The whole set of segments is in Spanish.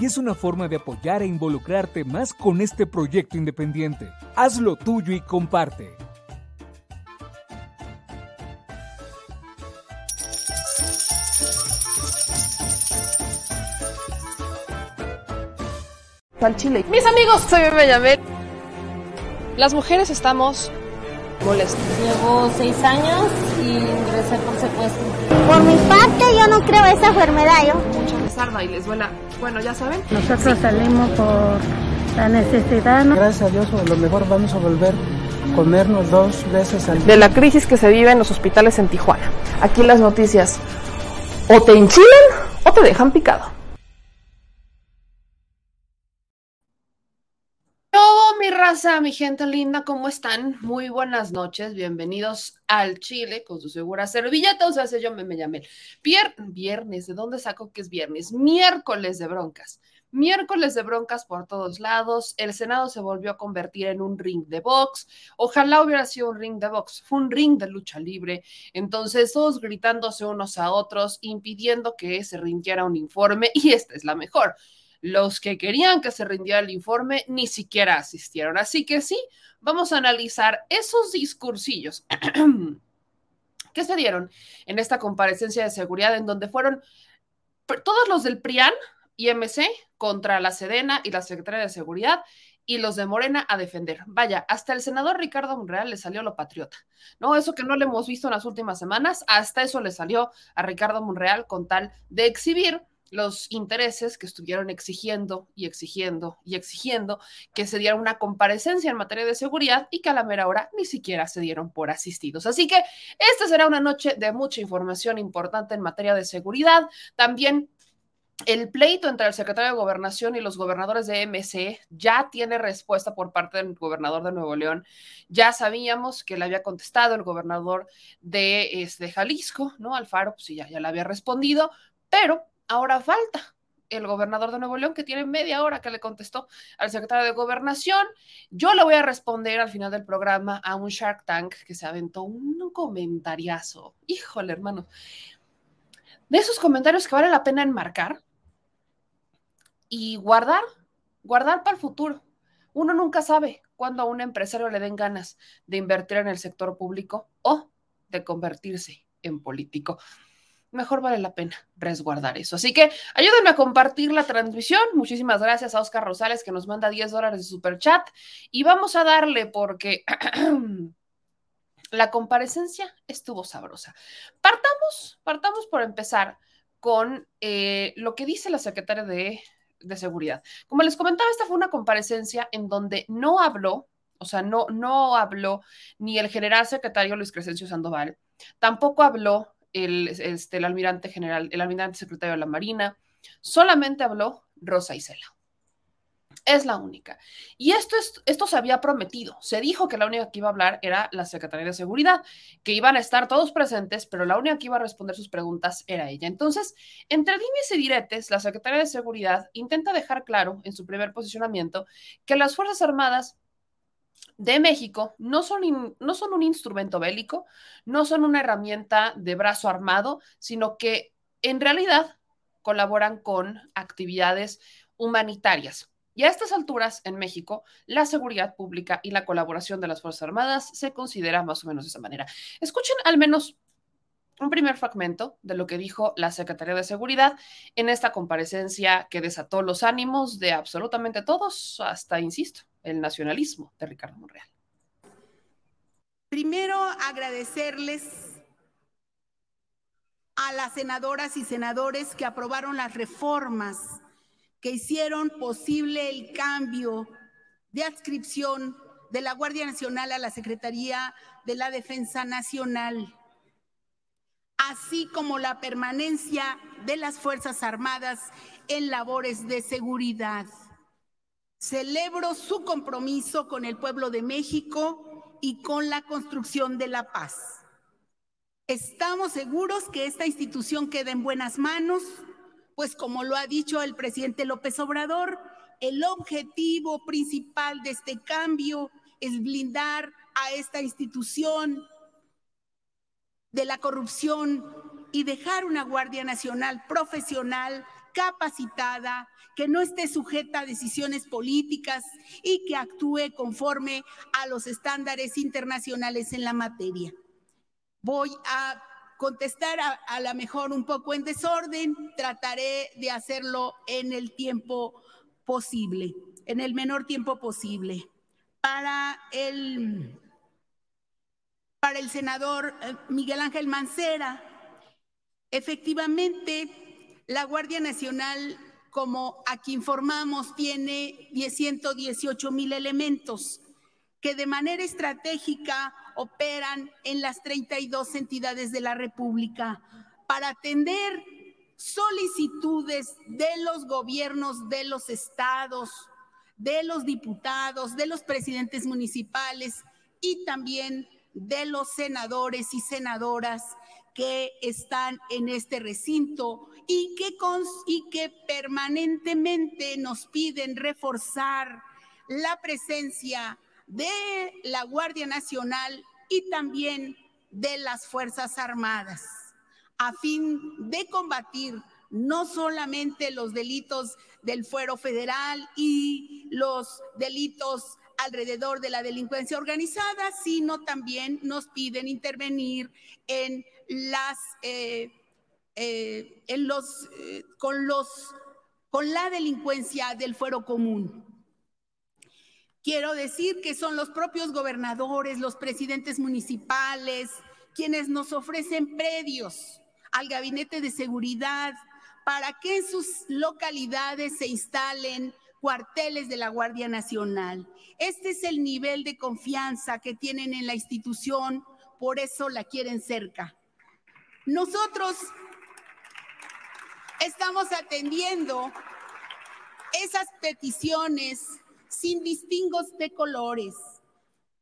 y es una forma de apoyar e involucrarte más con este proyecto independiente. Hazlo tuyo y comparte. Al Chile. Mis amigos, soy Bebe Las mujeres estamos molestas. Llevo seis años y ingresé por secuestro. Por mi parte, yo no creo esa enfermedad. Yo. Mucha sarda y les duela. Bueno, ya saben. Nosotros salimos por la necesidad. ¿no? Gracias a Dios, a lo mejor vamos a volver a comernos dos veces al día. De la crisis que se vive en los hospitales en Tijuana. Aquí las noticias o te enchilan o te dejan picado. Raza, mi gente linda, ¿cómo están? Muy buenas noches, bienvenidos al Chile con su segura servilleta, o sea, yo me, me llamé. Viernes, ¿de dónde saco que es viernes? Miércoles de broncas. Miércoles de broncas por todos lados. El Senado se volvió a convertir en un ring de box. Ojalá hubiera sido un ring de box. Fue un ring de lucha libre. Entonces, todos gritándose unos a otros, impidiendo que se rindiera un informe. Y esta es la mejor los que querían que se rindiera el informe ni siquiera asistieron. Así que sí, vamos a analizar esos discursillos que se dieron en esta comparecencia de seguridad en donde fueron todos los del PRIAN y MC contra la Sedena y la Secretaría de Seguridad y los de Morena a defender. Vaya, hasta el senador Ricardo Monreal le salió lo patriota, ¿no? Eso que no le hemos visto en las últimas semanas, hasta eso le salió a Ricardo Monreal con tal de exhibir los intereses que estuvieron exigiendo y exigiendo y exigiendo que se diera una comparecencia en materia de seguridad y que a la mera hora ni siquiera se dieron por asistidos. Así que esta será una noche de mucha información importante en materia de seguridad. También el pleito entre el secretario de Gobernación y los gobernadores de MC ya tiene respuesta por parte del gobernador de Nuevo León. Ya sabíamos que le había contestado el gobernador de, este, Jalisco, ¿no? Alfaro, pues ya, ya le había respondido, pero ahora falta el gobernador de Nuevo León, que tiene media hora que le contestó al secretario de Gobernación. Yo le voy a responder al final del programa a un Shark Tank que se aventó un comentariazo. Híjole, hermano. De esos comentarios que vale la pena enmarcar, y guardar, guardar para el futuro. Uno nunca sabe cuándo a un empresario le den ganas de invertir en el sector público o de convertirse en político. Mejor vale la pena resguardar eso. Así que ayúdenme a compartir la transmisión. Muchísimas gracias a Oscar Rosales que nos manda 10 dólares de super chat. Y vamos a darle porque la comparecencia estuvo sabrosa. Partamos, partamos por empezar con eh, lo que dice la secretaria de de seguridad. Como les comentaba, esta fue una comparecencia en donde no habló, o sea, no, no habló ni el general secretario Luis Crescencio Sandoval, tampoco habló el, este, el almirante general, el almirante secretario de la Marina, solamente habló Rosa Isela. Es la única. Y esto, es, esto se había prometido. Se dijo que la única que iba a hablar era la Secretaría de Seguridad, que iban a estar todos presentes, pero la única que iba a responder sus preguntas era ella. Entonces, entre dimes y diretes, la Secretaría de Seguridad intenta dejar claro en su primer posicionamiento que las Fuerzas Armadas de México no son, no son un instrumento bélico, no son una herramienta de brazo armado, sino que en realidad colaboran con actividades humanitarias. Y a estas alturas, en México, la seguridad pública y la colaboración de las Fuerzas Armadas se considera más o menos de esa manera. Escuchen al menos un primer fragmento de lo que dijo la Secretaría de Seguridad en esta comparecencia que desató los ánimos de absolutamente todos, hasta, insisto, el nacionalismo de Ricardo Monreal. Primero, agradecerles a las senadoras y senadores que aprobaron las reformas que hicieron posible el cambio de adscripción de la Guardia Nacional a la Secretaría de la Defensa Nacional, así como la permanencia de las Fuerzas Armadas en labores de seguridad. Celebro su compromiso con el pueblo de México y con la construcción de la paz. Estamos seguros que esta institución queda en buenas manos pues como lo ha dicho el presidente López Obrador, el objetivo principal de este cambio es blindar a esta institución de la corrupción y dejar una Guardia Nacional profesional, capacitada, que no esté sujeta a decisiones políticas y que actúe conforme a los estándares internacionales en la materia. Voy a contestar a, a lo mejor un poco en desorden, trataré de hacerlo en el tiempo posible, en el menor tiempo posible. Para el, para el senador eh, Miguel Ángel Mancera, efectivamente, la Guardia Nacional, como aquí informamos, tiene 118 mil elementos que de manera estratégica operan en las 32 entidades de la República para atender solicitudes de los gobiernos de los estados, de los diputados, de los presidentes municipales y también de los senadores y senadoras que están en este recinto y que, y que permanentemente nos piden reforzar la presencia de la Guardia Nacional y también de las Fuerzas Armadas, a fin de combatir no solamente los delitos del fuero federal y los delitos alrededor de la delincuencia organizada, sino también nos piden intervenir en las eh, eh, en eh, los con la delincuencia del fuero común. Quiero decir que son los propios gobernadores, los presidentes municipales, quienes nos ofrecen predios al gabinete de seguridad para que en sus localidades se instalen cuarteles de la Guardia Nacional. Este es el nivel de confianza que tienen en la institución, por eso la quieren cerca. Nosotros estamos atendiendo esas peticiones sin distingos de colores,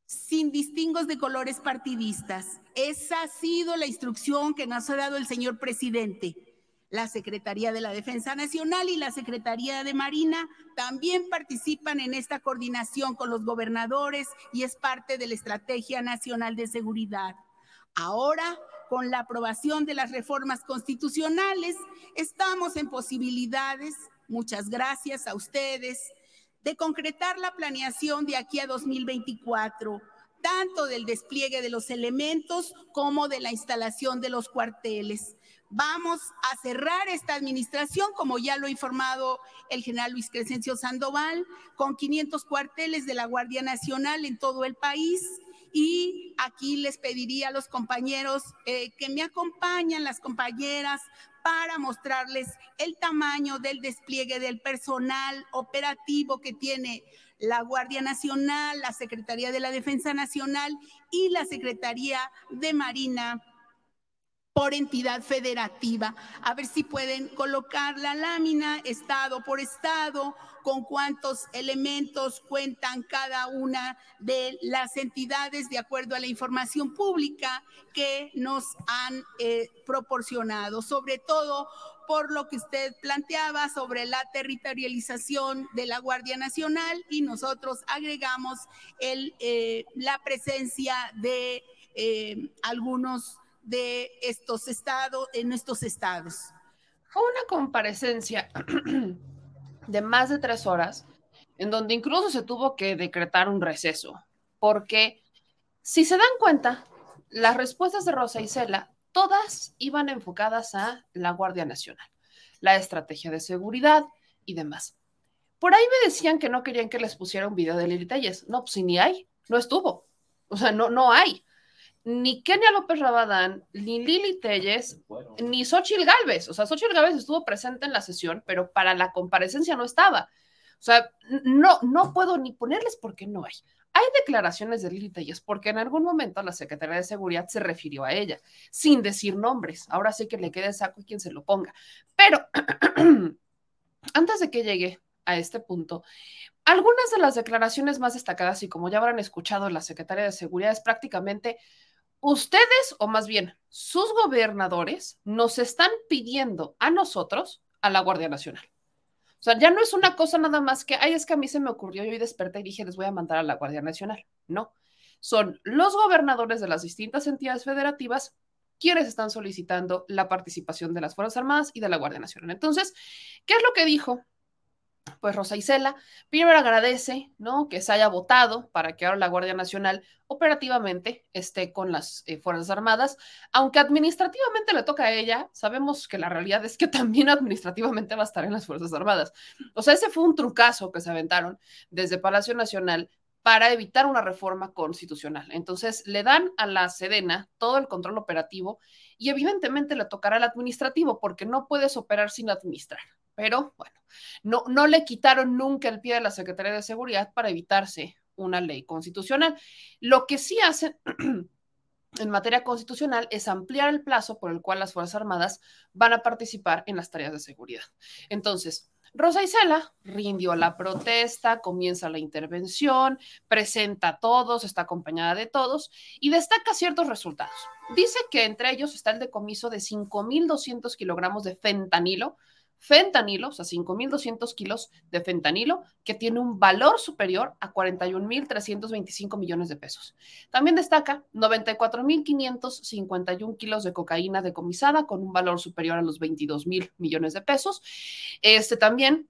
sin distingos de colores partidistas. Esa ha sido la instrucción que nos ha dado el señor presidente. La Secretaría de la Defensa Nacional y la Secretaría de Marina también participan en esta coordinación con los gobernadores y es parte de la Estrategia Nacional de Seguridad. Ahora, con la aprobación de las reformas constitucionales, estamos en posibilidades, muchas gracias a ustedes, de concretar la planeación de aquí a 2024 tanto del despliegue de los elementos como de la instalación de los cuarteles. Vamos a cerrar esta administración, como ya lo ha informado el general Luis Crescencio Sandoval, con 500 cuarteles de la Guardia Nacional en todo el país. Y aquí les pediría a los compañeros eh, que me acompañan, las compañeras, para mostrarles el tamaño del despliegue del personal operativo que tiene la Guardia Nacional, la Secretaría de la Defensa Nacional y la Secretaría de Marina por entidad federativa. A ver si pueden colocar la lámina estado por estado, con cuántos elementos cuentan cada una de las entidades de acuerdo a la información pública que nos han eh, proporcionado, sobre todo por lo que usted planteaba sobre la territorialización de la Guardia Nacional y nosotros agregamos eh, la presencia de eh, algunos de estos estados, en estos estados. Fue una comparecencia de más de tres horas, en donde incluso se tuvo que decretar un receso, porque si se dan cuenta, las respuestas de Rosa y Cela todas iban enfocadas a la Guardia Nacional, la estrategia de seguridad y demás. Por ahí me decían que no querían que les pusiera un video de Lili. No, pues si ni hay, no estuvo. O sea, no, no hay ni Kenia López Rabadán, ni Lili Telles, ni Xochil Gálvez. O sea, Xochil Gálvez estuvo presente en la sesión, pero para la comparecencia no estaba. O sea, no, no puedo ni ponerles porque no hay. Hay declaraciones de Lili Telles porque en algún momento la Secretaría de Seguridad se refirió a ella, sin decir nombres. Ahora sí que le quede saco y quien se lo ponga. Pero antes de que llegue a este punto, algunas de las declaraciones más destacadas, y como ya habrán escuchado la Secretaría de Seguridad, es prácticamente ustedes, o más bien sus gobernadores, nos están pidiendo a nosotros, a la Guardia Nacional. O sea, ya no es una cosa nada más que, ay, es que a mí se me ocurrió, yo hoy desperté y dije, les voy a mandar a la Guardia Nacional. No, son los gobernadores de las distintas entidades federativas quienes están solicitando la participación de las Fuerzas Armadas y de la Guardia Nacional. Entonces, ¿qué es lo que dijo pues Rosa Isela primero agradece, ¿no? Que se haya votado para que ahora la Guardia Nacional operativamente esté con las eh, Fuerzas Armadas, aunque administrativamente le toca a ella, sabemos que la realidad es que también administrativamente va a estar en las Fuerzas Armadas. O sea, ese fue un trucazo que se aventaron desde Palacio Nacional para evitar una reforma constitucional. Entonces, le dan a la Sedena todo el control operativo y evidentemente le tocará al administrativo porque no puedes operar sin administrar. Pero bueno, no, no le quitaron nunca el pie de la Secretaría de Seguridad para evitarse una ley constitucional. Lo que sí hacen en materia constitucional es ampliar el plazo por el cual las Fuerzas Armadas van a participar en las tareas de seguridad. Entonces, Rosa Isela rindió la protesta, comienza la intervención, presenta a todos, está acompañada de todos y destaca ciertos resultados. Dice que entre ellos está el decomiso de 5.200 kilogramos de fentanilo, fentanilo, o sea, 5.200 kilos de fentanilo, que tiene un valor superior a 41.325 millones de pesos. También destaca 94.551 kilos de cocaína decomisada con un valor superior a los 22.000 millones de pesos. Este también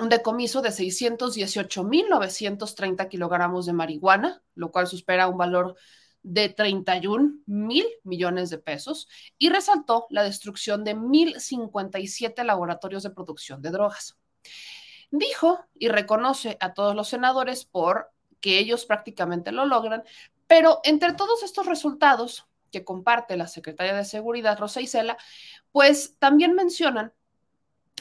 un decomiso de 618.930 kilogramos de marihuana, lo cual supera un valor de 31 mil millones de pesos y resaltó la destrucción de 1.057 laboratorios de producción de drogas. Dijo y reconoce a todos los senadores por que ellos prácticamente lo logran, pero entre todos estos resultados que comparte la secretaria de Seguridad, Rosa Isela, pues también mencionan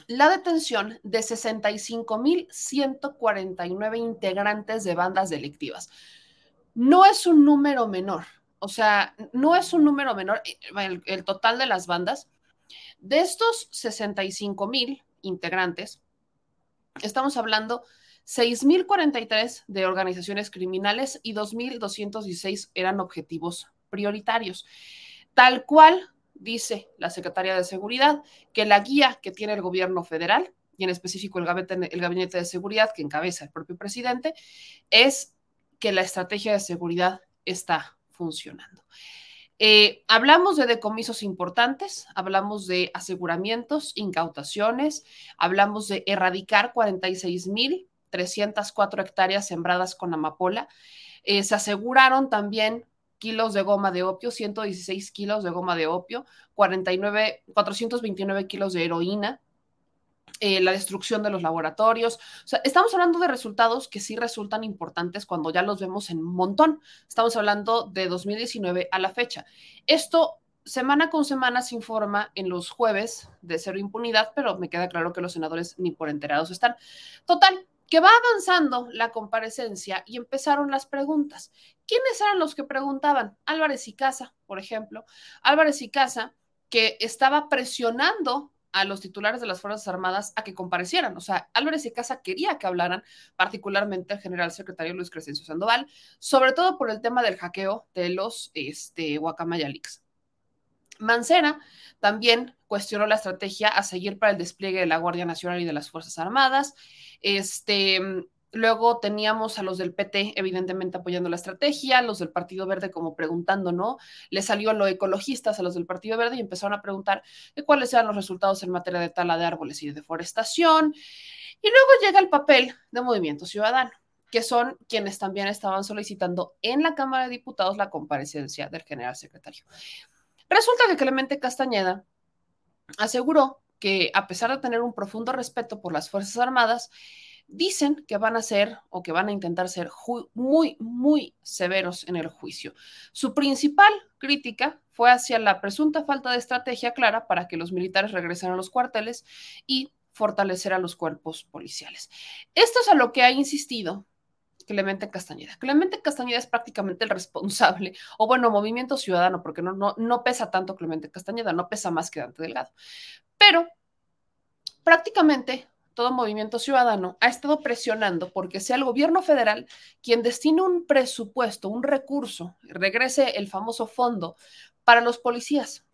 la detención de 65.149 integrantes de bandas delictivas no es un número menor. O sea, no es un número menor el, total de las bandas. De estos 65 mil integrantes, estamos hablando 6.043 de organizaciones criminales y 2.216 eran objetivos prioritarios. Tal cual dice la Secretaría de Seguridad que la guía que tiene el gobierno federal, y en específico el gabinete, el gabinete de seguridad que encabeza el propio presidente, es que la estrategia de seguridad está funcionando. Eh, hablamos de decomisos importantes, hablamos de aseguramientos, incautaciones, hablamos de erradicar 46.304 hectáreas sembradas con amapola. Eh, se aseguraron también kilos de goma de opio, 116 kilos de goma de opio, 49, 429 kilos de heroína, eh, la destrucción de los laboratorios. O sea, estamos hablando de resultados que sí resultan importantes cuando ya los vemos en montón. Estamos hablando de 2019 a la fecha. Esto semana con semana se informa en los jueves de cero impunidad, pero me queda claro que los senadores ni por enterados están. Total, que va avanzando la comparecencia y empezaron las preguntas. ¿Quiénes eran los que preguntaban? Álvarez y Casa, por ejemplo. Álvarez y Casa, que estaba presionando a los titulares de las Fuerzas Armadas a que comparecieran. O sea, Álvarez y Casa quería que hablaran, particularmente el general secretario Luis Crescencio Sandoval, sobre todo por el tema del hackeo de los este, Guacamaya Leaks. Mancera también cuestionó la estrategia a seguir para el despliegue de la Guardia Nacional y de las Fuerzas Armadas. Este, Luego teníamos a los del PT, evidentemente apoyando la estrategia, los del Partido Verde como preguntando, ¿no? Le salió a los ecologistas, a los del Partido Verde, y empezaron a preguntar cuáles eran los resultados en materia de tala de árboles y de deforestación. Y luego llega el papel de Movimiento Ciudadano, que son quienes también estaban solicitando en la Cámara de Diputados la comparecencia del general secretario. Resulta que Clemente Castañeda aseguró que a pesar de tener un profundo respeto por las Fuerzas Armadas, dicen que van a ser o que van a intentar ser muy, muy severos en el juicio. Su principal crítica fue hacia la presunta falta de estrategia clara para que los militares regresen a los cuarteles y fortalecer a los cuerpos policiales. Esto es a lo que ha insistido Clemente Castañeda. Clemente Castañeda es prácticamente el responsable, o bueno, Movimiento Ciudadano, porque no, no, no pesa tanto Clemente Castañeda, no pesa más que Dante Delgado. Pero prácticamente todo movimiento ciudadano ha estado presionando porque sea el gobierno federal quien destine un presupuesto, un recurso, regrese el famoso fondo para los policías,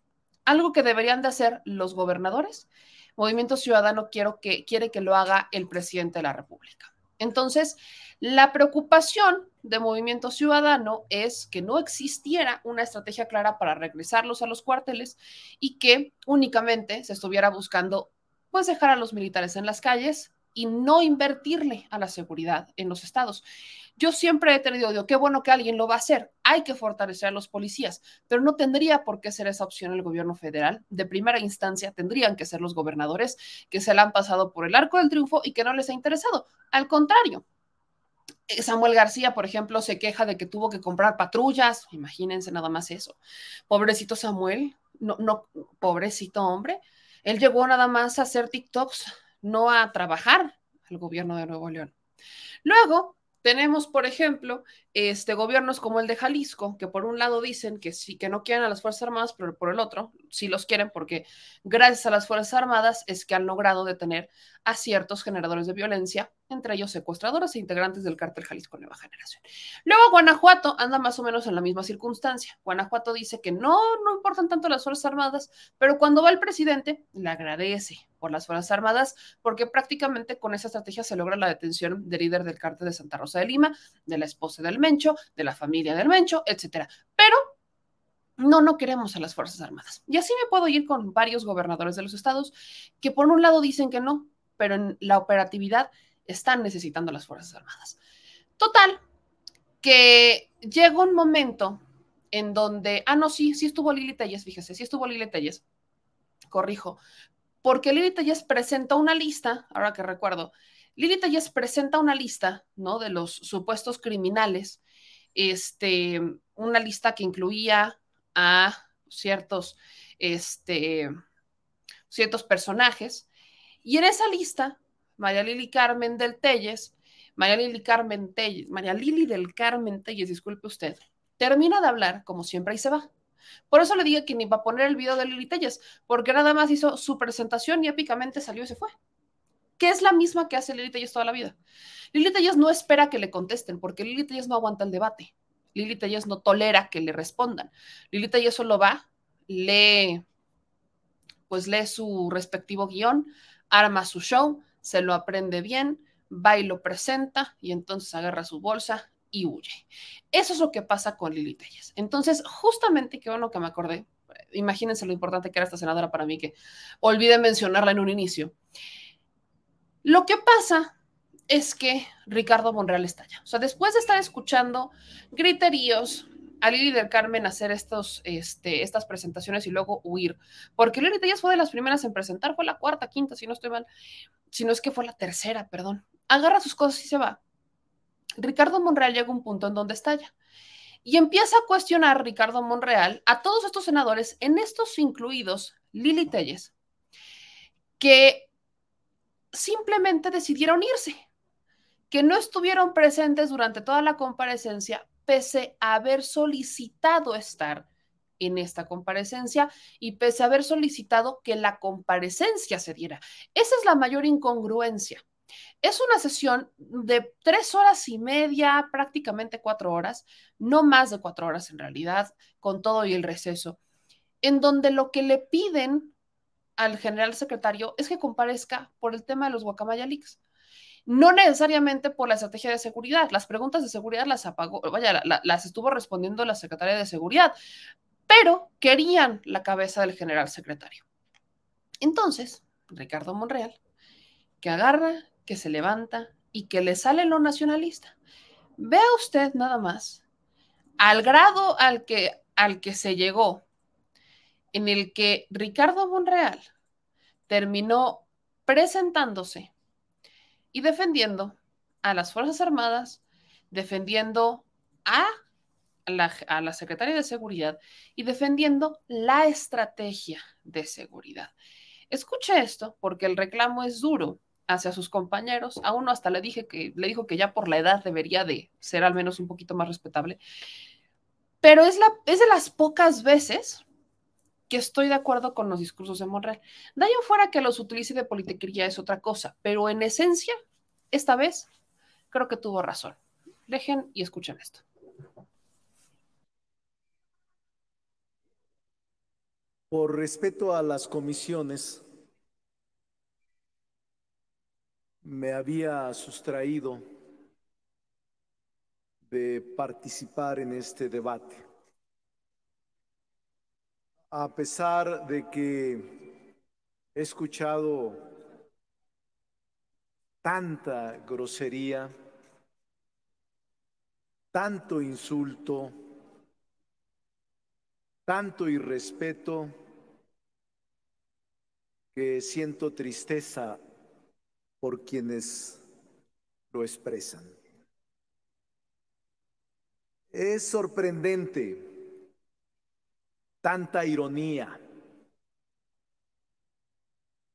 algo que deberían de hacer los gobernadores. Movimiento Ciudadano quiere que lo haga el presidente de la República. Entonces, la preocupación de Movimiento Ciudadano es que no existiera una estrategia clara para regresarlos a los cuarteles y que únicamente se estuviera buscando pues dejar a los militares en las calles y no invertirle a la seguridad en los estados. Yo siempre he tenido, odio, qué bueno que alguien lo va a hacer, hay que fortalecer a los policías, pero no tendría por qué ser esa opción el gobierno federal. De primera instancia tendrían que ser los gobernadores que se la han pasado por el arco del triunfo y que no les ha interesado. Al contrario, eh, Samuel García, por ejemplo, se queja de que tuvo que comprar patrullas, imagínense nada más eso. Pobrecito Samuel, no, no, pobrecito hombre él llegó nada más a hacer TikToks, no a trabajar el gobierno de Nuevo León. Luego tenemos, por ejemplo, este, gobiernos como el de Jalisco, que por un lado dicen que sí, que no quieren a las Fuerzas Armadas, pero por el otro sí los quieren porque gracias a las Fuerzas Armadas es que han logrado detener a ciertos generadores de violencia, entre ellos secuestradores e integrantes del cártel Jalisco Nueva Generación. Luego Guanajuato anda más o menos en la misma circunstancia. Guanajuato dice que no, no importan tanto las Fuerzas Armadas, pero cuando va el presidente le agradece por las Fuerzas Armadas porque prácticamente con esa estrategia se logra la detención del líder del cártel de Santa Rosa de Lima, de la esposa del Mencho, de la familia del Mencho, etcétera. Pero no, no queremos a las Fuerzas Armadas. Y así me puedo ir con varios gobernadores de los estados que por un lado dicen que no, pero en la operatividad están necesitando las Fuerzas Armadas. Total, que llegó un momento en donde, ah, no, sí, sí estuvo Lili Telles, fíjese, sí estuvo Lili Telles, corrijo, porque Lili Telles presentó una lista, ahora que recuerdo, Lili Telles presenta una lista, ¿no? De los supuestos criminales, este, una lista que incluía a ciertos, este, ciertos personajes, y en esa lista, María Lili Carmen del Telles, María Lili Carmen Telles, María Lili del Carmen Telles, disculpe usted, termina de hablar, como siempre, y se va. Por eso le dije que ni va a poner el video de Lili Telles, porque nada más hizo su presentación y épicamente salió y se fue. Que es la misma que hace Lili Telles toda la vida. Lili Telles no espera que le contesten, porque Lili Telles no aguanta el debate. Lili Telles no tolera que le respondan. Lili Telles solo va, lee, pues lee su respectivo guion, arma su show, se lo aprende bien, va y lo presenta y entonces agarra su bolsa y huye. Eso es lo que pasa con Lili Telles. Entonces, justamente, qué bueno que me acordé, imagínense lo importante que era esta senadora para mí, que olvidé mencionarla en un inicio. Lo que pasa es que Ricardo Monreal estalla. O sea, después de estar escuchando griteríos a Lili del Carmen hacer estos, este, estas presentaciones y luego huir, porque Lili Telles fue de las primeras en presentar, fue la cuarta, quinta, si no estoy mal, si no es que fue la tercera, perdón. Agarra sus cosas y se va. Ricardo Monreal llega a un punto en donde estalla. Y empieza a cuestionar Ricardo Monreal a todos estos senadores, en estos incluidos Lili Telles, que simplemente decidieron irse, que no estuvieron presentes durante toda la comparecencia, pese a haber solicitado estar en esta comparecencia y pese a haber solicitado que la comparecencia se diera. Esa es la mayor incongruencia. Es una sesión de tres horas y media, prácticamente cuatro horas, no más de cuatro horas en realidad, con todo y el receso, en donde lo que le piden al general secretario es que comparezca por el tema de los Guacamaya Leaks. No necesariamente por la estrategia de seguridad. Las preguntas de seguridad las apagó, vaya, las estuvo respondiendo la secretaria de seguridad, pero querían la cabeza del general secretario. Entonces, Ricardo Monreal, que agarra que se levanta y que le sale lo nacionalista. Vea usted nada más al grado al que, al que se llegó, en el que Ricardo Monreal terminó presentándose y defendiendo a las Fuerzas Armadas, defendiendo a la, a la Secretaria de Seguridad y defendiendo la estrategia de seguridad. Escuche esto porque el reclamo es duro hacia sus compañeros. A uno hasta le dije que le dijo que ya por la edad debería de ser al menos un poquito más respetable. Pero es de las pocas veces que estoy de acuerdo con los discursos de Monreal. De fuera que los utilice de politiquería es otra cosa, pero en esencia, esta vez creo que tuvo razón. Dejen y escuchen esto. Por respeto a las comisiones, me había sustraído de participar en este debate. A pesar de que he escuchado tanta grosería, tanto insulto, tanto irrespeto, que siento tristeza por quienes lo expresan. Es sorprendente tanta ironía.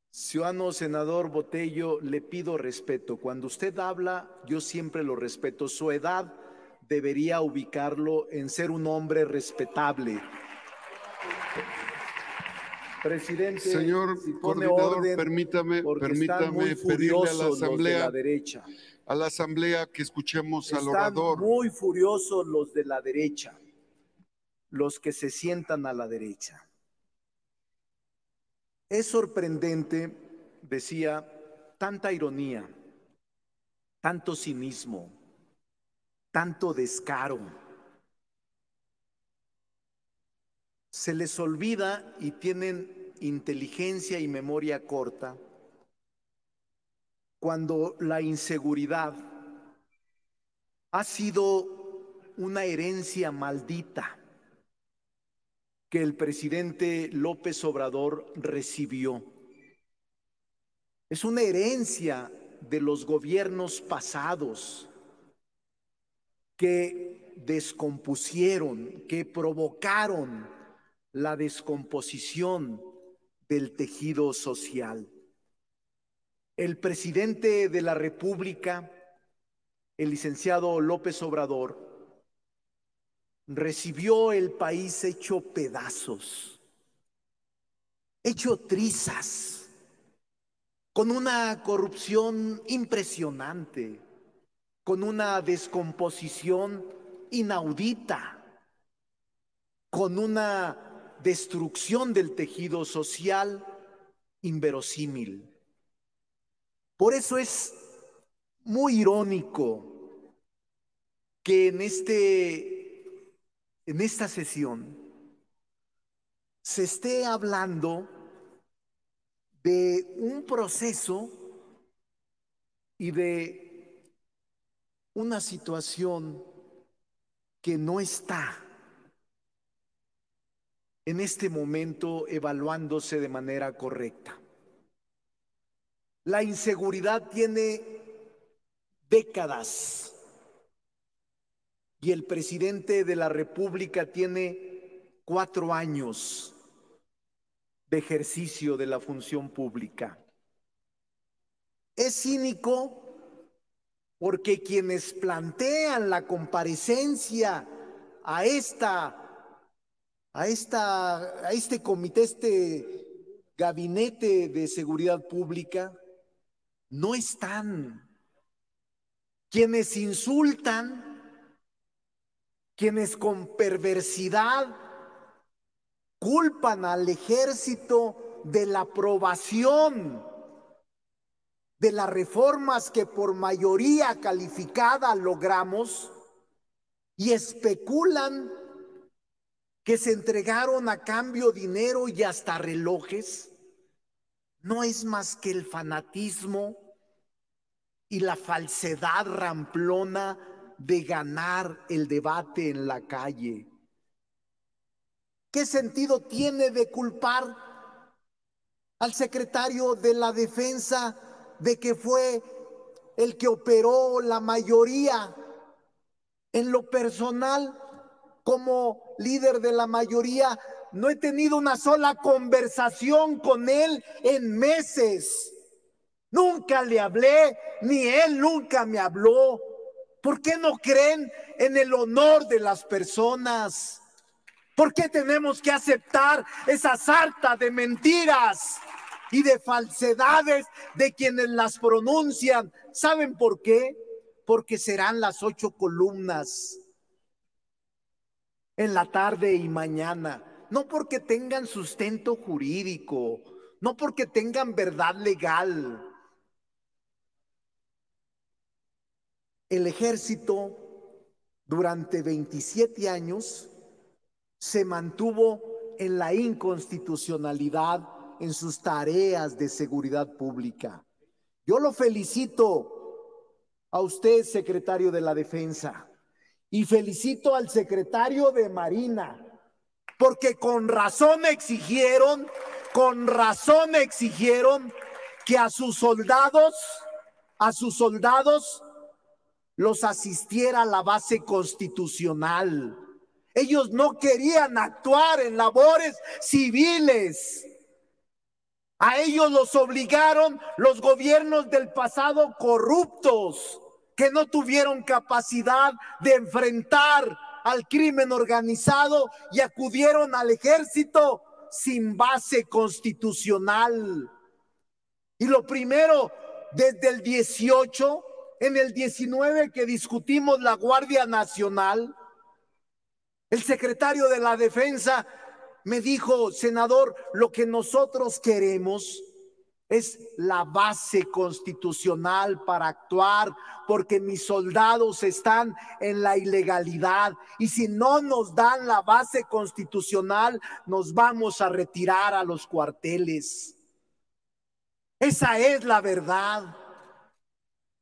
Ciudadano senador Botello, le pido respeto. Cuando usted habla, yo siempre lo respeto. Su edad debería ubicarlo en ser un hombre respetable. Presidente, señor coordinador, permítame, permítame pedirle a la asamblea, derecha. a la asamblea que escuchemos al Están orador. Muy furiosos los de la derecha, los que se sientan a la derecha. Es sorprendente, decía, tanta ironía, tanto cinismo, tanto descaro se les olvida y tienen inteligencia y memoria corta cuando la inseguridad ha sido una herencia maldita que el presidente López Obrador recibió. Es una herencia de los gobiernos pasados que descompusieron, que provocaron la descomposición del tejido social. El presidente de la República, el licenciado López Obrador, recibió el país hecho pedazos, hecho trizas, con una corrupción impresionante, con una descomposición inaudita, con una destrucción del tejido social inverosímil. Por eso es muy irónico que en, este, en esta sesión se esté hablando de un proceso y de una situación que no está en este momento evaluándose de manera correcta. La inseguridad tiene décadas y el presidente de la República tiene cuatro años de ejercicio de la función pública. Es cínico porque quienes plantean la comparecencia a esta a esta a este comité este gabinete de seguridad pública no están quienes insultan quienes con perversidad culpan al ejército de la aprobación de las reformas que por mayoría calificada logramos y especulan que se entregaron a cambio dinero y hasta relojes, no es más que el fanatismo y la falsedad ramplona de ganar el debate en la calle. ¿Qué sentido tiene de culpar al secretario de la defensa de que fue el que operó la mayoría? En lo personal, como líder de la mayoría, no he tenido una sola conversación con él en meses. Nunca le hablé, ni él nunca me habló. ¿Por qué no creen en el honor de las personas? ¿Por qué tenemos que aceptar esa sarta de mentiras y de falsedades de quienes las pronuncian? ¿Saben por qué? Porque serán las ocho columnas en la tarde y mañana. No porque tengan sustento jurídico, no porque tengan verdad legal, El ejército durante 27 años se mantuvo en la inconstitucionalidad en sus tareas de seguridad pública. Yo lo felicito a usted, secretario de la Defensa, y felicito al secretario de Marina, porque con razón exigieron, con razón exigieron que a sus soldados, a sus soldados los asistiera a la base constitucional. Ellos no querían actuar en labores civiles. A ellos los obligaron los gobiernos del pasado corruptos que no tuvieron capacidad de enfrentar al crimen organizado y acudieron al ejército sin base constitucional. Y lo primero, desde el 18 en el 19 que discutimos la Guardia Nacional, el secretario de la Defensa me dijo, senador, lo que nosotros queremos es la base constitucional para actuar, porque mis soldados están en la ilegalidad y si no nos dan la base constitucional, nos vamos a retirar a los cuarteles. Esa es la verdad.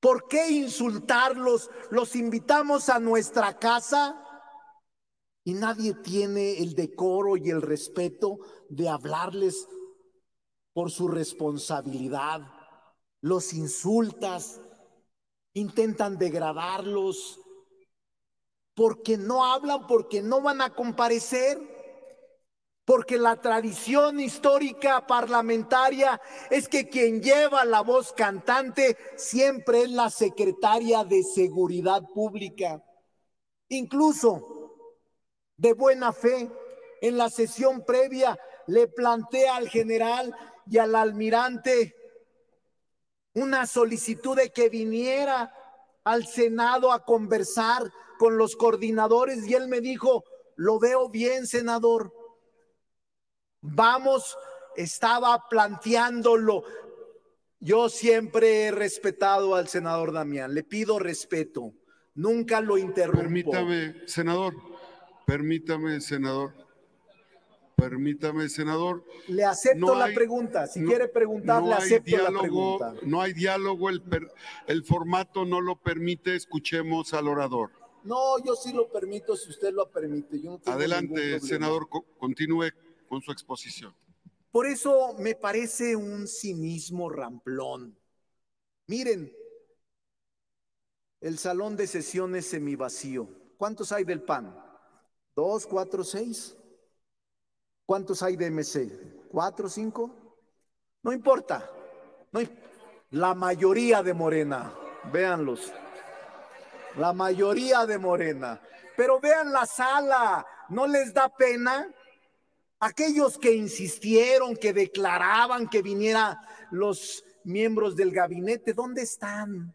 ¿Por qué insultarlos? Los invitamos a nuestra casa y nadie tiene el decoro y el respeto de hablarles por su responsabilidad. Los insultas, intentan degradarlos, porque no hablan, porque no van a comparecer porque la tradición histórica parlamentaria es que quien lleva la voz cantante siempre es la secretaria de Seguridad Pública. Incluso de buena fe. En la sesión previa le plantea al general y al almirante una solicitud de que viniera al Senado a conversar con los coordinadores y él me dijo, lo veo bien, senador. Vamos, estaba planteándolo. Yo siempre he respetado al senador Damián, le pido respeto, nunca lo interrumpo. Permítame, senador, permítame, senador. Permítame, senador. Le acepto la pregunta. Si quiere preguntar, le acepto la pregunta. No hay diálogo, el, el formato no lo permite. Escuchemos al orador. No, yo sí lo permito si usted lo permite. Adelante, senador, continúe con su exposición. Por eso me parece un cinismo ramplón. Miren, el salón de sesiones semivacío. ¿Cuántos hay del PAN? ¿Dos, cuatro, seis? ¿Cuántos hay de MC? ¿Cuatro, cinco? No importa. No, la mayoría de Morena. Véanlos. La mayoría de Morena. Pero vean la sala. ¿No les da pena? Aquellos que insistieron, que declaraban que viniera los miembros del gabinete, ¿dónde están?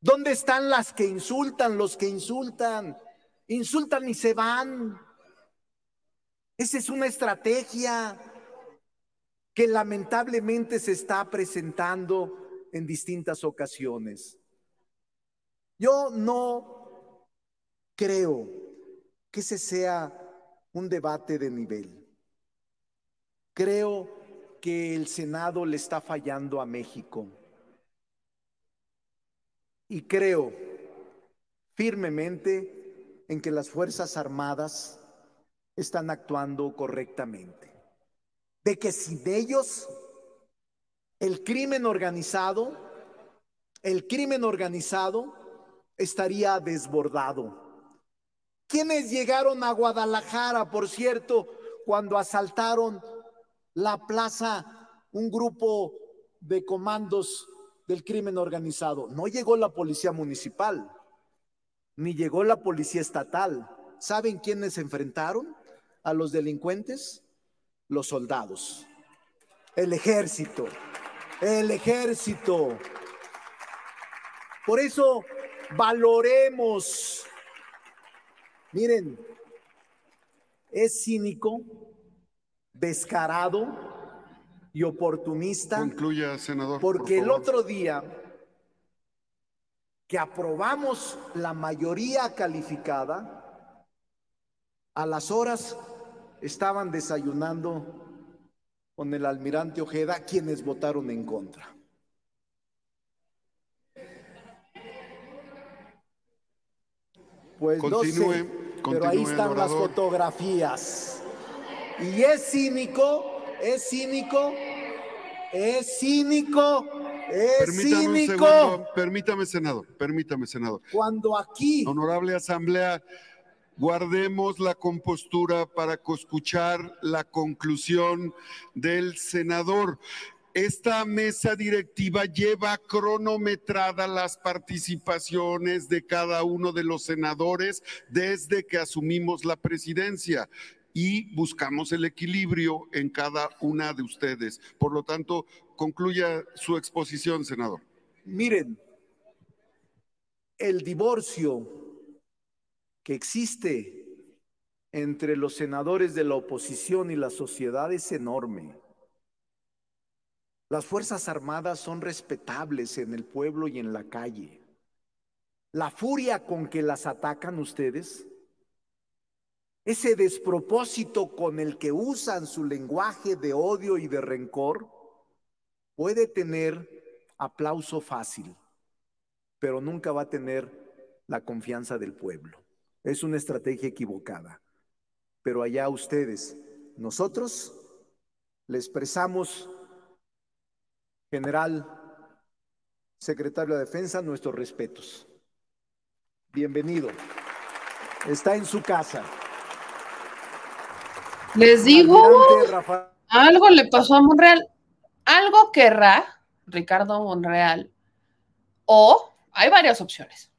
¿Dónde están las que insultan, los que insultan? Insultan y se van. Esa es una estrategia que lamentablemente se está presentando en distintas ocasiones. Yo no creo que ese sea un debate de nivel. Creo que el Senado le está fallando a México. Y creo firmemente en que las Fuerzas Armadas están actuando correctamente. De que sin ellos, el crimen organizado, el crimen organizado estaría desbordado. ¿Quiénes llegaron a Guadalajara, por cierto, cuando asaltaron la plaza un grupo de comandos del crimen organizado. No llegó la policía municipal, ni llegó la policía estatal. ¿Saben quiénes se enfrentaron a los delincuentes? Los soldados, el ejército, el ejército. Por eso valoremos, miren, es cínico descarado y oportunista. Concluya, senador. Porque el otro día que aprobamos la mayoría calificada, a las horas estaban desayunando con el almirante Ojeda quienes votaron en contra. Pues continúe, no sé, pero ahí están las fotografías. Y es cínico, es cínico, es cínico, es permítame cínico. permítame, senador, permítame, senador. Cuando aquí. Honorable Asamblea, guardemos la compostura para escuchar la conclusión del senador. Esta mesa directiva lleva cronometrada las participaciones de cada uno de los senadores desde que asumimos la presidencia y buscamos el equilibrio en cada una de ustedes. Por lo tanto, concluya su exposición, senador. Miren, el divorcio que existe entre los senadores de la oposición y la sociedad es enorme. Las Fuerzas Armadas son respetables en el pueblo y en la calle. La furia con que las atacan ustedes ese despropósito con el que usan su lenguaje de odio y de rencor, puede tener aplauso fácil, pero nunca va a tener la confianza del pueblo. Es una estrategia equivocada. Pero allá ustedes, nosotros le expresamos, general, secretario de Defensa, nuestros respetos. Bienvenido. Está en su casa. Les digo, algo le pasó a Monreal. Algo querrá Ricardo Monreal. O hay varias opciones.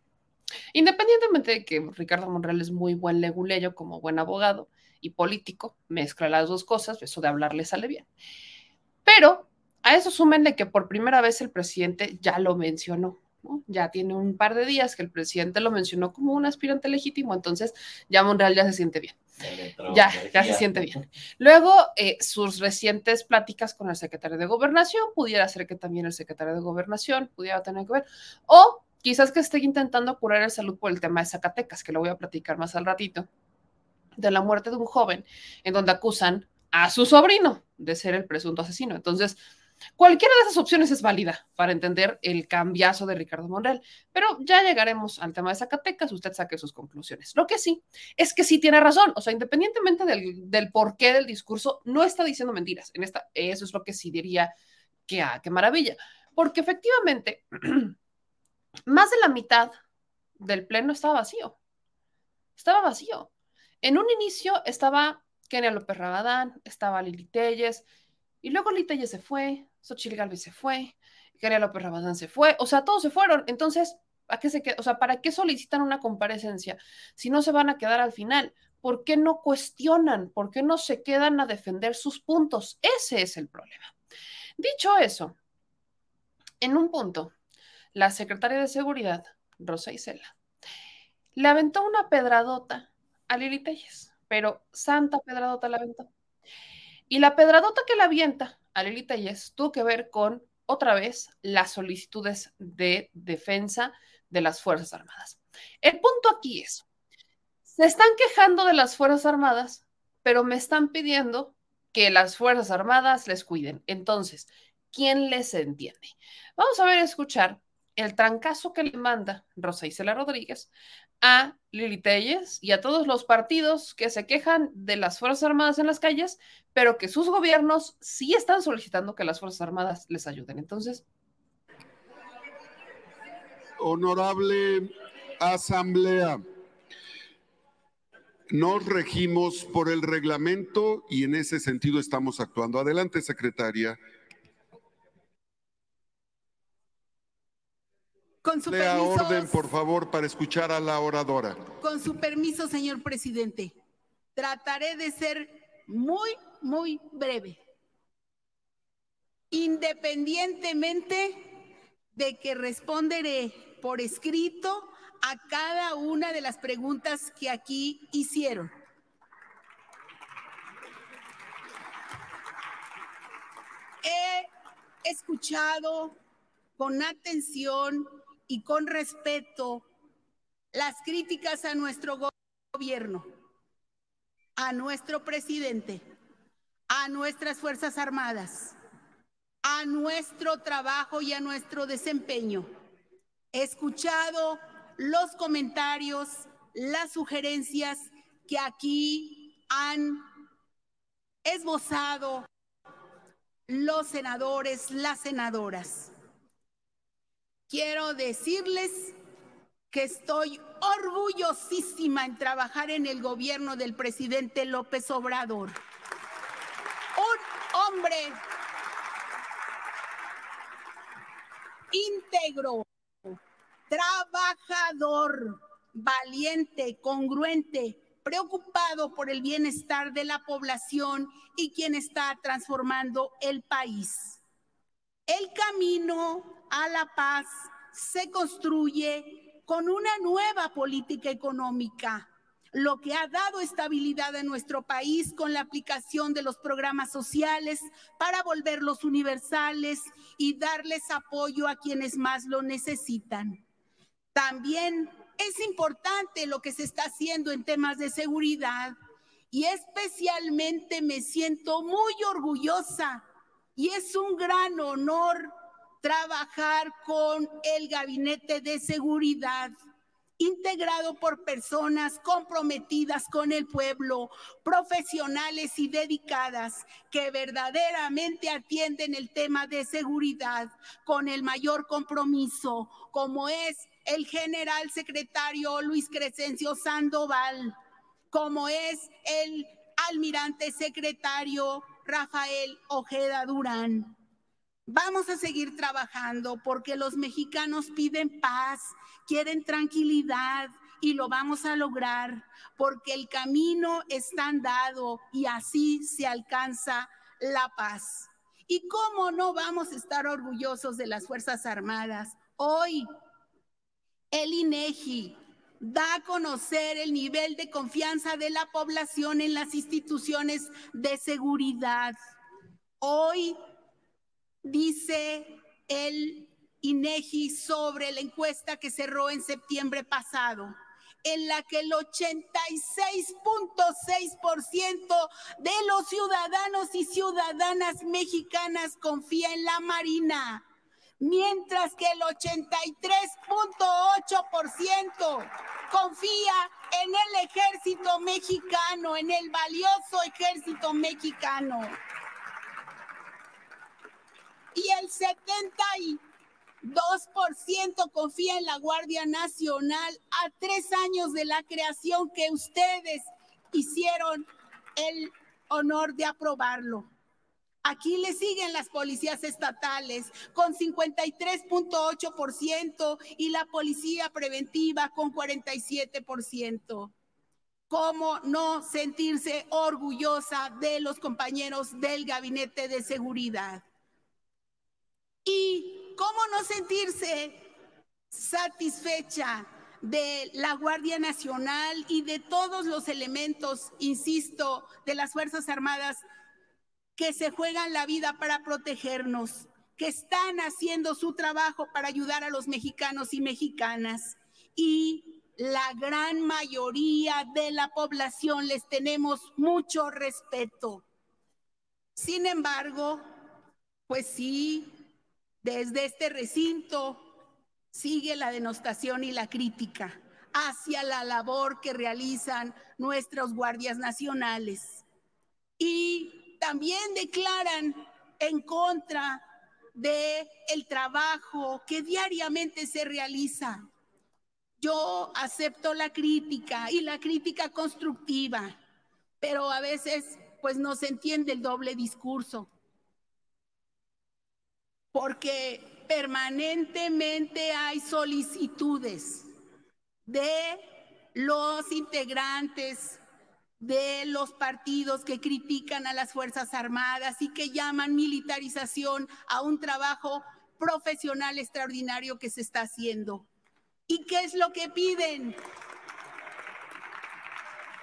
Independientemente de que Ricardo Monreal es muy buen leguleyo como buen abogado y político, mezcla las dos cosas, eso de hablar le sale bien. Pero a eso súmenle que por primera vez el presidente ya lo mencionó. ¿no? Ya tiene un par de días que el presidente lo mencionó como un aspirante legítimo, entonces ya Monreal ya se siente bien. Ya, ya se siente bien. Luego, eh, sus recientes pláticas con el secretario de Gobernación, pudiera ser que también el secretario de Gobernación pudiera tener que ver, o quizás que esté intentando curar el salud por el tema de Zacatecas, que lo voy a platicar más al ratito, de la muerte de un joven, en donde acusan a su sobrino de ser el presunto asesino. Entonces, Cualquiera de esas opciones es válida para entender el cambiazo de Ricardo Monreal, pero ya llegaremos al tema de Zacatecas, usted saque sus conclusiones. Lo que sí es que sí tiene razón, o sea, independientemente del, porqué del discurso, no está diciendo mentiras. En esta, eso es lo que sí diría que, ah, qué maravilla, porque efectivamente, más de la mitad del pleno estaba vacío. Estaba vacío. En un inicio estaba Kenia López Rabadán, estaba Lili Telles, y luego Lili se fue, Xochitl Galvez se fue, Kenia López Rabadán se fue, o sea, todos se fueron. Entonces, ¿a qué se O sea, ¿para qué solicitan una comparecencia si no se van a quedar al final? ¿Por qué no cuestionan? ¿Por qué no se quedan a defender sus puntos? Ese es el problema. Dicho eso, en un punto, la secretaria de Seguridad, Rosa Isela, le aventó una pedradota a Lili Telles, pero santa pedradota la aventó. Y la pedradota que la avienta a Lili Telles tuvo que ver con, otra vez, las solicitudes de defensa de las Fuerzas Armadas. El punto aquí es, se están quejando de las Fuerzas Armadas, pero me están pidiendo que las Fuerzas Armadas les cuiden. Entonces, ¿quién les entiende? Vamos a ver, escuchar el trancazo que le manda Rosa Isela Rodríguez a Lili Telles y a todos los partidos que se quejan de las Fuerzas Armadas en las calles, pero que sus gobiernos sí están solicitando que las Fuerzas Armadas les ayuden. Entonces. Honorable Asamblea, nos regimos por el reglamento y en ese sentido estamos actuando. Adelante, secretaria. Con su Lea orden, por favor, para escuchar a la oradora. Con su permiso, señor presidente. Trataré de ser muy, muy breve. Independientemente de que responderé por escrito a cada una de las preguntas que aquí hicieron. He escuchado con atención y con respeto las críticas a nuestro gobierno, a nuestro presidente, a nuestras Fuerzas Armadas, a nuestro trabajo y a nuestro desempeño. He escuchado los comentarios, las sugerencias que aquí han esbozado los senadores, las senadoras. Quiero decirles que estoy orgullosísima en trabajar en el gobierno del presidente López Obrador. Un hombre íntegro, trabajador, valiente, congruente, preocupado por el bienestar de la población y quien está transformando el país. El camino a la paz se construye con una nueva política económica, lo que ha dado estabilidad a nuestro país con la aplicación de los programas sociales para volverlos universales y darles apoyo a quienes más lo necesitan. También es importante lo que se está haciendo en temas de seguridad y especialmente me siento muy orgullosa y es un gran honor trabajar con el gabinete de seguridad integrado por personas comprometidas con el pueblo, profesionales y dedicadas que verdaderamente atienden el tema de seguridad con el mayor compromiso, como es el general secretario Luis Crescencio Sandoval, como es el almirante secretario Rafael Ojeda Durán Vamos a seguir trabajando porque los mexicanos piden paz, quieren tranquilidad y lo vamos a lograr porque el camino está andado y así se alcanza la paz. ¿Y cómo no vamos a estar orgullosos de las Fuerzas Armadas? Hoy el INEGI da a conocer el nivel de confianza de la población en las instituciones de seguridad. Hoy dice el INEGI sobre la encuesta que cerró en septiembre pasado, en la que el 86.6% de los ciudadanos y ciudadanas mexicanas confía en la Marina, mientras que el 83.8% confía en el ejército mexicano, en el valioso ejército mexicano y el 72% confía en la Guardia Nacional a tres años de la creación que ustedes hicieron el honor de aprobarlo. Aquí le siguen las policías estatales con 53.8% y la policía preventiva con 47%. ¿Cómo no sentirse orgullosa de los compañeros del gabinete de seguridad? ¿Y cómo no sentirse satisfecha de la Guardia Nacional y de todos los elementos, insisto, de las Fuerzas Armadas que se juegan la vida para protegernos, que están haciendo su trabajo para ayudar a los mexicanos y mexicanas? Y la gran mayoría de la población les tenemos mucho respeto. Sin embargo, pues sí, desde este recinto sigue la denostación y la crítica hacia la labor que realizan nuestros guardias nacionales. Y también declaran en contra de el trabajo que diariamente se realiza. Yo acepto la crítica y la crítica constructiva, pero a veces pues no se entiende el doble discurso porque permanentemente hay solicitudes de los integrantes de los partidos que critican a las Fuerzas Armadas y que llaman militarización a un trabajo profesional extraordinario que se está haciendo. ¿Y qué es lo que piden?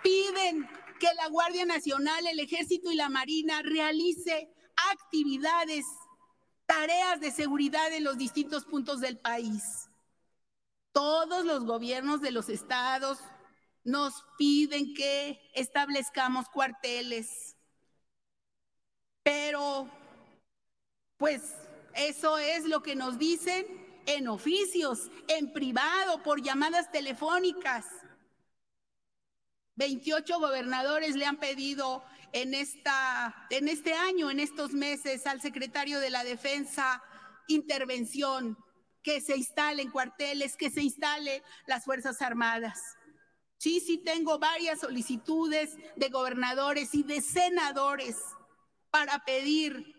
Piden que la Guardia Nacional, el Ejército y la Marina realice actividades tareas de seguridad en los distintos puntos del país. Todos los gobiernos de los estados nos piden que establezcamos cuarteles, pero pues eso es lo que nos dicen en oficios, en privado, por llamadas telefónicas. 28 gobernadores le han pedido en, esta, en este año, en estos meses, al secretario de la Defensa intervención, que se instalen cuarteles, que se instalen las Fuerzas Armadas. Sí, sí, tengo varias solicitudes de gobernadores y de senadores para pedir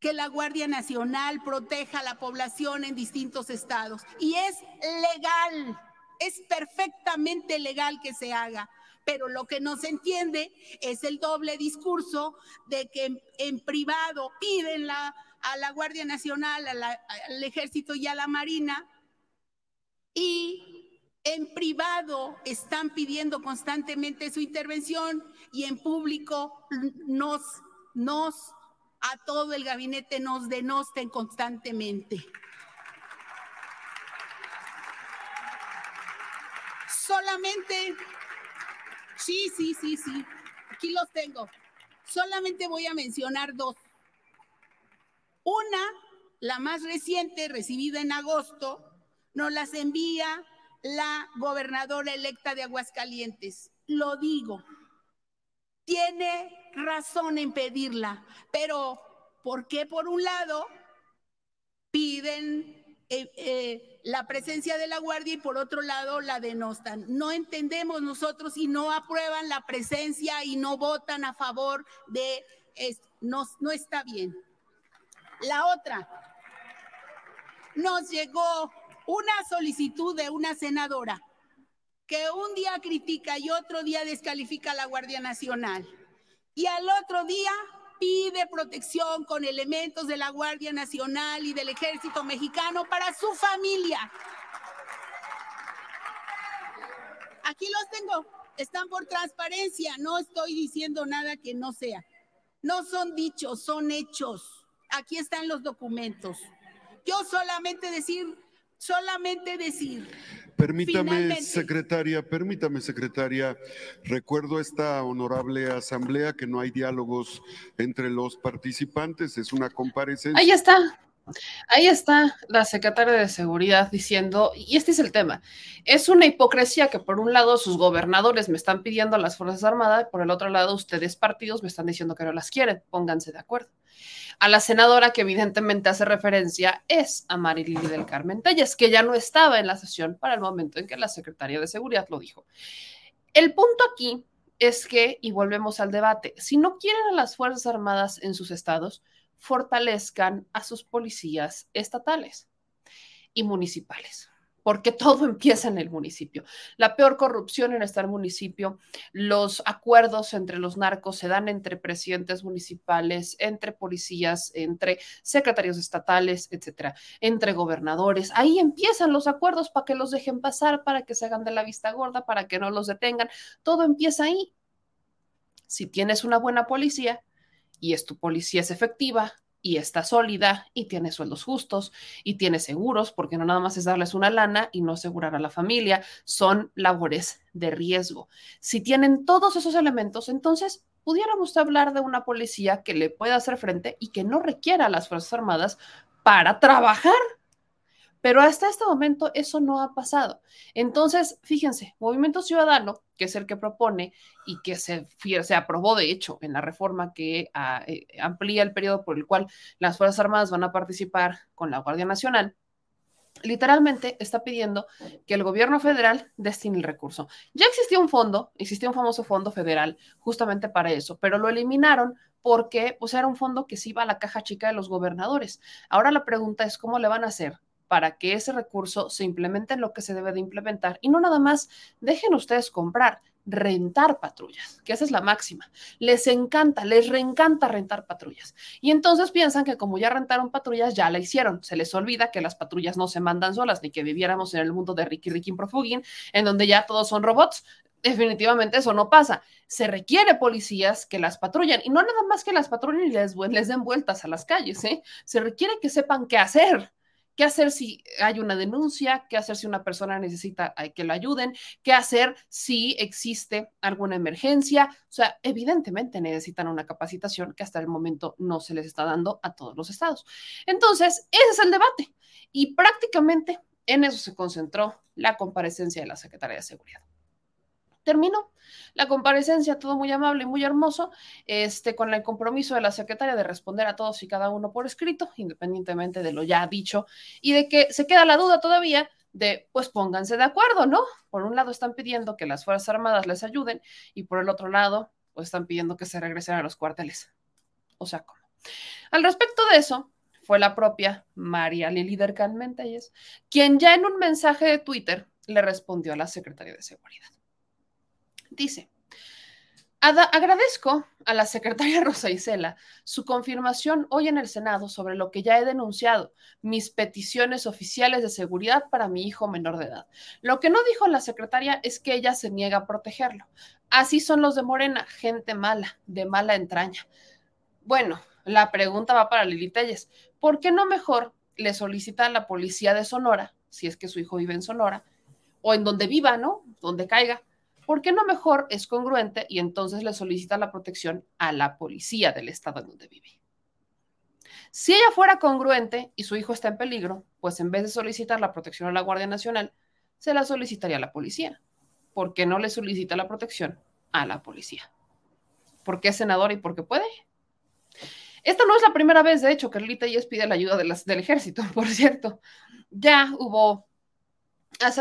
que la Guardia Nacional proteja a la población en distintos estados. Y es legal, es perfectamente legal que se haga pero lo que no se entiende es el doble discurso de que en, privado piden a la Guardia Nacional, al Ejército y a la Marina, y en privado están pidiendo constantemente su intervención y en público nos, nos, a todo el gabinete nos denosten constantemente. Solamente Sí, sí, sí, sí. Aquí los tengo. Solamente voy a mencionar dos. Una, la más reciente, recibida en agosto, nos las envía la gobernadora electa de Aguascalientes. Lo digo, tiene razón en pedirla, pero ¿por qué por un lado piden eh, eh, la presencia de la guardia y por otro lado la denostan. No entendemos nosotros y no aprueban la presencia y no votan a favor de esto. No, no está bien. La otra, nos llegó una solicitud de una senadora que un día critica y otro día descalifica a la Guardia Nacional. Y al otro día pide protección con elementos de la Guardia Nacional y del Ejército Mexicano para su familia. Aquí los tengo, están por transparencia, no estoy diciendo nada que no sea. No son dichos, son hechos. Aquí están los documentos. Yo solamente decir, solamente decir Permítame, secretaria, permítame, secretaria. Recuerdo esta honorable asamblea que no hay diálogos entre los participantes, es una comparecencia. Ahí está. Ahí está la secretaria de Seguridad diciendo, y este es el tema, es una hipocresía que por un lado sus gobernadores me están pidiendo a las Fuerzas Armadas, y por el otro lado ustedes partidos me están diciendo que no las quieren, pónganse de acuerdo. A la senadora que evidentemente hace referencia es a Marilyn del Carmen Telles, que ya no estaba en la sesión para el momento en que la secretaria de Seguridad lo dijo. El punto aquí es que, y volvemos al debate, si no quieren a las Fuerzas Armadas en sus estados, fortalezcan a sus policías estatales y municipales porque todo empieza en el municipio. La peor corrupción en este municipio, los acuerdos entre los narcos se dan entre presidentes municipales, entre policías, entre secretarios estatales, etcétera, entre gobernadores. Ahí empiezan los acuerdos para que los dejen pasar, para que se hagan de la vista gorda, para que no los detengan. Todo empieza ahí. Si tienes una buena policía y es tu policía es efectiva, y está sólida y tiene sueldos justos y tiene seguros, porque no nada más es darles una lana y no asegurar a la familia, son labores de riesgo. Si tienen todos esos elementos, entonces pudiéramos hablar de una policía que le pueda hacer frente y que no requiera a las Fuerzas Armadas para trabajar pero hasta este momento eso no ha pasado. Entonces, fíjense, Movimiento Ciudadano, que es el que propone y que se, aprobó, de hecho, en la reforma que ah, eh, amplía el periodo por el cual las Fuerzas Armadas van a participar con la Guardia Nacional, literalmente está pidiendo que el gobierno federal destine el recurso. Ya existía un fondo, existía un famoso fondo federal justamente para eso, pero lo eliminaron porque pues, era un fondo que se iba a la caja chica de los gobernadores. Ahora la pregunta es cómo le van a hacer para que ese recurso se implemente en lo que se debe de implementar y no nada más dejen ustedes comprar, rentar patrullas, que esa es la máxima. Les encanta, les reencanta rentar patrullas. Y entonces piensan que como ya rentaron patrullas, ya la hicieron. Se les olvida que las patrullas no se mandan solas, ni que viviéramos en el mundo de Ricky Ricky Profugin, en donde ya todos son robots. Definitivamente eso no pasa. Se requiere policías que las patrullen y no nada más que las patrullen y les, les den vueltas a las calles, ¿eh? Se requiere que sepan qué hacer ¿Qué hacer si hay una denuncia? ¿Qué hacer si una persona necesita que lo ayuden? ¿Qué hacer si existe alguna emergencia? O sea, evidentemente necesitan una capacitación que hasta el momento no se les está dando a todos los estados. Entonces, ese es el debate. Y prácticamente en eso se concentró la comparecencia de la Secretaría de Seguridad. Terminó la comparecencia, todo muy amable y muy hermoso, este, con el compromiso de la secretaria de responder a todos y cada uno por escrito, independientemente de lo ya dicho, y de que se queda la duda todavía de, pues pónganse de acuerdo, ¿no? Por un lado están pidiendo que las Fuerzas Armadas les ayuden y por el otro lado, pues están pidiendo que se regresen a los cuarteles. O sea, ¿cómo? Al respecto de eso, fue la propia María Lili Dercan quien ya en un mensaje de Twitter le respondió a la secretaria de Seguridad. Dice, agradezco a la secretaria Rosa Isela su confirmación hoy en el Senado sobre lo que ya he denunciado, mis peticiones oficiales de seguridad para mi hijo menor de edad. Lo que no dijo la secretaria es que ella se niega a protegerlo. Así son los de Morena, gente mala, de mala entraña. Bueno, la pregunta va para Lili Telles. ¿Por qué no mejor le solicita a la policía de Sonora, si es que su hijo vive en Sonora, o en donde viva, ¿no? Donde caiga ¿por qué no mejor es congruente y entonces le solicita la protección a la policía del estado en donde vive? Si ella fuera congruente y su hijo está en peligro, pues en vez de solicitar la protección a la Guardia Nacional, se la solicitaría a la policía. ¿Por qué no le solicita la protección a la policía? ¿Por qué es senador y por qué puede? Esta no es la primera vez, de hecho, que Lita Yes pide la ayuda del ejército, por cierto. Ya hubo...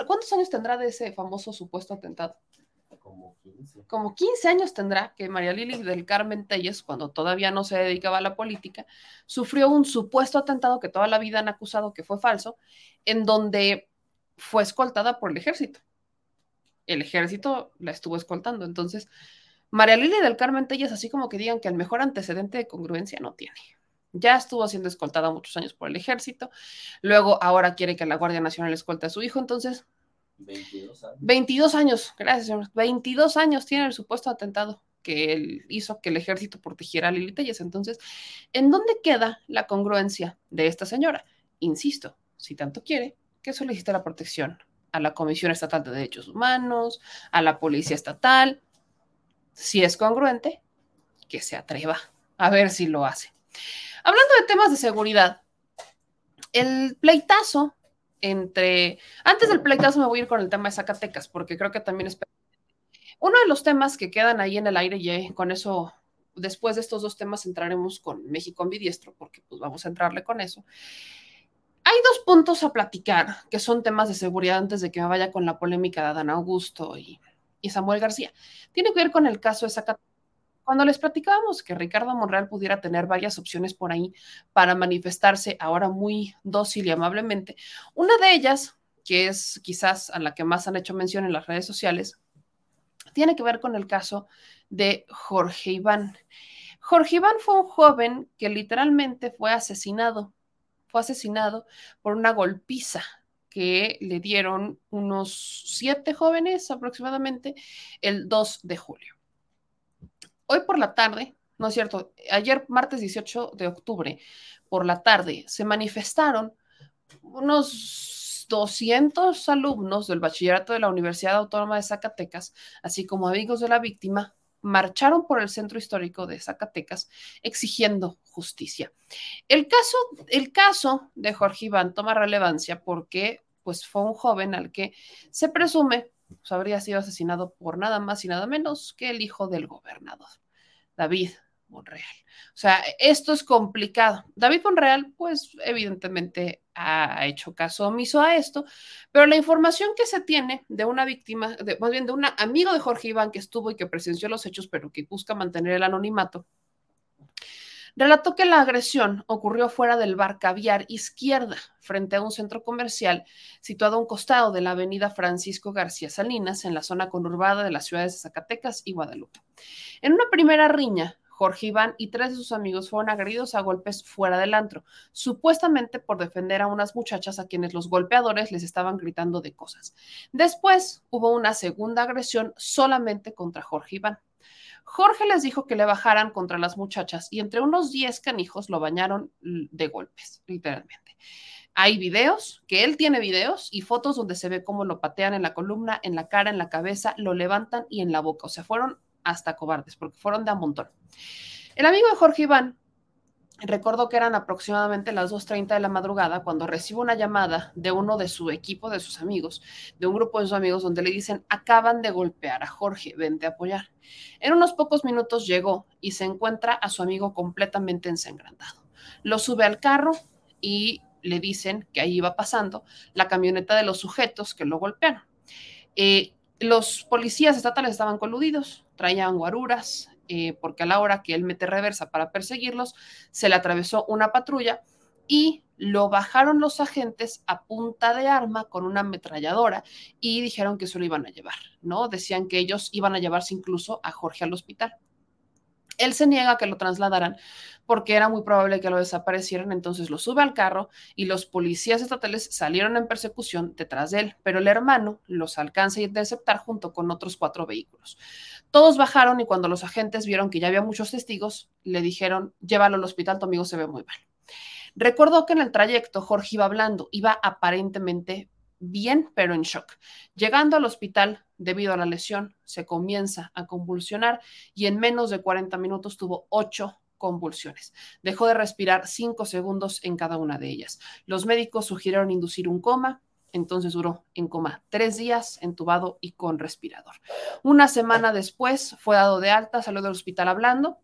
¿Cuántos años tendrá de ese famoso supuesto atentado? Como 15. Como 15 años tendrá que María Lili del Carmen Telles, cuando todavía no se dedicaba a la política, sufrió un supuesto atentado que toda la vida han acusado que fue falso, en donde fue escoltada por el ejército. El ejército la estuvo escoltando. Entonces, María Lili del Carmen Telles, así como que digan que el mejor antecedente de congruencia no tiene. Ya estuvo siendo escoltada muchos años por el ejército, luego ahora quiere que la Guardia Nacional escolte a su hijo, entonces 22 años. 22 años, gracias, señor. 22 años tiene el supuesto atentado que él hizo que el ejército protegiera a Lili Telles. Entonces, ¿en dónde queda la congruencia de esta señora? Insisto, si tanto quiere, que solicite la protección a la Comisión Estatal de Derechos Humanos, a la Policía Estatal. Si es congruente, que se atreva a ver si lo hace. Hablando de temas de seguridad, el pleitazo entre... Antes del pleitazo me voy a ir con el tema de Zacatecas, porque creo que también es... Uno de los temas que quedan ahí en el aire, y con eso, después de estos dos temas entraremos con México ambidiestro, porque pues vamos a entrarle con eso. Hay dos puntos a platicar que son temas de seguridad antes de que me vaya con la polémica de Adán Augusto y, y Samuel García. Tiene que ver con el caso de Zacatecas. Cuando les platicábamos que Ricardo Monreal pudiera tener varias opciones por ahí para manifestarse ahora muy dócil y amablemente, una de ellas, que es quizás a la que más han hecho mención en las redes sociales, tiene que ver con el caso de Jorge Iván. Jorge Iván fue un joven que literalmente fue asesinado, fue asesinado por una golpiza que le dieron unos siete jóvenes aproximadamente el 2 de julio hoy por la tarde, no es cierto, ayer martes 18 de octubre, por la tarde, se manifestaron unos 200 alumnos del bachillerato de la Universidad Autónoma de Zacatecas, así como amigos de la víctima, marcharon por el centro histórico de Zacatecas exigiendo justicia. El caso, el caso de Jorge Iván toma relevancia porque pues, fue un joven al que se presume pues, habría sido asesinado por nada más y nada menos que el hijo del gobernador, David Monreal. O sea, esto es complicado. David Monreal, pues evidentemente ha hecho caso omiso a esto, pero la información que se tiene de una víctima, de, más bien de un amigo de Jorge Iván que estuvo y que presenció los hechos, pero que busca mantener el anonimato, relató que la agresión ocurrió fuera del bar Caviar Izquierda, frente a un centro comercial situado a un costado de la avenida Francisco García Salinas, en la zona conurbada de las ciudades de Zacatecas y Guadalupe. En una primera riña, Jorge Iván y tres de sus amigos fueron agredidos a golpes fuera del antro, supuestamente por defender a unas muchachas a quienes los golpeadores les estaban gritando de cosas. Después hubo una segunda agresión solamente contra Jorge Iván. Jorge les dijo que le bajaran contra las muchachas y entre unos 10 canijos lo bañaron de golpes, literalmente. Hay videos, que él tiene videos y fotos donde se ve cómo lo patean en la columna, en la cara, en la cabeza, lo levantan y en la boca. O sea, fueron hasta cobardes porque fueron de a montón. El amigo de Jorge Iván Recordó que eran aproximadamente las 2.30 de la madrugada cuando recibe una llamada de uno de su equipo, de sus amigos, de un grupo de sus amigos, donde le dicen, acaban de golpear a Jorge, vente a apoyar. En unos pocos minutos llegó y se encuentra a su amigo completamente ensangrentado. Lo sube al carro y le dicen que ahí iba pasando la camioneta de los sujetos que lo golpearon. Eh, los policías estatales estaban coludidos, traían guaruras, eh, porque a la hora que él mete reversa para perseguirlos, se le atravesó una patrulla y lo bajaron los agentes a punta de arma con una ametralladora y dijeron que se lo iban a llevar, ¿no? Decían que ellos iban a llevarse incluso a Jorge al hospital. Él se niega a que lo trasladaran porque era muy probable que lo desaparecieran, entonces lo sube al carro y los policías estatales salieron en persecución detrás de él, pero el hermano los alcanza a interceptar junto con otros cuatro vehículos. Todos bajaron y cuando los agentes vieron que ya había muchos testigos, le dijeron, llévalo al hospital, tu amigo se ve muy mal. Recordó que en el trayecto Jorge iba hablando, iba aparentemente bien, pero en shock. Llegando al hospital, debido a la lesión, se comienza a convulsionar y en menos de 40 minutos tuvo ocho convulsiones. Dejó de respirar cinco segundos en cada una de ellas. Los médicos sugirieron inducir un coma, entonces duró en coma tres días, entubado y con respirador. Una semana después fue dado de alta, salió del hospital hablando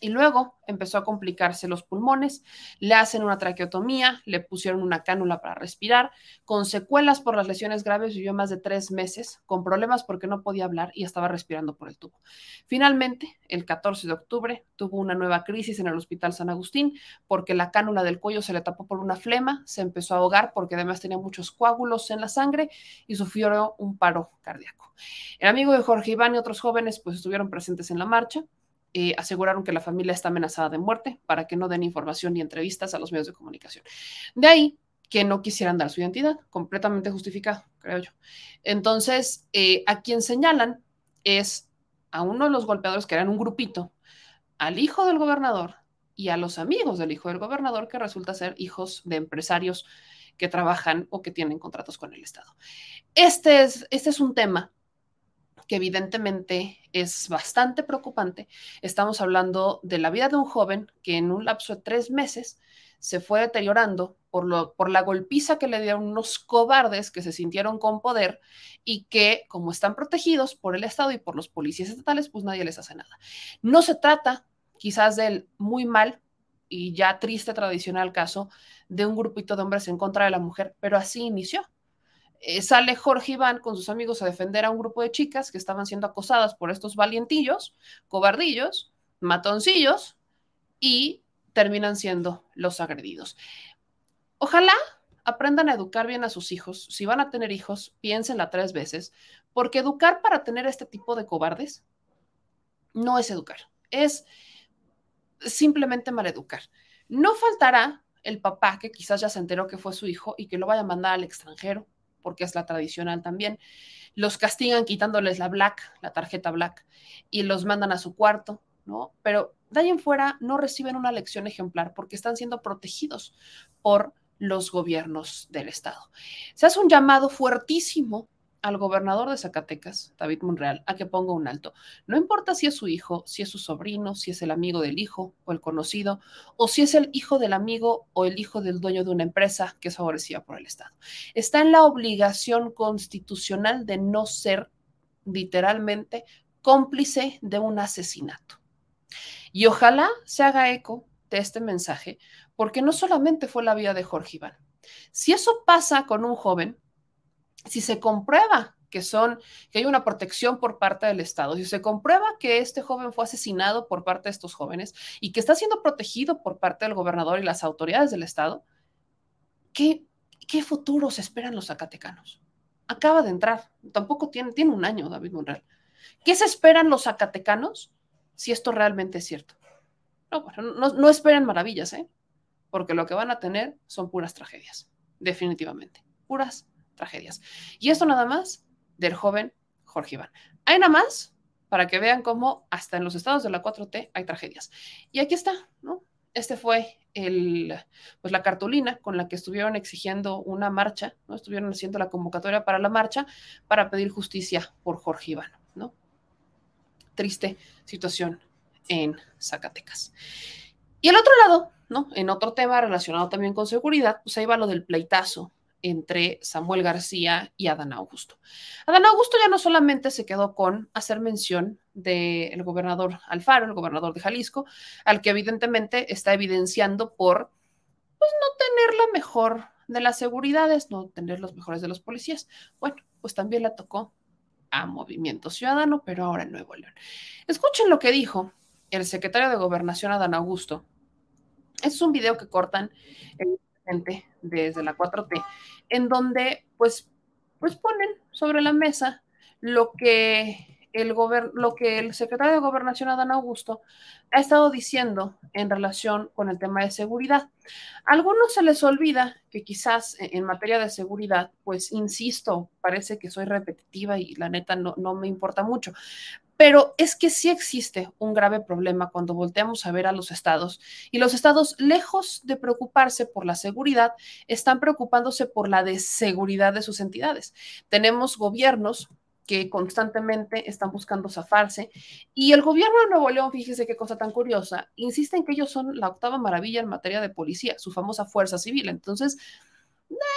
Y luego empezó a complicarse los pulmones, le hacen una traqueotomía, le pusieron una cánula para respirar, con secuelas por las lesiones graves, vivió más de tres meses, con problemas porque no podía hablar y estaba respirando por el tubo. Finalmente, el 14 de octubre, tuvo una nueva crisis en el Hospital San Agustín porque la cánula del cuello se le tapó por una flema, se empezó a ahogar porque además tenía muchos coágulos en la sangre y sufrió un paro cardíaco. El amigo de Jorge Iván y otros jóvenes pues estuvieron presentes en la marcha eh, aseguraron que la familia está amenazada de muerte para que no den información ni entrevistas a los medios de comunicación. De ahí que no quisieran dar su identidad, completamente justificado, creo yo. Entonces, eh, a quien señalan es a uno de los golpeadores que eran un grupito, al hijo del gobernador y a los amigos del hijo del gobernador, que resulta ser hijos de empresarios que trabajan o que tienen contratos con el Estado. Este es, este es un tema que evidentemente es bastante preocupante. Estamos hablando de la vida de un joven que en un lapso de tres meses se fue deteriorando por, lo, por la golpiza que le dieron unos cobardes que se sintieron con poder y que, como están protegidos por el Estado y por los policías estatales, pues nadie les hace nada. No se trata quizás del muy mal y ya triste tradicional caso de un grupito de hombres en contra de la mujer, pero así inició. Eh, sale Jorge Iván con sus amigos a defender a un grupo de chicas que estaban siendo acosadas por estos valientillos, cobardillos, matoncillos, y terminan siendo los agredidos. Ojalá aprendan a educar bien a sus hijos. Si van a tener hijos, piénsenla tres veces, porque educar para tener este tipo de cobardes no es educar, es simplemente maleducar. No faltará el papá que quizás ya se enteró que fue su hijo y que lo vaya a mandar al extranjero porque es la tradicional también. Los castigan quitándoles la black, la tarjeta black, y los mandan a su cuarto, ¿no? Pero de ahí en fuera no reciben una lección ejemplar porque están siendo protegidos por los gobiernos del Estado. Se hace un llamado fuertísimo al gobernador de Zacatecas, David Monreal, a que ponga un alto. No importa si es su hijo, si es su sobrino, si es el amigo del hijo o el conocido, o si es el hijo del amigo o el hijo del dueño de una empresa que es favorecida por el Estado. Está en la obligación constitucional de no ser literalmente cómplice de un asesinato. Y ojalá se haga eco de este mensaje, porque no solamente fue la vida de Jorge Iván. Si eso pasa con un joven, si se comprueba que son, que hay una protección por parte del Estado, si se comprueba que este joven fue asesinado por parte de estos jóvenes y que está siendo protegido por parte del gobernador y las autoridades del Estado, ¿qué, qué futuros esperan los zacatecanos? Acaba de entrar, tampoco tiene, tiene un año David Monreal. ¿Qué se esperan los zacatecanos si esto realmente es cierto? No, no, no esperen maravillas, ¿eh? Porque lo que van a tener son puras tragedias, definitivamente, puras tragedias. Y esto nada más del joven Jorge Iván. Hay nada más para que vean cómo hasta en los estados de la 4T hay tragedias. Y aquí está, ¿no? Este fue el, pues la cartulina con la que estuvieron exigiendo una marcha, ¿no? Estuvieron haciendo la convocatoria para la marcha para pedir justicia por Jorge Iván, ¿no? Triste situación en Zacatecas. Y el otro lado, ¿no? En otro tema relacionado también con seguridad, pues ahí va lo del pleitazo entre Samuel García y Adán Augusto. Adán Augusto ya no solamente se quedó con hacer mención del gobernador Alfaro, el gobernador de Jalisco, al que evidentemente está evidenciando por pues, no tener la mejor de las seguridades, no tener los mejores de los policías. Bueno, pues también le tocó a Movimiento Ciudadano, pero ahora en Nuevo León. Escuchen lo que dijo el secretario de Gobernación, Adán Augusto. Es un video que cortan desde la 4T, en donde pues, pues ponen sobre la mesa lo que el, lo que el secretario de Gobernación, Adán Augusto, ha estado diciendo en relación con el tema de seguridad. A algunos se les olvida que quizás en materia de seguridad, pues insisto, parece que soy repetitiva y la neta no, no me importa mucho, pero es que sí existe un grave problema cuando volteamos a ver a los estados y los estados, lejos de preocuparse por la seguridad, están preocupándose por la deseguridad de sus entidades. Tenemos gobiernos que constantemente están buscando zafarse. Y el gobierno de Nuevo León, fíjese qué cosa tan curiosa, insiste en que ellos son la octava maravilla en materia de policía, su famosa fuerza civil. Entonces,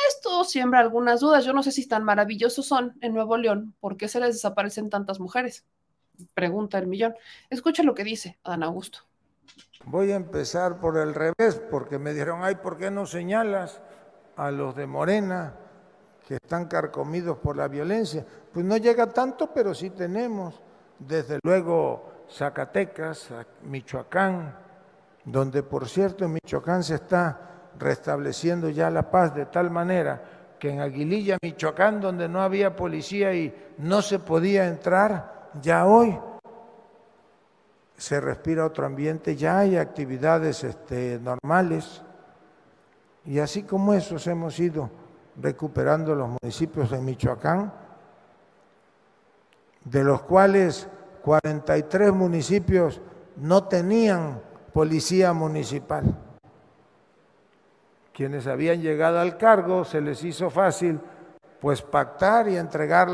esto siembra algunas dudas. Yo no sé si tan maravillosos son en Nuevo León, ¿por qué se les desaparecen tantas mujeres? Pregunta el millón. Escucha lo que dice Adán Augusto. Voy a empezar por el revés, porque me dijeron, ay, ¿por qué no señalas a los de Morena que están carcomidos por la violencia? Pues no llega tanto, pero sí tenemos. Desde luego Zacatecas, Michoacán, donde por cierto en Michoacán se está restableciendo ya la paz de tal manera que en Aguililla, Michoacán, donde no había policía y no se podía entrar, ya hoy se respira otro ambiente, ya hay actividades este, normales. Y así como esos hemos ido recuperando los municipios de Michoacán, de los cuales 43 municipios no tenían policía municipal. Quienes habían llegado al cargo se les hizo fácil pues pactar y entregar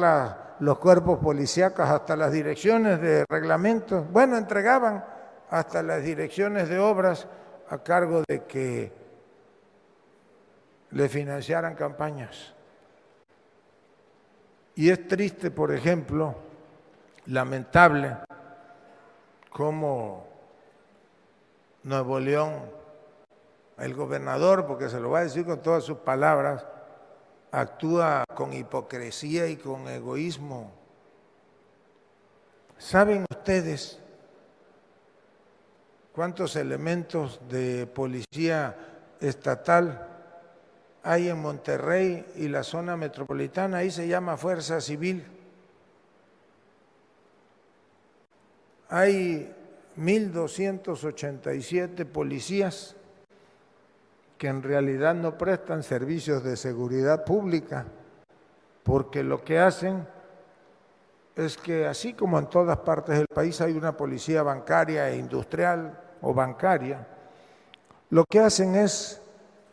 los cuerpos policíacos hasta las direcciones de reglamentos. Bueno, entregaban hasta las direcciones de obras a cargo de que le financiaran campañas. Y es triste, por ejemplo, lamentable, como Nuevo León, el gobernador, porque se lo va a decir con todas sus palabras, actúa con hipocresía y con egoísmo. ¿Saben ustedes cuántos elementos de policía estatal hay en Monterrey y la zona metropolitana? Ahí se llama Fuerza Civil. Hay 1.287 policías que en realidad no prestan servicios de seguridad pública, porque lo que hacen es que así como en todas partes del país hay una policía bancaria e industrial o bancaria, lo que hacen es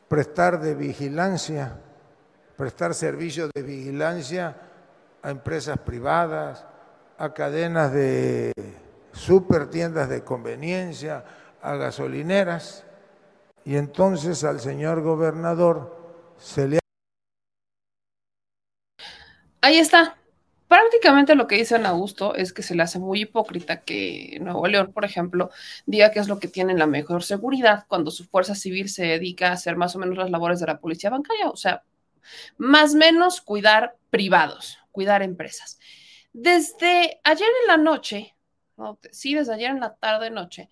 prestar de vigilancia, prestar servicios de vigilancia a empresas privadas, a cadenas de super tiendas de conveniencia, a gasolineras, y entonces al señor gobernador se le... Ahí está. Prácticamente lo que dice Augusto es que se le hace muy hipócrita que Nuevo León, por ejemplo, diga que es lo que tiene la mejor seguridad cuando su fuerza civil se dedica a hacer más o menos las labores de la policía bancaria, o sea, más o menos cuidar privados, cuidar empresas. Desde ayer en la noche, sí, desde ayer en la tarde noche,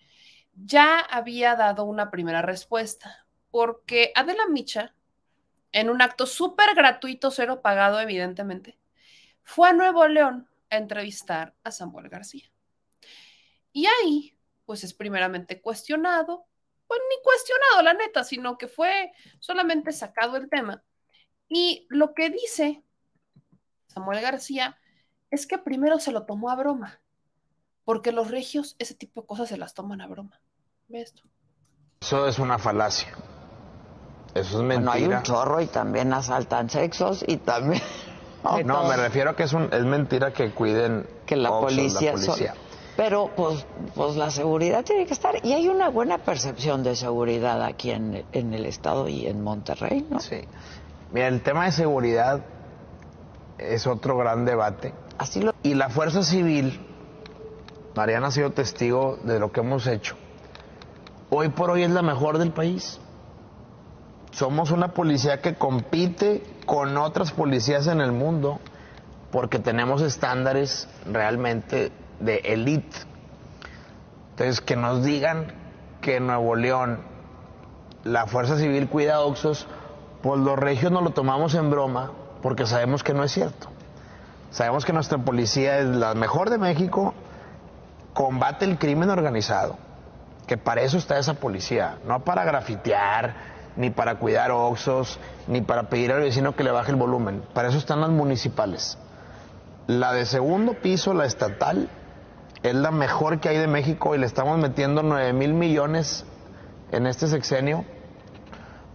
ya había dado una primera respuesta, porque Adela Micha, en un acto súper gratuito, cero pagado, evidentemente, fue a Nuevo León a entrevistar a Samuel García. Y ahí, pues es primeramente cuestionado, pues ni cuestionado, la neta, sino que fue solamente sacado el tema. Y lo que dice Samuel García es que primero se lo tomó a broma porque los regios ese tipo de cosas se las toman a broma. ¿Ves esto? Eso es una falacia. Eso es mentira. No hay un chorro y también asaltan sexos y también... No, me refiero a que es, un, es mentira que cuiden que la policía. pero pues, pues la seguridad tiene que estar. Y hay una buena percepción de seguridad aquí en, en el estado y en Monterrey, ¿no? Sí. Mira, el tema de seguridad es otro gran debate. Así lo... Y la fuerza civil Mariana ha sido testigo de lo que hemos hecho. Hoy por hoy es la mejor del país. Somos una policía que compite con otras policías en el mundo porque tenemos estándares realmente de élite. Entonces, que nos digan que en Nuevo León la Fuerza Civil cuida Oxos, pues los regios nos lo tomamos en broma porque sabemos que no es cierto. Sabemos que nuestra policía es la mejor de México combate el crimen organizado, que para eso está esa policía, no para grafitear, ni para cuidar oxos, ni para pedir al vecino que le baje el volumen, para eso están las municipales. La de segundo piso, la estatal, es la mejor que hay de México y le estamos metiendo 9 mil millones en este sexenio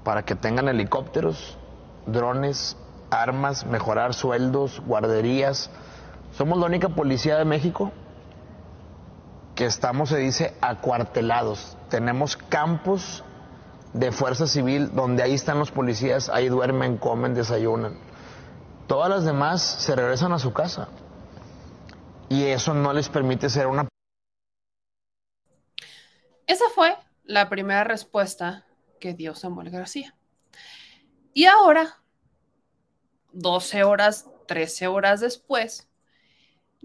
para que tengan helicópteros, drones, armas, mejorar sueldos, guarderías. Somos la única policía de México que estamos, se dice, acuartelados. Tenemos campos de fuerza civil donde ahí están los policías, ahí duermen, comen, desayunan. Todas las demás se regresan a su casa. Y eso no les permite ser una... Esa fue la primera respuesta que dio Samuel García. Y ahora, 12 horas, 13 horas después,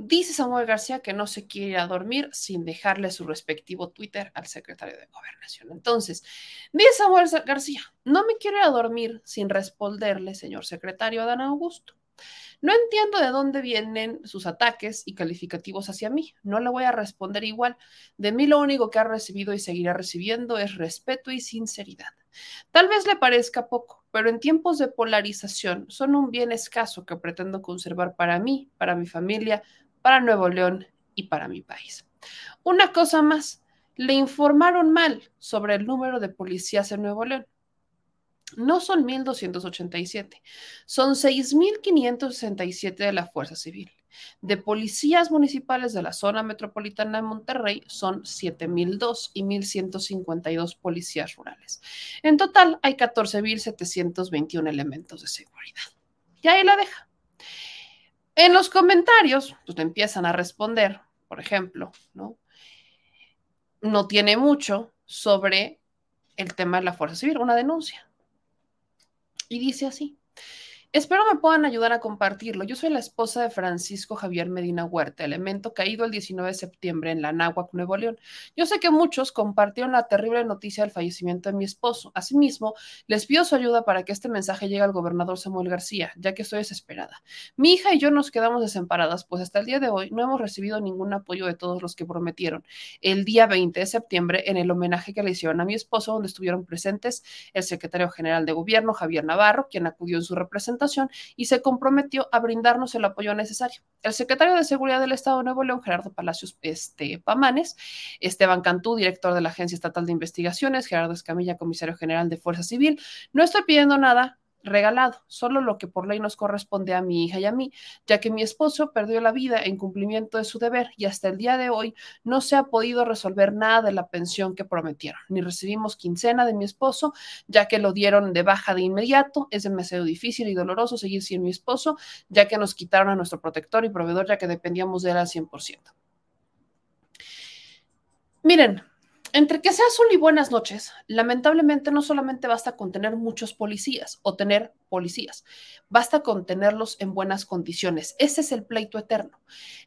dice Samuel García que no se quiere a dormir sin dejarle su respectivo Twitter al secretario de Gobernación. Entonces, dice Samuel García, no me quiero a dormir sin responderle, señor secretario Adán Augusto. No entiendo de dónde vienen sus ataques y calificativos hacia mí. No le voy a responder igual. De mí lo único que ha recibido y seguirá recibiendo es respeto y sinceridad. Tal vez le parezca poco, pero en tiempos de polarización son un bien escaso que pretendo conservar para mí, para mi familia, para Nuevo León y para mi país. Una cosa más, le informaron mal sobre el número de policías en Nuevo León. No son 1.287, son 6.567 de la Fuerza Civil. De policías municipales de la zona metropolitana de Monterrey son 7.002 y 1.152 policías rurales. En total hay 14.721 elementos de seguridad. Y ahí la deja. En los comentarios, pues empiezan a responder, por ejemplo, ¿no? No tiene mucho sobre el tema de la Fuerza Civil, una denuncia y dice así. Espero me puedan ayudar a compartirlo. Yo soy la esposa de Francisco Javier Medina Huerta, elemento caído el 19 de septiembre en la Náhuac, Nuevo León. Yo sé que muchos compartieron la terrible noticia del fallecimiento de mi esposo. Asimismo, les pido su ayuda para que este mensaje llegue al gobernador Samuel García, ya que estoy desesperada. Mi hija y yo nos quedamos desemparadas, pues hasta el día de hoy no hemos recibido ningún apoyo de todos los que prometieron el día 20 de septiembre en el homenaje que le hicieron a mi esposo, donde estuvieron presentes el secretario general de gobierno, Javier Navarro, quien acudió en su representación y se comprometió a brindarnos el apoyo necesario. El secretario de Seguridad del Estado de Nuevo León, Gerardo Palacios este, Pamanes, Esteban Cantú, director de la Agencia Estatal de Investigaciones, Gerardo Escamilla, comisario general de Fuerza Civil. No estoy pidiendo nada, regalado, solo lo que por ley nos corresponde a mi hija y a mí, ya que mi esposo perdió la vida en cumplimiento de su deber y hasta el día de hoy no se ha podido resolver nada de la pensión que prometieron, ni recibimos quincena de mi esposo, ya que lo dieron de baja de inmediato, es demasiado difícil y doloroso seguir sin mi esposo, ya que nos quitaron a nuestro protector y proveedor, ya que dependíamos de él al 100%. Miren, entre que sea sol y buenas noches, lamentablemente no solamente basta con tener muchos policías o tener policías, basta con tenerlos en buenas condiciones. Ese es el pleito eterno,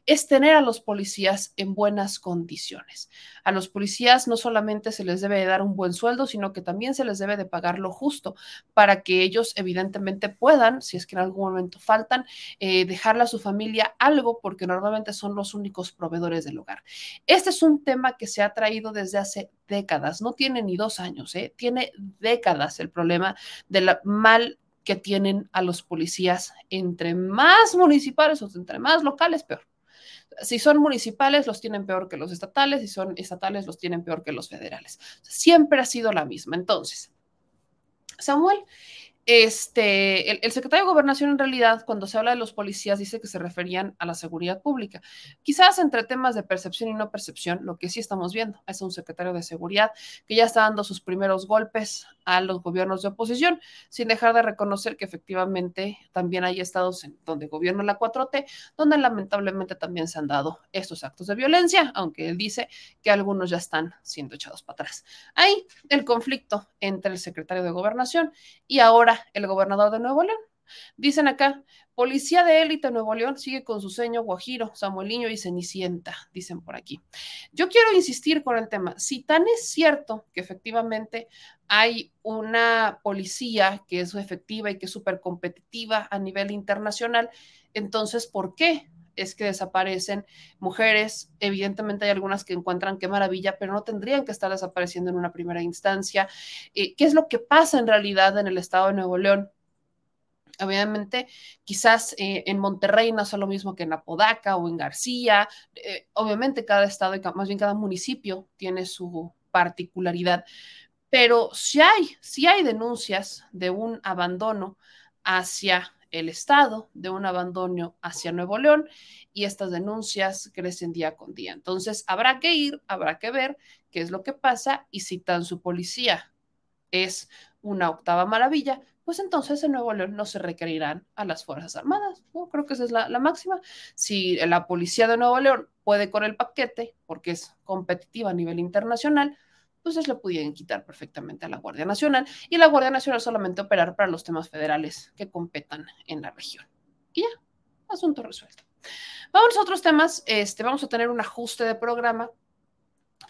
es tener a los policías en buenas condiciones. A los policías no solamente se les debe de dar un buen sueldo, sino que también se les debe de pagar lo justo para que ellos evidentemente puedan, si es que en algún momento faltan, eh, dejarle a su familia algo, porque normalmente son los únicos proveedores del hogar. Este es un tema que se ha traído desde hace décadas, no tiene ni dos años, ¿eh? tiene décadas el problema del mal que tienen a los policías entre más municipales o entre más locales, peor. Si son municipales, los tienen peor que los estatales, si son estatales, los tienen peor que los federales. Siempre ha sido la misma. Entonces, Samuel este, el, secretario de Gobernación en realidad, cuando se habla de los policías, dice que se referían a la seguridad pública. Quizás entre temas de percepción y no percepción, lo que sí estamos viendo es un secretario de seguridad que ya está dando sus primeros golpes a los gobiernos de oposición, sin dejar de reconocer que efectivamente también hay estados donde gobierna la 4T, donde lamentablemente también se han dado estos actos de violencia, aunque él dice que algunos ya están siendo echados para atrás. Ahí el conflicto entre el secretario de Gobernación y ahora el gobernador de Nuevo León. Dicen acá, policía de élite Nuevo León sigue con su seño Guajiro, Samueliño y Cenicienta, dicen por aquí. Yo quiero insistir con el tema, si tan es cierto que efectivamente hay una policía que es efectiva y que es súper competitiva a nivel internacional, entonces, ¿por qué es que desaparecen mujeres. Evidentemente hay algunas que encuentran qué maravilla, pero no tendrían que estar desapareciendo en una primera instancia. Eh, ¿Qué es lo que pasa en realidad en el estado de Nuevo León? Obviamente, quizás eh, en Monterrey no es lo mismo que en Apodaca o en García. Eh, obviamente, cada estado más bien cada municipio tiene su particularidad. Pero si hay, si hay denuncias de un abandono hacia el Estado de un abandono hacia Nuevo León y estas denuncias crecen día con día. Entonces, habrá que ir, habrá que ver qué es lo que pasa y si tan su policía es una octava maravilla, pues entonces en Nuevo León no se requerirán a las Fuerzas Armadas. Creo que esa es la, máxima. Si la policía de Nuevo León puede con el paquete, porque es competitiva a nivel internacional, pues le pudieran quitar perfectamente a la Guardia Nacional y la Guardia Nacional solamente operar para los temas federales que competan en la región. Y ya, asunto resuelto. Vamos a otros temas. Este, vamos a tener un ajuste de programa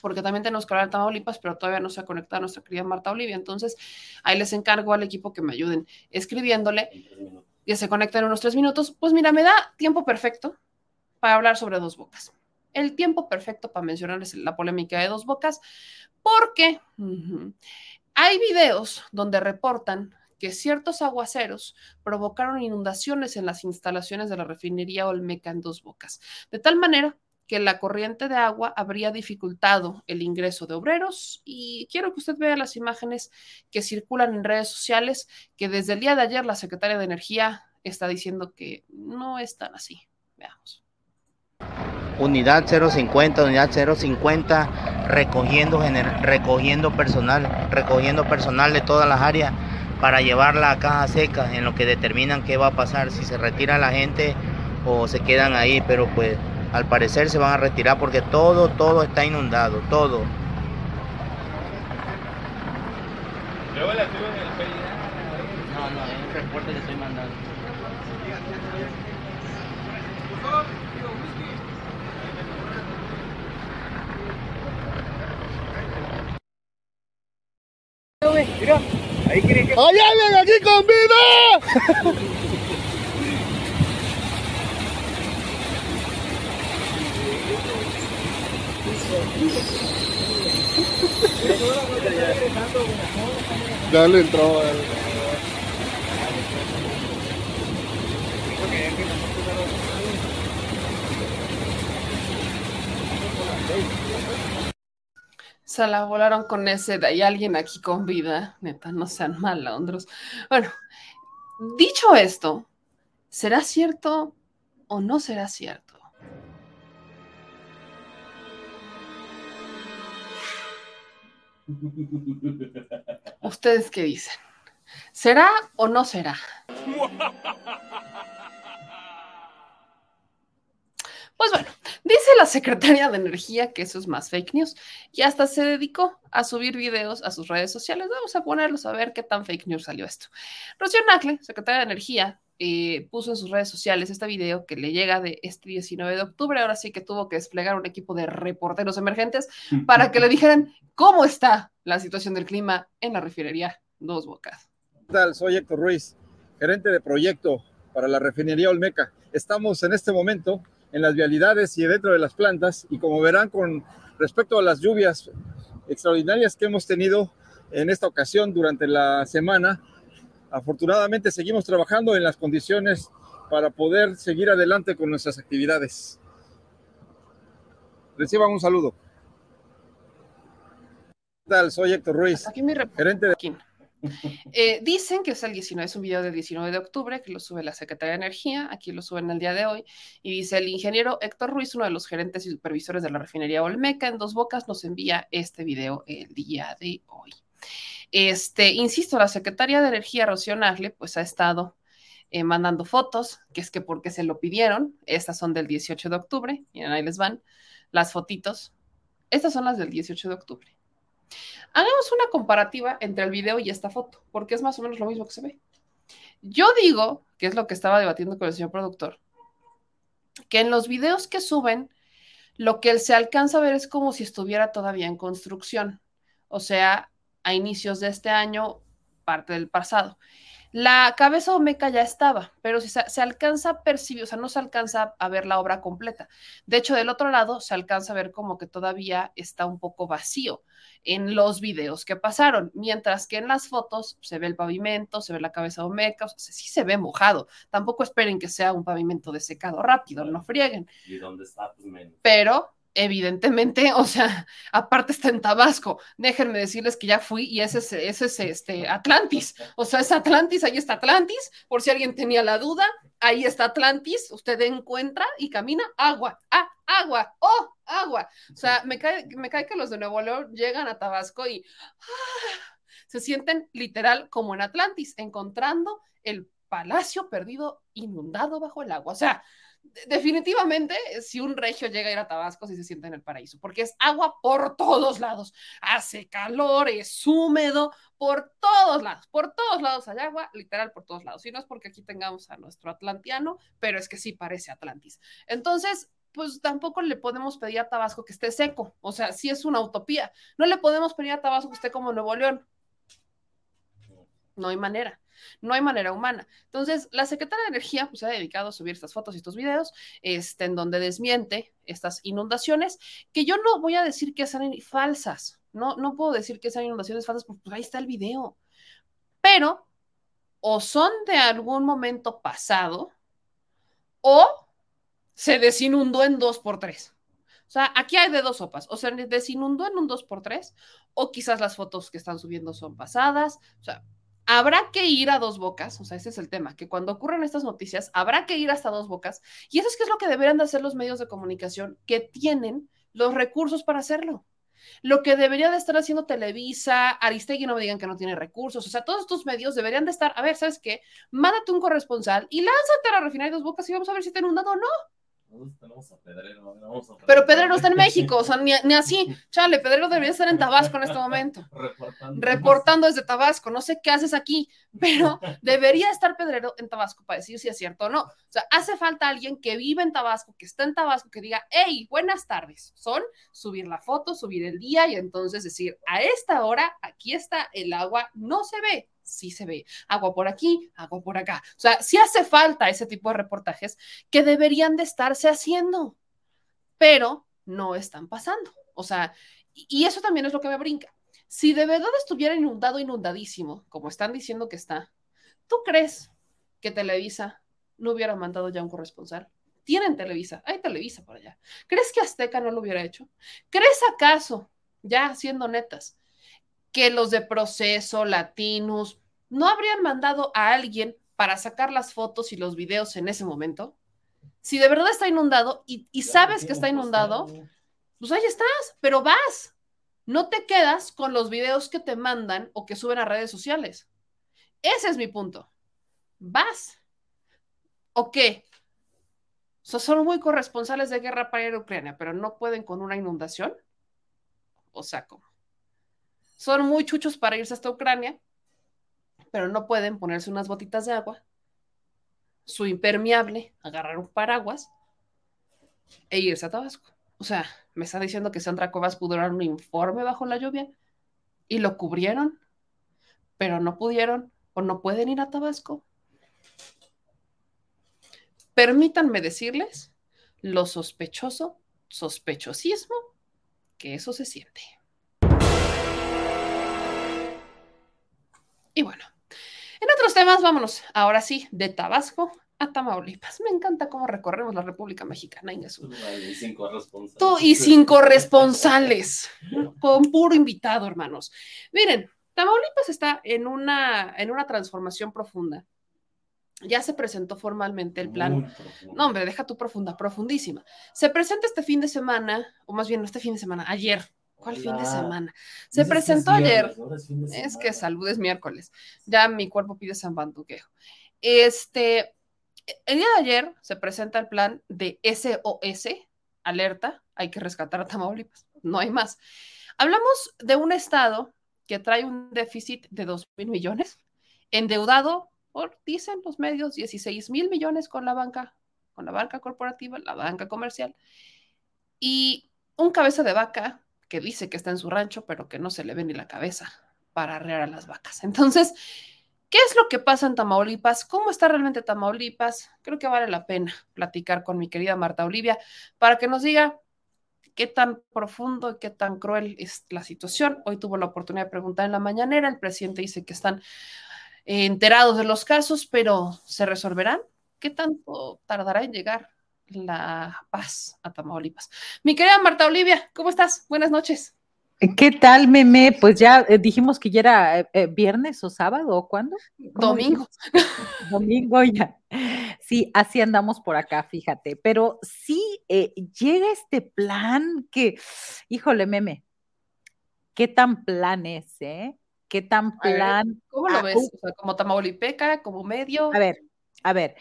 porque también tenemos que hablar de Tamaulipas, pero todavía no se ha conectado nuestra querida Marta Olivia. Entonces, ahí les encargo al equipo que me ayuden escribiéndole que se conecten en unos tres minutos. Pues mira, me da tiempo perfecto para hablar sobre dos bocas. El tiempo perfecto para mencionarles la polémica de dos bocas, porque hay videos donde reportan que ciertos aguaceros provocaron inundaciones en las instalaciones de la refinería Olmeca en Dos Bocas, de tal manera que la corriente de agua habría dificultado el ingreso de obreros y quiero que usted vea las imágenes que circulan en redes sociales que desde el día de ayer la secretaria de Energía está diciendo que no están así. Veamos. Unidad 050, unidad 050, recogiendo, recogiendo personal, recogiendo personal de todas las áreas para llevarla a caja seca en lo que determinan qué va a pasar, si se retira la gente o se quedan ahí, pero pues al parecer se van a retirar porque todo, todo está inundado, todo. No, no, es un reporte que estoy mandando. Mira, ahí creen que... ¡Allá ven aquí con vida! Dale entró. Se la volaron con ese hay alguien aquí con vida. Neta, no sean malandros. Bueno, dicho esto, ¿será cierto o no será cierto? ¿Ustedes qué dicen? ¿Será o no será? Pues bueno, dice la secretaria de Energía que eso es más fake news y hasta se dedicó a subir videos a sus redes sociales. Vamos a ponerlos a ver qué tan fake news salió esto. Rocío Nacle, secretaria de Energía, eh, puso en sus redes sociales este video que le llega de este 19 de octubre. Ahora sí que tuvo que desplegar un equipo de reporteros emergentes para que le dijeran cómo está la situación del clima en la refinería Dos Bocas. ¿Qué tal? Soy Héctor Ruiz, gerente de proyecto para la refinería Olmeca. Estamos en este momento en las vialidades y dentro de las plantas y como verán con respecto a las lluvias extraordinarias que hemos tenido en esta ocasión durante la semana, afortunadamente seguimos trabajando en las condiciones para poder seguir adelante con nuestras actividades. Reciban un saludo. ¿Qué tal? Soy Héctor Ruiz, Aquí mi gerente de... Eh, dicen que es el 19, es un video del 19 de octubre que lo sube la Secretaría de Energía, aquí lo suben el día de hoy, y dice el ingeniero Héctor Ruiz, uno de los gerentes y supervisores de la refinería Olmeca en Dos Bocas, nos envía este video el día de hoy. Este, insisto, la secretaria de Energía, Rocío Nagle, pues ha estado eh, mandando fotos, que es que porque se lo pidieron, estas son del 18 de octubre, miren, ahí les van las fotitos, estas son las del 18 de octubre. Hagamos una comparativa entre el video y esta foto, porque es más o menos lo mismo que se ve. Yo digo, que es lo que estaba debatiendo con el señor productor, que en los videos que suben, lo que se alcanza a ver es como si estuviera todavía en construcción. O sea, a inicios de este año, parte del pasado. La cabeza Omeca ya estaba, pero si se, se, alcanza a percibir, o sea, no se alcanza a ver la obra completa. De hecho, del otro lado se alcanza a ver como que todavía está un poco vacío en los videos que pasaron, mientras que en las fotos se ve el pavimento, se ve la cabeza Omeca, o sea, sí se ve mojado. Tampoco esperen que sea un pavimento desecado rápido, no frieguen. ¿Y dónde está? Pues menos. Pero evidentemente, o sea, aparte está en Tabasco. Déjenme decirles que ya fui y ese es, este Atlantis. O sea, es Atlantis, ahí está Atlantis, por si alguien tenía la duda, ahí está Atlantis, usted encuentra y camina agua, ah, agua, oh, agua. O sea, me cae, me cae que los de Nuevo León llegan a Tabasco y ah, se sienten literal como en Atlantis, encontrando el palacio perdido inundado bajo el agua. O sea, definitivamente, si un regio llega a ir a Tabasco, sí se siente en el paraíso, porque es agua por todos lados. Hace calor, es húmedo, por todos lados, por todos lados hay agua, literal por todos lados. Y no es porque aquí tengamos a nuestro atlantiano, pero es que sí parece Atlantis. Entonces, pues tampoco le podemos pedir a Tabasco que esté seco. O sea, sí es una utopía. No le podemos pedir a Tabasco que esté como Nuevo León. No hay manera. No hay manera humana. Entonces, la secretaria de Energía pues, se ha dedicado a subir estas fotos y estos videos, este, en donde desmiente estas inundaciones, que yo no voy a decir que sean falsas. No, no puedo decir que sean inundaciones falsas, porque pues, ahí está el video. Pero, o son de algún momento pasado, o se desinundó en dos por tres. O sea, aquí hay de dos sopas. O se desinundó en un dos por tres, o quizás las fotos que están subiendo son pasadas. O sea, habrá que ir a dos bocas, o sea, ese es el tema, que cuando ocurran estas noticias, habrá que ir hasta dos bocas, y eso es es lo que deberían de hacer los medios de comunicación que tienen los recursos para hacerlo. Lo que debería de estar haciendo Televisa, Aristegui no me digan que no tiene recursos, o sea, todos estos medios deberían de estar, a ver, ¿sabes qué? Mándate un corresponsal y lánzate a la refinería dos bocas y vamos a ver si te inundado o no. Pero Pedrero está en México, o sea, ni, así. Chale, Pedrero debería estar en Tabasco en este momento. Reportando. desde Tabasco. No sé qué haces aquí, pero debería estar Pedrero en Tabasco para decir si es cierto o no. O sea, hace falta alguien que vive en Tabasco, que está en Tabasco, que diga, hey, buenas tardes. Son subir la foto, subir el día y entonces decir, a esta hora, aquí está el agua, no se ve, sí se ve agua por aquí, agua por acá. O sea, sí hace falta ese tipo de reportajes que deberían de estarse haciendo, pero no están pasando. O sea, y eso también es lo que me brinca. Si de verdad estuviera inundado, inundadísimo, como están diciendo que está, ¿tú crees que Televisa no hubiera mandado ya un corresponsal? Tienen Televisa, hay Televisa por allá. ¿Crees que Azteca no lo hubiera hecho? ¿Crees acaso, ya siendo netas, que los de proceso, latinos, no habrían mandado a alguien para sacar las fotos y los videos en ese momento? Si de verdad está inundado y, sabes que está inundado, pues ahí estás, pero vas. No te quedas con los videos que te mandan o que suben a redes sociales. Ese es mi punto. Vas. ¿O qué? son muy corresponsales de guerra para ir a Ucrania, pero no pueden con una inundación. O sea, ¿cómo? Son muy chuchos para irse hasta Ucrania, pero no pueden ponerse unas botitas de agua, su impermeable, agarrar un paraguas e irse a Tabasco. O sea, me está diciendo que Sandra Covas pudo dar un informe bajo la lluvia y lo cubrieron, pero no pudieron o no pueden ir a Tabasco. Permítanme decirles lo sospechoso, sospechosismo, que eso se siente. Y bueno, en otros temas, vámonos ahora sí, de Tabasco a Tamaulipas. Me encanta cómo recorremos la República Mexicana. Y sin corresponsales. Tú, y sin corresponsales, con puro invitado, hermanos. Miren, Tamaulipas está en una, en una transformación profunda. Ya se presentó formalmente el plan. No, hombre, deja tu profunda, profundísima. Se presenta este fin de semana, o más bien no este fin de semana, ayer, ¿Cuál fin de semana? Se presentó ayer. Es, que salud es miércoles. Ya mi cuerpo pide San Banduquejo. Este, el día de ayer se presenta el plan de SOS, alerta, hay que rescatar a Tamaulipas, no hay más. Hablamos de un estado que trae un déficit de 2 mil millones, endeudado por, dicen los medios, 16 mil millones con la banca, con la banca corporativa, la banca comercial, y un cabeza de vaca que dice que está en su rancho, pero que no se le ve ni la cabeza para arrear a las vacas. Entonces, ¿qué es lo que pasa en Tamaulipas? ¿Cómo está realmente Tamaulipas? Creo que vale la pena platicar con mi querida Marta Olivia para que nos diga qué tan profundo y qué tan cruel es la situación. Hoy tuvo la oportunidad de preguntar en la mañanera, el presidente dice que están enterados de los casos, pero ¿se resolverán? ¿Qué tanto tardará en llegar la Paz a Tamaulipas. Mi querida Marta Olivia, ¿cómo estás? Buenas noches. ¿Qué tal, meme? Pues ya eh, dijimos que ya era eh, eh, viernes o sábado o cuándo? Domingo. Domingo ya. Sí, así andamos por acá, fíjate. Pero sí llega este plan que, híjole, meme, ¿qué tan plan es, eh? ¿Qué tan plan? ¿Cómo lo ves? O sea, como Tamaulipeca, como medio. A ver, a ver,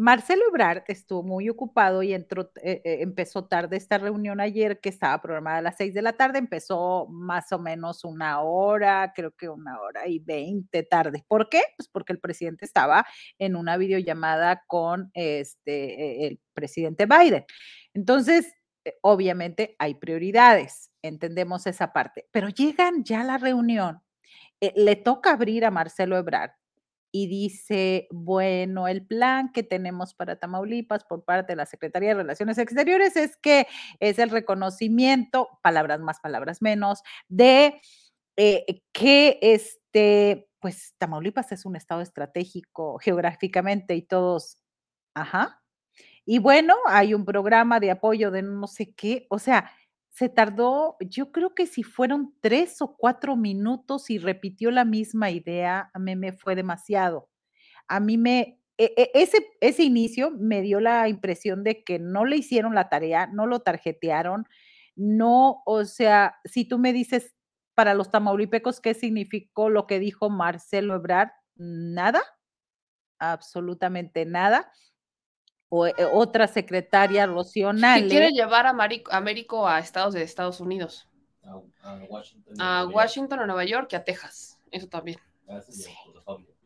Marcelo Ebrard estuvo muy ocupado y eh, eh, empezó tarde esta reunión ayer que estaba programada a las seis de la tarde, empezó más o menos una hora, creo que una hora y veinte tarde. ¿Por qué? Pues porque el presidente estaba en una videollamada con este, e, el presidente Biden. Entonces, eh, obviamente hay prioridades, entendemos esa parte, pero llegan ya a la reunión, le toca abrir a Marcelo Ebrard y dice, bueno, el plan que tenemos para Tamaulipas por parte de la Secretaría de Relaciones Exteriores es que es el reconocimiento, palabras más, palabras menos, de eh, que este, pues Tamaulipas es un estado estratégico geográficamente y todos, ajá. Y bueno, hay un programa de apoyo de no sé qué, o sea, se tardó, yo creo que si fueron tres o cuatro minutos y repitió la misma idea, a mí me fue demasiado. A mí me, e, e, ese, ese inicio me dio la impresión de que no le hicieron la tarea, no lo tarjetearon, no, o sea, si tú me dices para los tamaulipecos qué significó lo que dijo Marcelo Ebrard, nada, absolutamente nada o eh, otra secretaria, Rocío Que quiere llevar a Américo a Estados de Estados Unidos. A, Washington, a Washington, Nueva York y a Texas. Eso también. Sí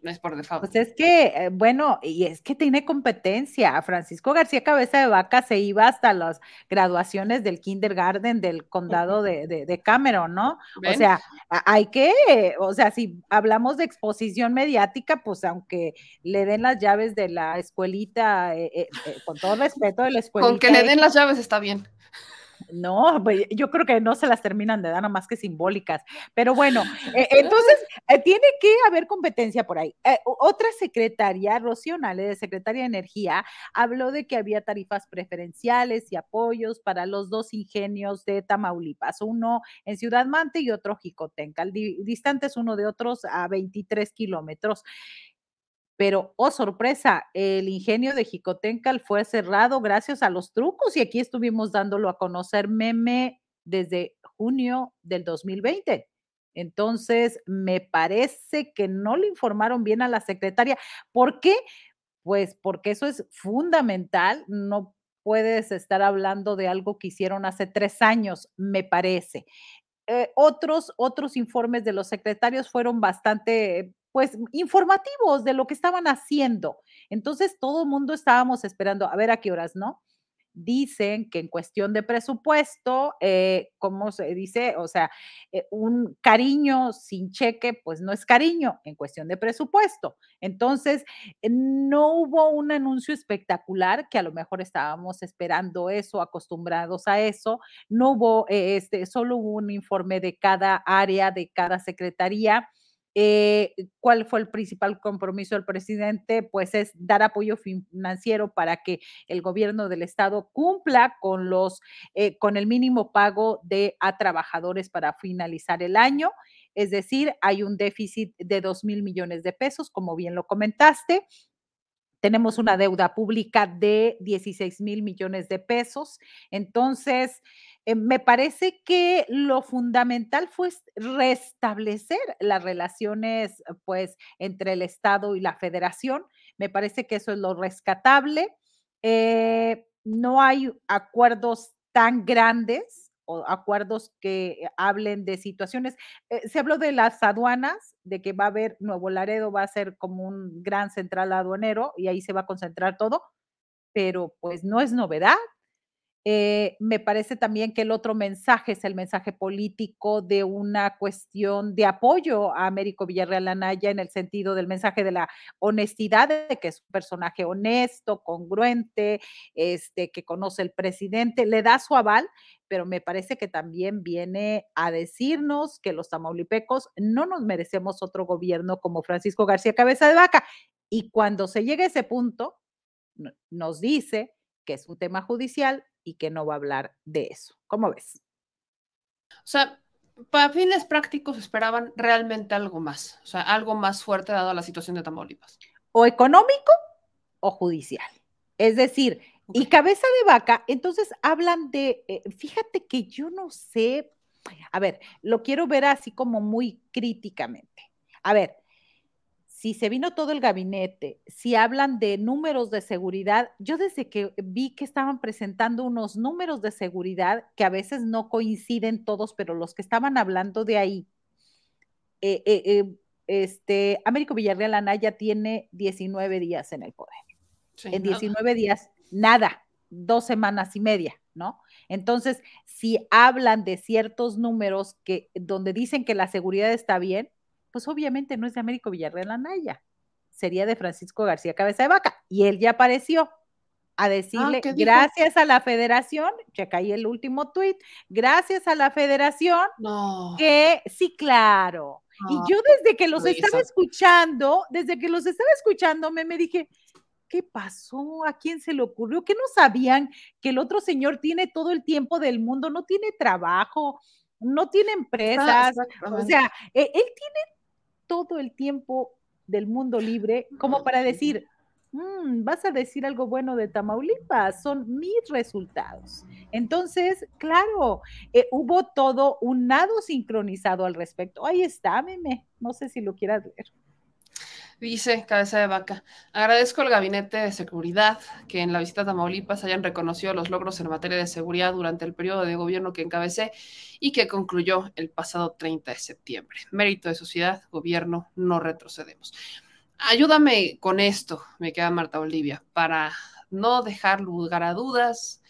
no es por default. Pues es que, eh, bueno, y es que tiene competencia. Francisco García Cabeza de Vaca se iba hasta las graduaciones del kindergarten del condado de, de, Cameron, ¿no? O sea, hay que, o sea, si hablamos de exposición mediática, pues aunque le den las llaves de la escuelita, eh, eh, con todo respeto de la escuelita. Con que le den las llaves está bien. No, pues, yo creo que no se las terminan de dar, nada más que simbólicas. Pero bueno, eh, entonces eh, tiene que haber competencia por ahí. Eh, otra secretaria, Rocío Nale, de Secretaria de Energía, habló de que había tarifas preferenciales y apoyos para los dos ingenios de Tamaulipas, uno en Ciudad Mante y otro Jicotenca, distantes uno de otros a 23 kilómetros. Pero, oh sorpresa, el ingenio de Jicotencal fue cerrado gracias a los trucos y aquí estuvimos dándolo a conocer meme desde junio del 2020. Entonces, me parece que no le informaron bien a la secretaria. ¿Por qué? Pues porque eso es fundamental. No puedes estar hablando de algo que hicieron hace tres años, me parece. Eh, otros, otros informes de los secretarios fueron bastante pues informativos de lo que estaban haciendo. Entonces todo el mundo estábamos esperando a ver a qué horas, ¿no? Dicen que en cuestión de presupuesto, eh, ¿cómo se dice? O sea, eh, un cariño sin cheque, pues no es cariño en cuestión de presupuesto. Entonces, eh, no hubo un anuncio espectacular, que a lo mejor estábamos esperando eso, acostumbrados a eso. No hubo, este, solo hubo un informe de cada área, de cada secretaría eh, ¿Cuál fue el principal compromiso del presidente? Pues es dar apoyo financiero para que el gobierno del estado cumpla con los eh, con el mínimo pago de a trabajadores para finalizar el año. Es decir, hay un déficit de dos mil millones de pesos, como bien lo comentaste. Tenemos una deuda pública de 16 mil millones de pesos. Entonces, eh, me parece que lo fundamental fue restablecer las relaciones, pues, entre el Estado y la Federación. Me parece que eso es lo rescatable. Eh, no hay acuerdos tan grandes o acuerdos que hablen de situaciones. Eh, se habló de las aduanas, de que va a haber Nuevo Laredo, va a ser como un gran central aduanero y ahí se va a concentrar todo, pero pues no es novedad. Eh, me parece también que el otro mensaje es el mensaje político de una cuestión de apoyo a Américo Villarreal Anaya en el sentido del mensaje de la honestidad, de que es un personaje honesto, congruente, este, que conoce el presidente, le da su aval, pero me parece que también viene a decirnos que los tamaulipecos no nos merecemos otro gobierno como Francisco García Cabeza de Vaca. Y cuando se llega a ese punto, nos dice que es un tema judicial, y que no va a hablar de eso. ¿Cómo ves? O sea, para fines prácticos esperaban realmente algo más, o sea, algo más fuerte dado la situación de Tamaulipas. O económico o judicial. Es decir, y cabeza de vaca, entonces hablan de, eh, fíjate que yo no sé, a ver, lo quiero ver así como muy críticamente. A ver, si se vino todo el gabinete, si hablan de números de seguridad, yo desde que vi que estaban presentando unos números de seguridad que a veces no coinciden todos, pero los que estaban hablando de ahí, eh, eh, eh, este, Américo Villarreal Anaya tiene 19 días en el poder. en 19 días, nada, dos semanas y media, ¿no? Entonces, si hablan de ciertos números que donde dicen que la seguridad está bien, pues obviamente no es de Américo Villarreal Anaya, sería de Francisco García Cabeza de Vaca. Y él ya apareció a decirle, Ah, ¿qué dijo? gracias a la federación, checa ahí el último tuit, gracias a la federación, No. que sí, claro. Y yo desde que los estaba escuchando, desde que los estaba escuchando, me, me dije, ¿qué pasó? ¿A quién se le ocurrió? ¿Que no sabían que el otro señor tiene todo el tiempo del mundo, no tiene trabajo, no tiene empresas? O sea, eh, él tiene todo el tiempo del mundo libre como para decir, "Mm, vas a decir algo bueno de Tamaulipas, son mis resultados. Entonces, claro, eh, hubo todo un nado sincronizado al respecto. Ahí está, meme, no sé si lo quieras ver. Dice Cabeza de Vaca, agradezco al Gabinete de Seguridad que en la visita a Tamaulipas hayan reconocido los logros en materia de seguridad durante el periodo de gobierno que encabecé y que concluyó el pasado 30 de septiembre. Mérito de sociedad, gobierno, no retrocedemos. Ayúdame con esto, me queda Marta Olivia, para no dejar lugar a dudas.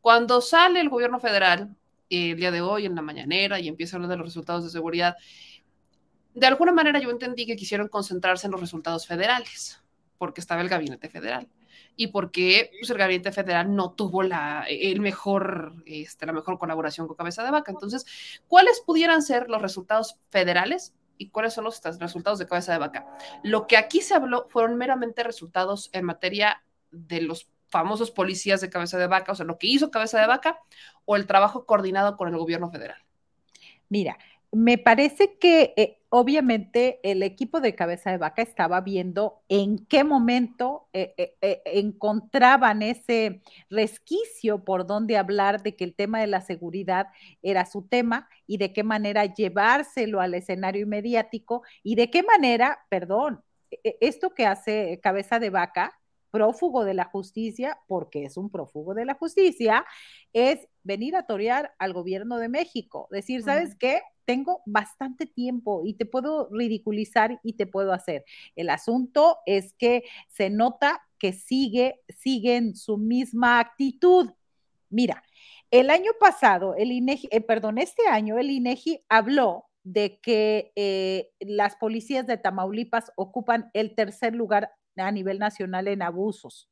Cuando sale el gobierno federal, eh, el día de hoy en la mañanera y empieza a hablar de los resultados de seguridad, de alguna manera yo entendí que quisieron concentrarse en los resultados federales, porque estaba el gabinete federal y porque pues, el gabinete federal no tuvo la, el mejor, este, la mejor colaboración con Cabeza de Vaca. Entonces, ¿cuáles pudieran ser los resultados federales y cuáles son los resultados de Cabeza de Vaca? Lo que aquí se habló fueron meramente resultados en materia de los famosos policías de Cabeza de Vaca, o sea, lo que hizo Cabeza de Vaca o el trabajo coordinado con el gobierno federal. Mira, me parece que eh, obviamente el equipo de cabeza de vaca estaba viendo en qué momento eh, eh, eh, encontraban ese resquicio por donde hablar de que el tema de la seguridad era su tema y de qué manera llevárselo al escenario mediático y de qué manera, perdón, e- e- esto que hace cabeza de vaca, prófugo de la justicia, porque es un prófugo de la justicia, es venir a torear al gobierno de México, decir, ¿sabes qué? Tengo bastante tiempo y te puedo ridiculizar y te puedo hacer. El asunto es que se nota que sigue, sigue en su misma actitud. Mira, el año pasado, el INEGI, eh, perdón, este año el INEGI habló de que eh, las policías de Tamaulipas ocupan el tercer lugar a nivel nacional en abusos.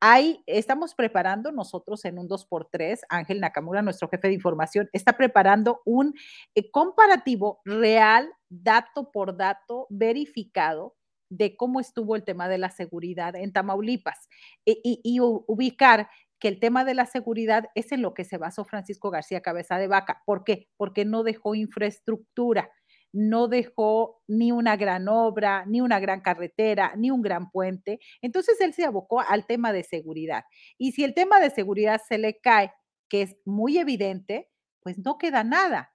Ahí estamos preparando nosotros en un 2x3, Ángel Nakamura, nuestro jefe de información, está preparando un eh, comparativo real, dato por dato, verificado de cómo estuvo el tema de la seguridad en Tamaulipas y, y- ubicar que el tema de la seguridad es en lo que se basó Francisco García Cabeza de Vaca. ¿Por qué? Porque no dejó infraestructura no dejó ni una gran obra, ni una gran carretera, ni un gran puente. Entonces él se abocó al tema de seguridad. Y si el tema de seguridad se le cae, que es muy evidente, pues no queda nada.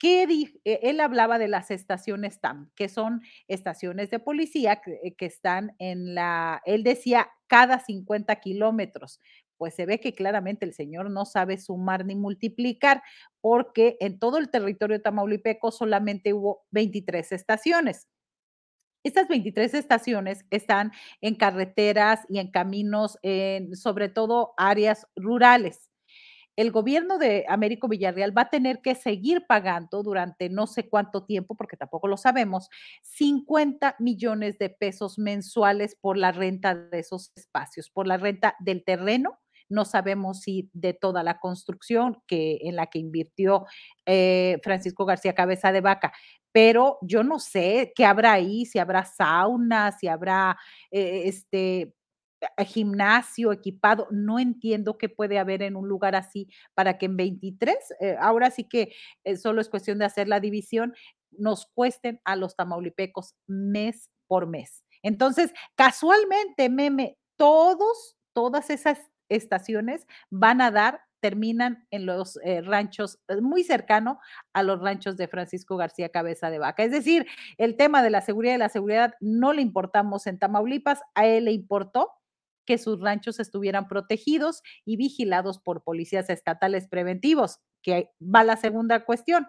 ¿Qué eh, Él hablaba de las estaciones TAM, que son estaciones de policía que, eh, que están en la, él decía, cada 50 kilómetros. Pues se ve que claramente el señor no sabe sumar ni multiplicar, porque en todo el territorio tamaulipeco solamente hubo 23 estaciones. Estas 23 estaciones están en carreteras y en caminos, en sobre todo áreas rurales. El gobierno de Américo Villarreal va a tener que seguir pagando durante no sé cuánto tiempo, porque tampoco lo sabemos, 50 millones de pesos mensuales por la renta de esos espacios, por la renta del terreno. No sabemos si de toda la construcción que, en la que invirtió eh, Francisco García Cabeza de Vaca, pero yo no sé qué habrá ahí, si habrá sauna, si habrá eh, este eh, gimnasio equipado, no entiendo qué puede haber en un lugar así para que en 23, eh, ahora sí que solo es cuestión de hacer la división, nos cuesten a los tamaulipecos mes por mes. Entonces, casualmente, meme, todos, todas esas estaciones van a dar terminan en los eh, ranchos eh, muy cercano a los ranchos de Francisco García Cabeza de Vaca. Es decir, el tema de la seguridad y la seguridad no le importamos en Tamaulipas, a él le importó que sus ranchos estuvieran protegidos y vigilados por policías estatales preventivos, que va la segunda cuestión.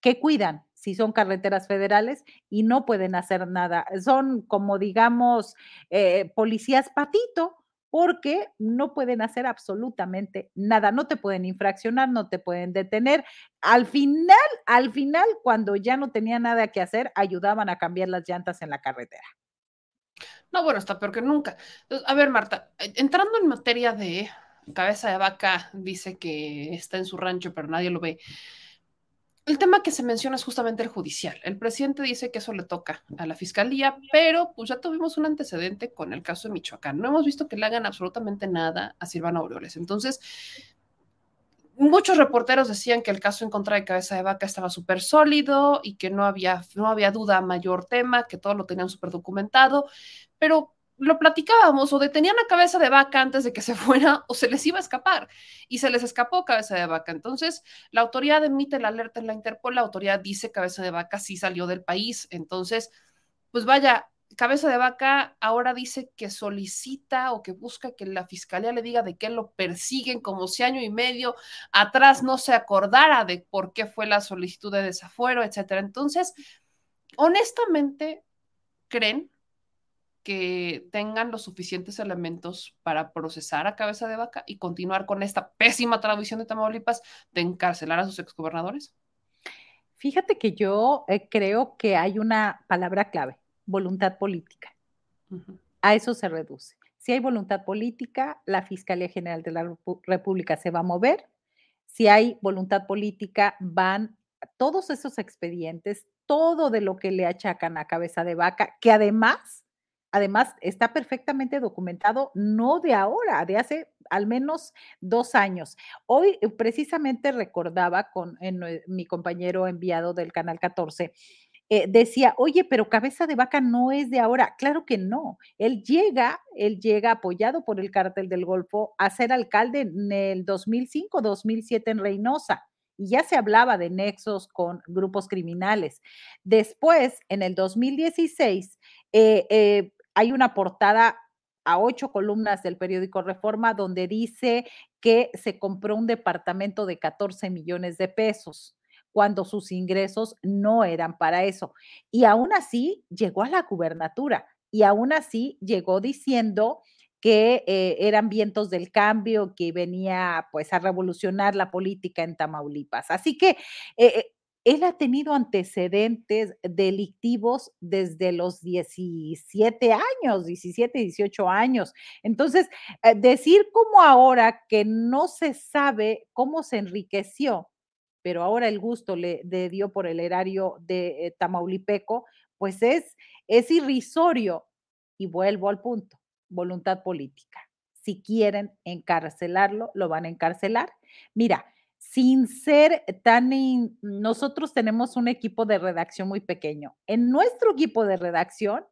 ¿Qué cuidan? Si son carreteras federales y no pueden hacer nada. Son como, digamos, eh, policías patito, porque no pueden hacer absolutamente nada, no te pueden infraccionar, no te pueden detener. Al final, al final, cuando ya no tenía nada que hacer, ayudaban a cambiar las llantas en la carretera. No, bueno, está peor que nunca. A ver, Marta, eh, entrando en materia de cabeza de vaca, dice que está en su rancho, pero nadie lo ve. El tema que se menciona es justamente el judicial. El presidente dice que eso le toca a la fiscalía, pero pues ya tuvimos un antecedente con el caso de Michoacán. No hemos visto que le hagan absolutamente nada a Silvano Aureoles. Entonces, muchos reporteros decían que el caso en contra de Cabeza de Vaca estaba súper sólido y que no había, no había duda mayor tema, que todo lo tenían súper documentado, pero lo platicábamos, o detenían a cabeza de vaca antes de que se fuera, o se les iba a escapar, y se les escapó cabeza de vaca. Entonces, la autoridad emite la alerta en la Interpol, la autoridad dice cabeza de vaca sí salió del país. Entonces, pues vaya, cabeza de vaca ahora dice que solicita o que busca que la fiscalía le diga de qué lo persiguen, como si año y medio atrás no se acordara de por qué fue la solicitud de desafuero, etcétera. Entonces, honestamente, ¿creen que tengan los suficientes elementos para procesar a cabeza de vaca y continuar con esta pésima tradición de Tamaulipas de encarcelar a sus exgobernadores? Fíjate que yo eh, creo que hay una palabra clave, voluntad política. A eso se reduce. Si hay voluntad política, la Fiscalía General de la República se va a mover. Si hay voluntad política, van todos esos expedientes, todo de lo que le achacan a cabeza de vaca, que además Además, está perfectamente documentado, no de ahora, de hace al menos dos años. Hoy eh, precisamente recordaba con mi compañero enviado del Canal 14, eh, decía, oye, pero cabeza de vaca no es de ahora. Claro que no. Él llega, él llega apoyado por el cártel del Golfo a ser alcalde en el 2005, 2007 en Reynosa. Y ya se hablaba de nexos con grupos criminales. Después, en el 2016, eh, eh, hay una portada a ocho columnas del periódico Reforma donde dice que se compró un departamento de 14 millones de pesos cuando sus ingresos no eran para eso. Y aún así llegó a la gubernatura y aún así llegó diciendo que eh, eran vientos del cambio, que venía pues a revolucionar la política en Tamaulipas. Así que eh, eh, él ha tenido antecedentes delictivos desde los 17 años, 17, 18 años. Entonces, eh, decir como ahora que no se sabe cómo se enriqueció, pero ahora el gusto le, dio por el erario de eh, Tamaulipeco, pues es, es irrisorio. Y vuelvo al punto, voluntad política. Si quieren encarcelarlo, lo van a encarcelar. Mira, sin ser tan... Nosotros tenemos un equipo de redacción muy pequeño. En nuestro equipo de redacción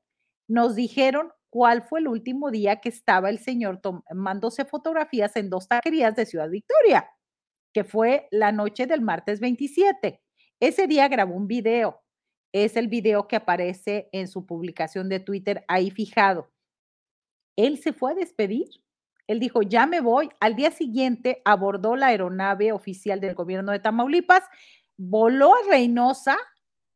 nos dijeron cuál fue el último día que estaba el señor tomándose fotografías en dos taquerías de Ciudad Victoria, que fue la noche del martes 27. Ese día grabó un video. Es el video que aparece en su publicación de Twitter ahí fijado. Él se fue a despedir él dijo, ya me voy. Al día siguiente abordó la aeronave oficial del gobierno de Tamaulipas, voló a Reynosa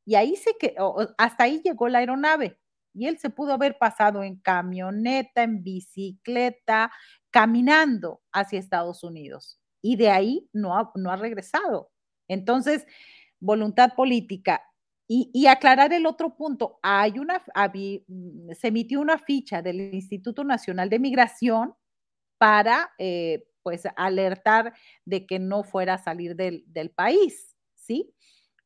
y ahí se quedó, hasta ahí llegó la aeronave. Y él se pudo haber pasado en camioneta, en bicicleta, caminando hacia Estados Unidos. Y de ahí no ha, no ha regresado. Entonces, voluntad política. Y, y, aclarar el otro punto, hay una, se emitió una ficha del Instituto Nacional de Migración para eh, pues alertar de que no fuera a salir del, del país, ¿sí?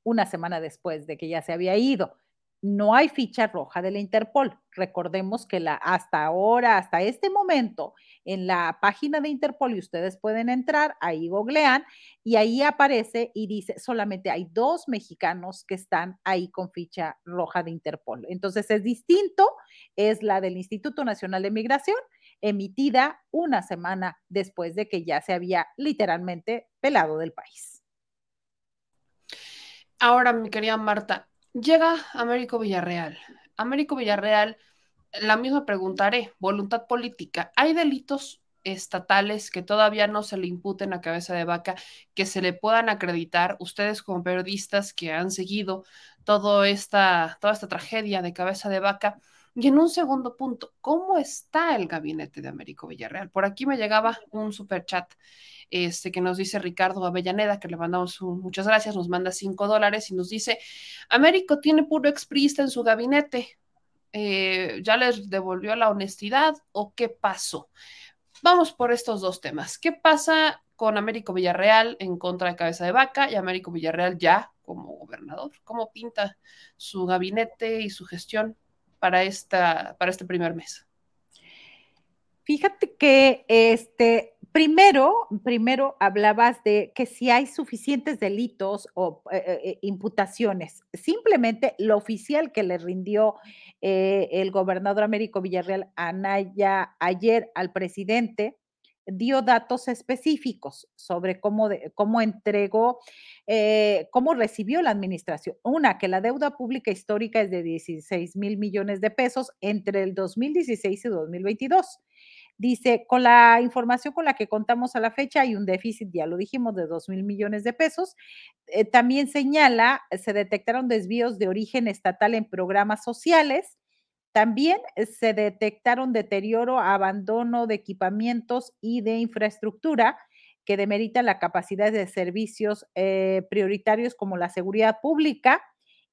Una semana después de que ya se había ido. No hay ficha roja de la Interpol. Recordemos que la, hasta ahora, hasta este momento, en la página de Interpol, y ustedes pueden entrar, ahí googlean, y ahí aparece y dice, solamente hay dos mexicanos que están ahí con ficha roja de Interpol. Entonces es distinto, es la del Instituto Nacional de Migración emitida una semana después de que ya se había literalmente pelado del país. Ahora, mi querida Marta, llega Américo Villarreal. Américo Villarreal, la misma preguntaré, voluntad política. ¿Hay delitos estatales que todavía no se le imputen a cabeza de vaca, que se le puedan acreditar, ustedes como periodistas que han seguido todo esta, toda esta tragedia de cabeza de vaca. Y en un segundo punto, ¿cómo está el gabinete de Américo Villarreal? Por aquí me llegaba un super chat este, que nos dice Ricardo Avellaneda, que le mandamos muchas gracias, nos manda cinco dólares y nos dice, Américo tiene puro exprista en su gabinete, eh, ¿ya les devolvió la honestidad o qué pasó? Vamos por estos dos temas. ¿Qué pasa con Américo Villarreal en contra de Cabeza de Vaca y Américo Villarreal ya como gobernador? ¿Cómo pinta su gabinete y su gestión para, esta, para este primer mes? Fíjate que este, primero, primero hablabas de que si hay suficientes delitos o eh, eh, eh, imputaciones, simplemente lo oficial que le rindió el gobernador Américo Villarreal Anaya ayer al presidente dio datos específicos sobre cómo, cómo entregó, cómo recibió la administración. Una, que la deuda pública histórica es de 16 mil millones de pesos entre el 2016 y 2022 Dice, con la información con la que contamos a la fecha hay un déficit, ya lo dijimos, de 2 mil millones de pesos. Eh, también señala, se detectaron desvíos de origen estatal en programas sociales. También eh, se detectaron deterioro, abandono de equipamientos y de infraestructura que demeritan la capacidad de servicios eh, prioritarios como la seguridad pública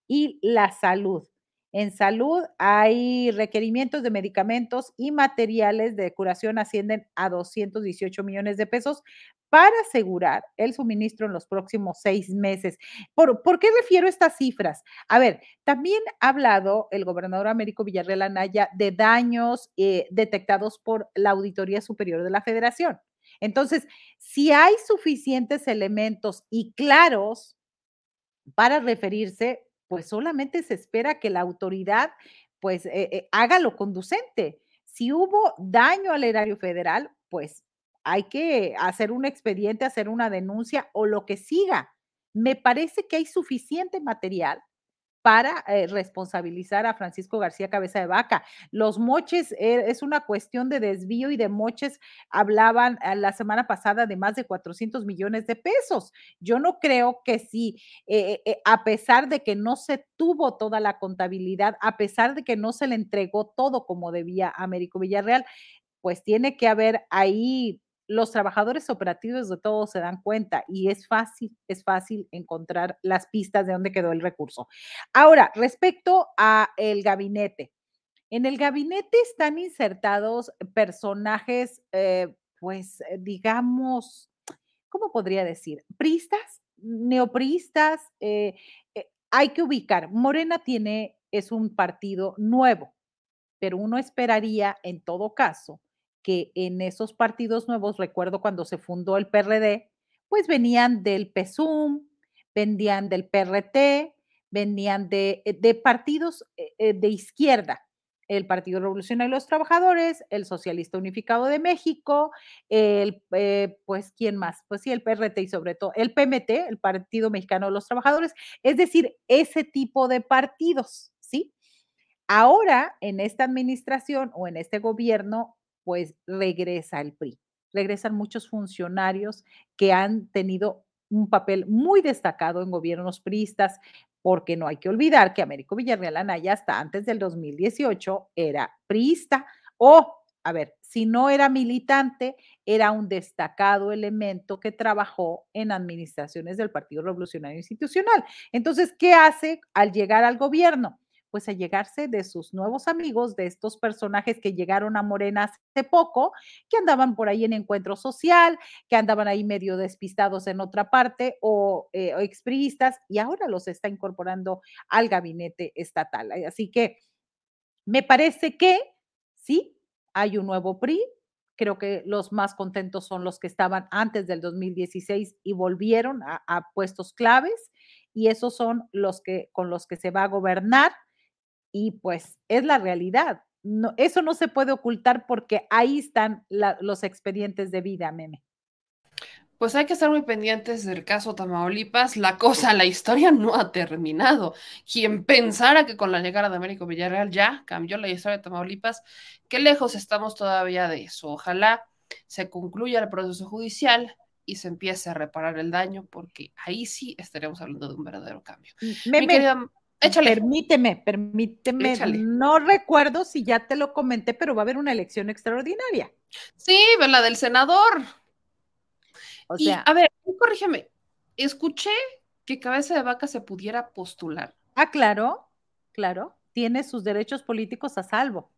y la salud. En salud hay requerimientos de medicamentos y materiales de curación ascienden a 218 millones de pesos para asegurar el suministro en los próximos seis meses. ¿Por, qué refiero estas cifras? A ver, también ha hablado el gobernador Américo Villarreal Anaya de daños eh, detectados por la Auditoría Superior de la Federación. Entonces, si hay suficientes elementos y claros para referirse, pues solamente se espera que la autoridad pues eh, eh, haga lo conducente. Si hubo daño al erario federal, pues hay que hacer un expediente, hacer una denuncia o lo que siga. Me parece que hay suficiente material para eh, responsabilizar a Francisco García Cabeza de Vaca. Los moches eh, es una cuestión de desvío y de moches. Hablaban eh, la semana pasada de más de 400 millones de pesos. Yo no creo que si, a pesar de que no se tuvo toda la contabilidad, a pesar de que no se le entregó todo como debía a Américo Villarreal, pues tiene que haber ahí los trabajadores operativos de todo se dan cuenta y es fácil, es fácil encontrar las pistas de dónde quedó el recurso. Ahora, respecto a el gabinete. En el gabinete están insertados personajes, eh, pues, eh, digamos, ¿cómo podría decir? Pristas, neopristas. Eh, hay que ubicar. Morena tiene, es un partido nuevo, pero uno esperaría en todo caso que en esos partidos nuevos, recuerdo cuando se fundó el PRD, pues venían del PSUM, venían del PRT, venían de, eh, partidos eh, eh, de izquierda, el Partido Revolucionario de los Trabajadores, el Socialista Unificado de México, el, pues, ¿quién más? Pues sí, el PRT y sobre todo el PMT, el Partido Mexicano de los Trabajadores, es decir, ese tipo de partidos, ¿sí? Ahora, en esta administración o en este gobierno, pues regresa el PRI. Regresan muchos funcionarios que han tenido un papel muy destacado en gobiernos priistas, porque no hay que olvidar que Américo Villarreal Anaya hasta antes del 2018 era priista o, a ver, si no era militante, era un destacado elemento que trabajó en administraciones del Partido Revolucionario Institucional. Entonces, ¿qué hace al llegar al gobierno? Pues a llegarse de sus nuevos amigos, de estos personajes que llegaron a Morena hace poco, que andaban por ahí en encuentro social, que andaban ahí medio despistados en otra parte o, eh, expriistas y ahora los está incorporando al gabinete estatal. Así que me parece que sí, hay un nuevo PRI, creo que los más contentos son los que estaban antes del 2016 y volvieron a, a, puestos claves y esos son los que con los que se va a gobernar y pues es la realidad. no, eso no se puede ocultar porque ahí están la, los expedientes de vida, meme. Pues hay que estar muy pendientes del caso Tamaulipas. La cosa, la historia no ha terminado. Quien pensara que con la llegada de Américo Villarreal ya cambió la historia de Tamaulipas, qué lejos estamos todavía de eso. Ojalá se concluya el proceso judicial y se empiece a reparar el daño, porque ahí sí estaremos hablando de un verdadero cambio. Me, Mi querida, échale. Permíteme, permíteme. Échale. No recuerdo si ya te lo comenté, pero va a haber una elección extraordinaria. Sí, la del senador. O sea, y, a ver, corrígeme. Escuché que Cabeza de Vaca se pudiera postular. Ah, claro, claro. Tiene sus derechos políticos a salvo.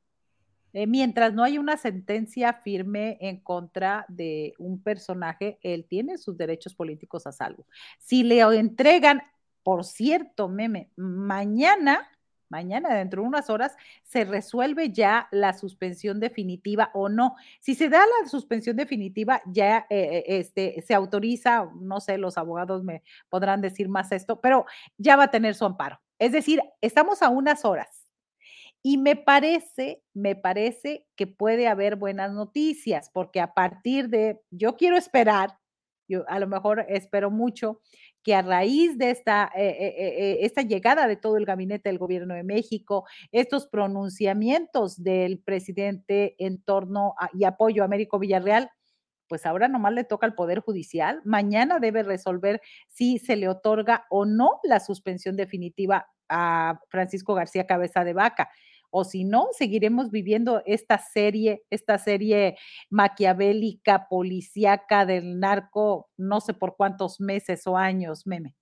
Eh, mientras no hay una sentencia firme en contra de un personaje, él tiene sus derechos políticos a salvo. Si le entregan, por cierto, meme, mañana, mañana, dentro de unas horas, se resuelve ya la suspensión definitiva o no. Si se da la suspensión definitiva, ya eh, este, se autoriza, no sé, los abogados me podrán decir más esto, pero ya va a tener su amparo. Es decir, estamos a unas horas y me parece, me parece que puede haber buenas noticias, porque a partir de, yo quiero esperar, yo a lo mejor espero mucho, que a raíz de esta, eh, eh, eh, esta llegada de todo el gabinete del gobierno de México, estos pronunciamientos del presidente en torno a, y apoyo a Américo Villarreal, pues ahora nomás le toca al Poder Judicial. Mañana debe resolver si se le otorga o no la suspensión definitiva a Francisco García Cabeza de Vaca o si no, seguiremos viviendo esta serie, esta serie maquiavélica, policíaca del narco, no sé por cuántos meses o años, meme.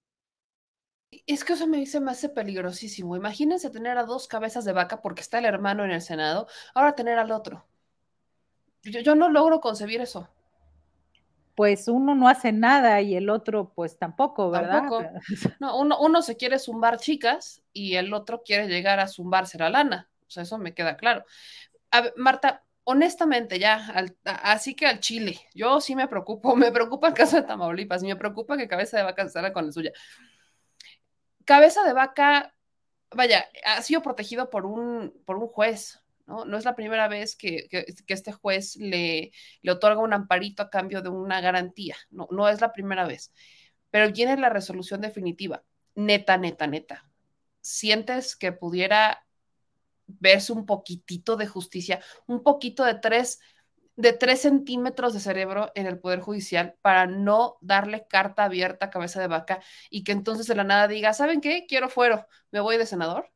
Es que eso me dice me hace peligrosísimo. Imagínense tener a dos cabezas de vaca porque está el hermano en el Senado, ahora tener al otro. Yo, yo no logro concebir eso pues uno no hace nada y el otro pues tampoco, ¿verdad? Tampoco. No, uno, uno, se quiere zumbar chicas y el otro quiere llegar a zumbarse la lana. O eso me queda claro. Marta, honestamente, ya, así que al Chile, yo sí me preocupo, me preocupa el caso de Tamaulipas, me preocupa que Cabeza de Vaca salga con la suya. Cabeza de Vaca, vaya, ha sido protegido por un, por un juez, ¿no? No es la primera vez que, que, este juez le, le, otorga un amparito a cambio de una garantía, no, no es la primera vez, pero viene la resolución definitiva, neta, neta, neta. ¿Sientes que pudiera verse un poquitito de justicia, un poquito de tres, de tres centímetros de cerebro en el Poder Judicial para no darle carta abierta a cabeza de vaca y que entonces de la nada diga, ¿saben qué? Quiero fuero, me voy de senador.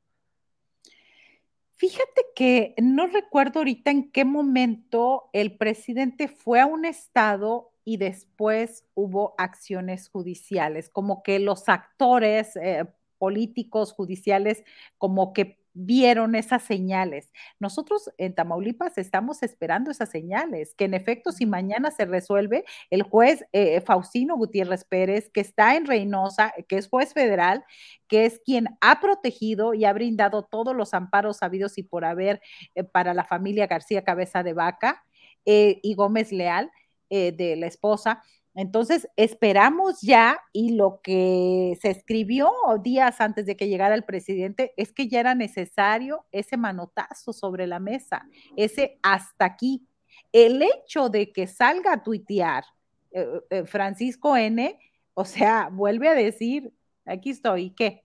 Fíjate que no recuerdo ahorita en qué momento el presidente fue a un estado y después hubo acciones judiciales, como que los actores eh, políticos, judiciales, como que vieron esas señales. Nosotros en Tamaulipas estamos esperando esas señales, que en efecto si mañana se resuelve, el juez eh, Faustino Gutiérrez Pérez, que está en Reynosa, que es juez federal, que es quien ha protegido y ha brindado todos los amparos sabidos y por haber eh, para la familia García Cabeza de Vaca eh, y Gómez Leal, de la esposa, entonces, esperamos ya y lo que se escribió días antes de que llegara el presidente es que ya era necesario ese manotazo sobre la mesa, ese hasta aquí. El hecho de que salga a tuitear eh, eh, Francisco N., o sea, vuelve a decir, aquí estoy, ¿qué?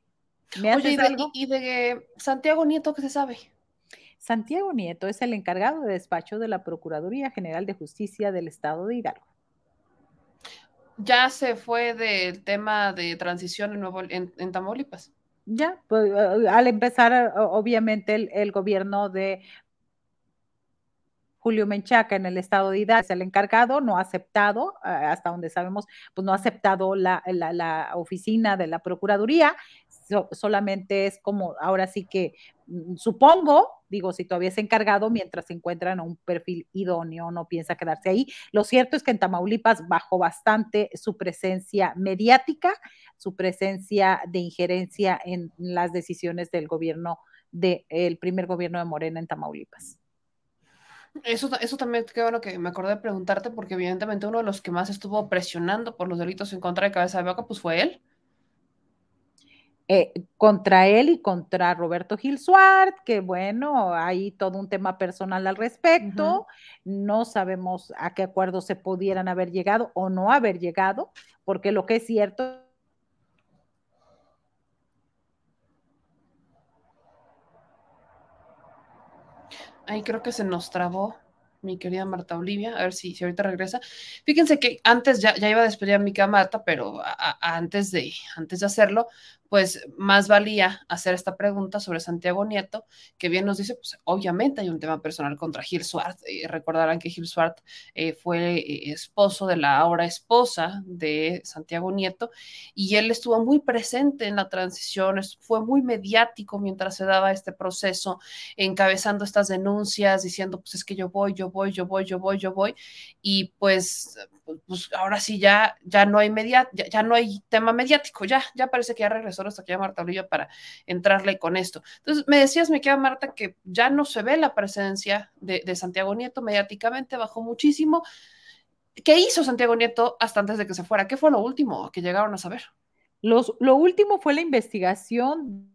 ¿Me Oye, y de, algo? y de Santiago Nieto, ¿qué se sabe? Santiago Nieto es el encargado de despacho de la Procuraduría General de Justicia del Estado de Hidalgo ya se fue del tema de transición en, Nuevo, en, Tamaulipas. Ya, pues, al empezar, obviamente, el, el, gobierno de Julio Menchaca en el estado de Hidalgo es el encargado, no ha aceptado, hasta donde sabemos, pues no ha aceptado la, la oficina de la Procuraduría, solamente es como, ahora sí que mm, supongo, digo, si todavía es encargado, mientras encuentran un perfil idóneo, no piensa quedarse ahí. Lo cierto es que en Tamaulipas bajó bastante su presencia mediática, su presencia de injerencia en las decisiones del gobierno, del primer gobierno de Morena en Tamaulipas. Eso, eso también, qué bueno que me acordé de preguntarte, porque evidentemente uno de los que más estuvo presionando por los delitos en contra de cabeza de vaca, pues fue él. Eh, contra él y contra Roberto Gil Suart, que bueno, hay todo un tema personal al respecto. No sabemos a qué acuerdos se pudieran haber llegado o no haber llegado, porque lo que es cierto Ahí creo que se nos trabó mi querida Marta Olivia, a ver si, si ahorita regresa. Fíjense que antes ya, ya iba a despedir a mi Marta, pero antes, de, antes de hacerlo, pues más valía hacer esta pregunta sobre Santiago Nieto, que bien nos dice, pues obviamente hay un tema personal contra Gil Swart. Eh, recordarán que Gil Swart eh, fue eh, esposo de la ahora esposa de Santiago Nieto y él estuvo muy presente en la transición, fue muy mediático mientras se daba este proceso, encabezando estas denuncias, diciendo, pues es que yo voy, yo voy, yo voy, yo voy, yo voy, y pues pues, ahora sí ya, ya no hay media, ya, no hay tema mediático, ya, ya parece que ya regresó nuestra querida Marta Olivia para entrarle con esto. Entonces, me decías, me queda Marta, que ya no se ve la presencia de, Santiago Nieto mediáticamente, bajó muchísimo. ¿Qué hizo Santiago Nieto hasta antes de que se fuera? ¿Qué fue lo último que llegaron a saber? Lo último fue la investigación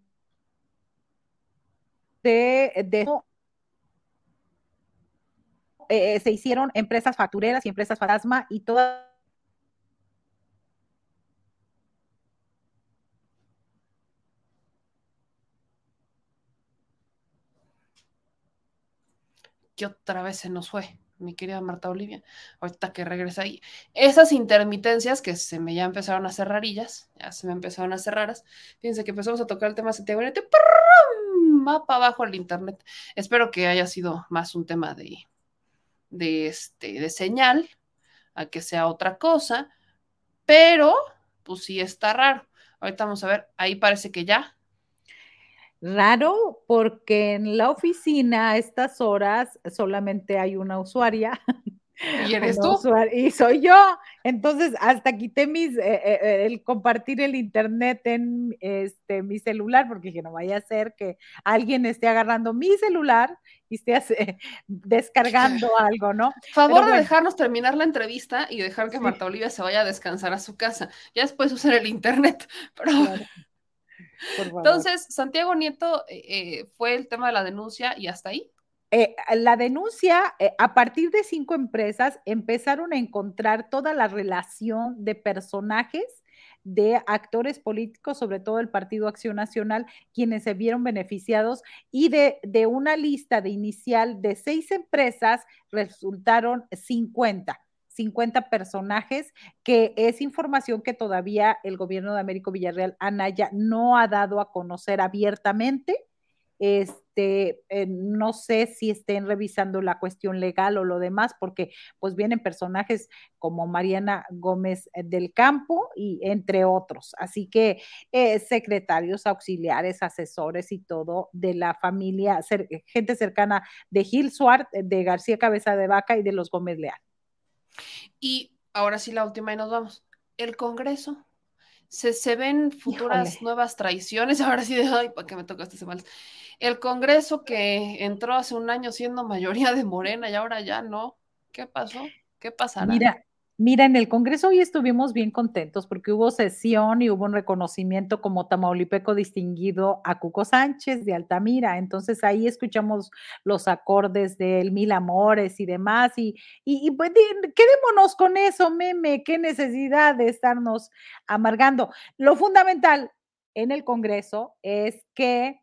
de, de eh, se hicieron empresas factureras y empresas fantasma y todas que otra vez se nos fue, mi querida Marta Olivia, ahorita que regresa ahí. Esas intermitencias que se me ya empezaron a hacer rarillas, ya se me empezaron a hacer raras. Fíjense que empezamos a tocar el tema Santiago mapa abajo el internet. Espero que haya sido más un tema de, de, este, de señal a que sea otra cosa, pero pues sí está raro. Ahorita vamos a ver, ahí parece que ya. Raro porque en la oficina a estas horas solamente hay una usuaria ¿Y eres tú? Y soy yo. Entonces, hasta quité mis, eh, eh, eh, el compartir el internet en este, mi celular, porque dije, no vaya a ser que alguien esté agarrando mi celular y esté descargando algo, ¿no? Favor de dejarnos terminar la entrevista y dejar que Marta Olivia se vaya a descansar a su casa. Ya después usar el internet, pero... Entonces, Santiago Nieto fue el tema de la denuncia y hasta ahí. Eh, la denuncia, eh, a partir de cinco empresas, empezaron a encontrar toda la relación de personajes de actores políticos, sobre todo el Partido Acción Nacional, quienes se vieron beneficiados y de, de una lista de inicial de seis empresas resultaron 50. 50 personajes, que es información que todavía el gobierno de Américo Villarreal Anaya no ha dado a conocer abiertamente este, eh, no sé si estén revisando la cuestión legal o lo demás, porque pues vienen personajes como Mariana Gómez eh, del Campo y entre otros. Así que eh, secretarios, auxiliares, asesores y todo de la familia, gente cercana de Gil Suárez, de García Cabeza de Vaca y de los Gómez Leal. Y ahora sí la última y nos vamos. El Congreso se, ven futuras nuevas traiciones. Ahora sí, de ay, ¿para qué me tocaste ese mal? El Congreso que entró hace un año siendo mayoría de Morena y ahora ya no. ¿Qué pasó? ¿Qué pasará? Mira, Mira, en el Congreso hoy estuvimos bien contentos porque hubo sesión y hubo un reconocimiento como tamaulipeco distinguido a Cuco Sánchez de Altamira. Entonces ahí escuchamos los acordes del Mil Amores y demás. Y, y, pues, quedémonos con eso, meme, qué necesidad de estarnos amargando. Lo fundamental en el Congreso es que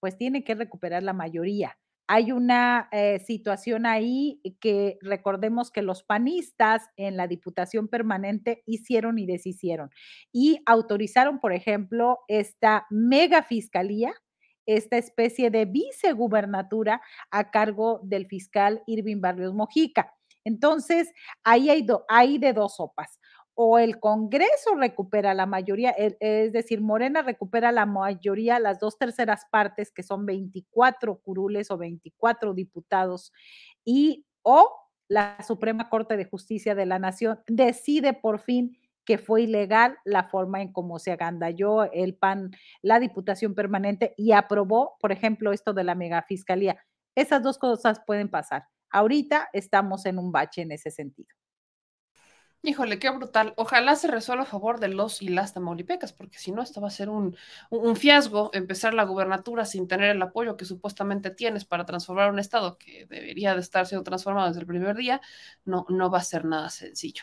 pues tiene que recuperar la mayoría hay una eh, situación ahí que recordemos que los panistas en la Diputación Permanente hicieron y deshicieron y autorizaron, por ejemplo, esta mega fiscalía, esta especie de vicegubernatura a cargo del fiscal Irving Barrios Mojica. Entonces, ahí hay, hay de dos sopas o el Congreso recupera la mayoría, es decir, Morena recupera la mayoría, las dos terceras partes, que son 24 curules o 24 diputados, y o la Suprema Corte de Justicia de la Nación decide por fin que fue ilegal la forma en cómo se agandalló el PAN, la Diputación Permanente, y aprobó, por ejemplo, esto de la megafiscalía. Esas dos cosas pueden pasar. Ahorita estamos en un bache en ese sentido. Híjole, qué brutal. Ojalá se resuelva a favor de los y las tamaulipecas, porque si no, esto va a ser un, un fiasco, empezar la gubernatura sin tener el apoyo que supuestamente tienes para transformar un estado que debería de estar siendo transformado desde el primer día, no, no va a ser nada sencillo.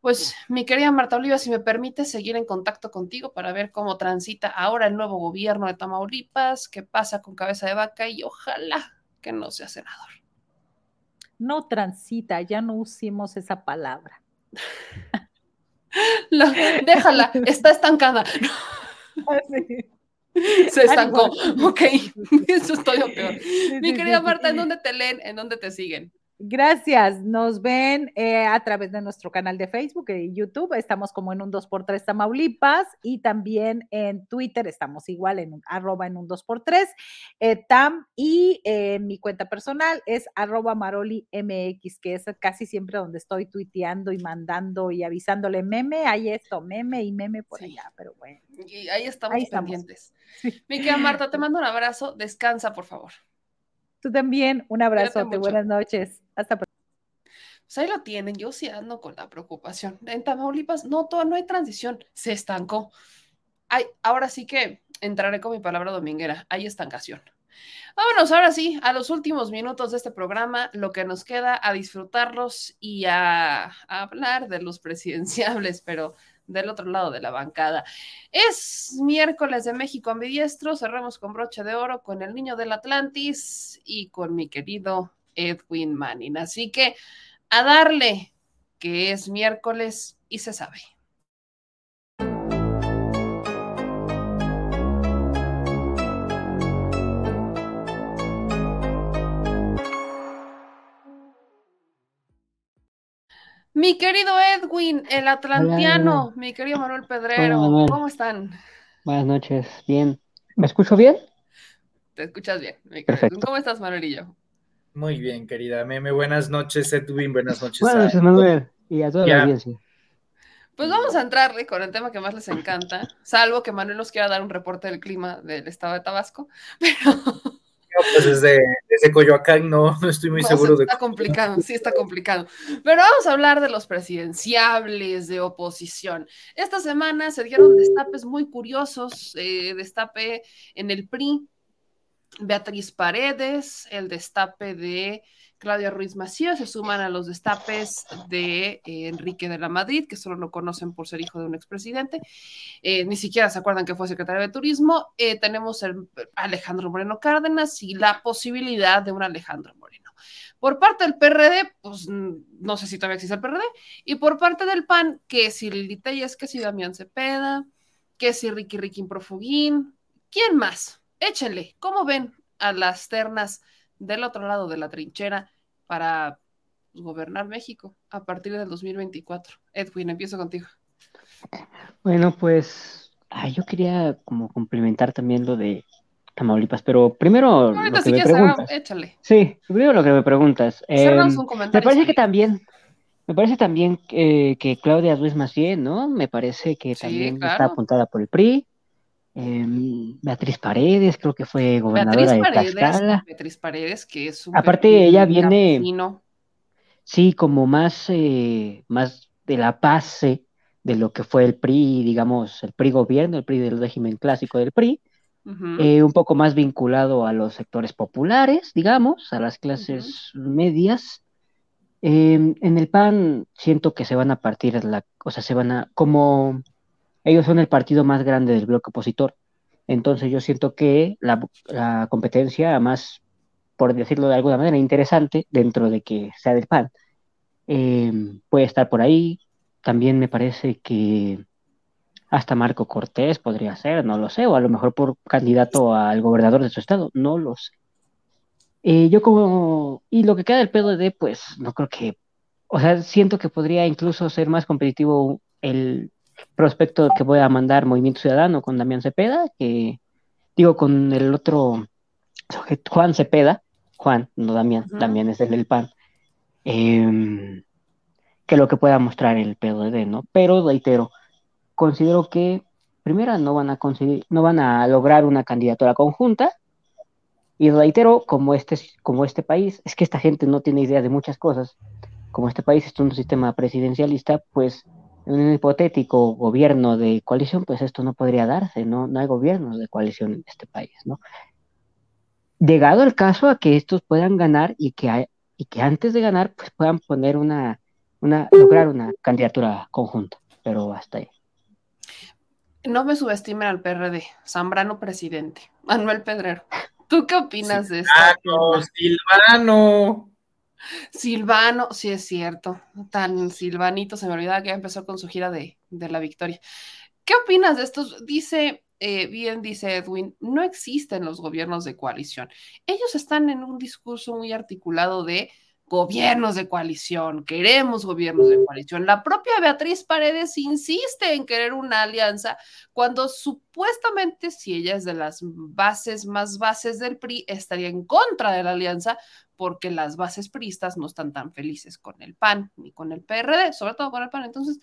Pues mi querida Marta Oliva, si me permite seguir en contacto contigo para ver cómo transita ahora el nuevo gobierno de Tamaulipas, qué pasa con cabeza de vaca y ojalá que no sea senador. No transita, ya no usemos esa palabra. déjala, está estancada. Ah, Se estancó. Ok, eso es todo peor. Mi querida Marta, ¿en dónde te leen? ¿En dónde te siguen? Gracias. Nos ven eh, a través de nuestro canal de Facebook y YouTube. Estamos como en un 2x3 Tamaulipas y también en Twitter estamos igual en un, arroba en un 2x3 eh, Tam y eh, mi cuenta personal es arroba Maroli MX, que es casi siempre donde estoy tuiteando y mandando y avisándole meme. Hay esto, meme y meme por allá, pero bueno. Y ahí estamos pendientes. Mi querida Marta, te mando un abrazo. Descansa, por favor. Tú también, un abrazote, buenas noches. Hasta pronto. Pues ahí lo tienen, yo sí ando con la preocupación. En Tamaulipas no, todo, no hay transición, se estancó. Hay, ahora sí que entraré con mi palabra dominguera, hay estancación. Vámonos ahora sí a los últimos minutos de este programa, lo que nos queda a disfrutarlos y a, a hablar de los presidenciables, pero del otro lado de la bancada. Es miércoles de México ambidiestro, cerramos con broche de oro con el niño del Atlantis y con mi querido Edwin Manning. Así que a darle, que es miércoles y se sabe. Mi querido Edwin, el atlantiano, mi querido Manuel Pedrero, ¿cómo están? Buenas noches, bien. ¿Me escucho bien? Te escuchas bien, mi querido. ¿Cómo estás, Manuelillo? Muy bien, querida Meme. Buenas noches, Edwin. Buenas noches. Buenas noches, Manuel. Y a toda la audiencia. Pues vamos a entrarle con el tema que más les encanta, salvo que Manuel nos quiera dar un reporte del clima del estado de Tabasco, pero pues desde, desde Coyoacán no, no estoy muy seguro de. Está complicado, sí está complicado. Pero vamos a hablar de los presidenciables de oposición. Esta semana se dieron destapes muy curiosos, eh, destape en el PRI, Beatriz Paredes, el destape de Claudia Ruiz Macías se suman a los destapes de eh, Enrique de la Madrid, que solo lo conocen por ser hijo de un expresidente. Eh, ni siquiera se acuerdan que fue secretario de Turismo. Eh, tenemos el Alejandro Moreno Cárdenas y la posibilidad de un Alejandro Moreno. Por parte del PRD, pues no sé si todavía existe el PRD, y por parte del PAN, que si Lili es que si Damián Cepeda, que si Ricky Ricky Profugín, ¿quién más? Échenle, ¿cómo ven a las ternas del otro lado de la trinchera para gobernar México a partir del 2024. Edwin, empiezo contigo. Bueno, pues yo quería como complementar también lo de Tamaulipas, pero primero lo que me preguntas. échale. Sí, primero lo que me preguntas. Eh, me parece que también, me parece también que, Claudia Ruiz Macié, ¿no? Me parece que también está apuntada por el PRI. Em, Beatriz Paredes, creo que fue gobernadora de Tlaxcala. Beatriz Paredes, que es un Aparte, ella viene, sí, como más, eh, más de la base de lo que fue el PRI, digamos, el PRI gobierno, el PRI del régimen clásico del PRI, eh, un poco más vinculado a los sectores populares, digamos, a las clases medias. Em, en el PAN siento que se van a partir, la, o sea, se van a, como ellos son el partido más grande del bloque opositor. Entonces yo siento que la, competencia más, por decirlo de alguna manera, interesante dentro de que sea del PAN, em, puede estar por ahí. También me parece que hasta Marco Cortés podría ser, no lo sé, o a lo mejor por candidato al gobernador de su estado, no lo sé. Eh, yo como, y lo que queda del PDD, pues no creo que, o sea, siento que podría incluso ser más competitivo el prospecto que voy a mandar Movimiento Ciudadano con Damián Cepeda, que digo con el otro Juan Cepeda, Juan, no Damián, Damián es el del PAN, em, que lo que pueda mostrar el PDD, ¿no? Pero reitero, considero que primero no van a conseguir, no van a lograr una candidatura conjunta, y reitero, como este, como este país, es que esta gente no tiene idea de muchas cosas. como este país es un sistema presidencialista, pues en un hipotético gobierno de coalición, pues esto no podría darse, no, no hay gobiernos de coalición en este país, ¿no? Llegado el caso a que estos puedan ganar y que, y que antes de ganar, pues puedan poner una, una, lograr una candidatura conjunta, pero hasta ahí. No me subestimen al PRD, Zambrano presidente, Manuel Pedrero. ¿Tú qué opinas de esto? Silvano. Silvano, sí es cierto, tan Silvanito, se me olvidaba que ya empezó con su gira de, de la victoria. ¿Qué opinas de estos? Dice, eh, bien dice Edwin, no existen los gobiernos de coalición. Ellos están en un discurso muy articulado de gobiernos de coalición, queremos gobiernos de coalición. La propia Beatriz Paredes insiste en querer una alianza cuando supuestamente si ella es de las bases más bases del PRI, estaría en contra de la alianza porque las bases priistas no están tan felices con el PAN ni con el PRD, sobre todo con el PAN. Entonces,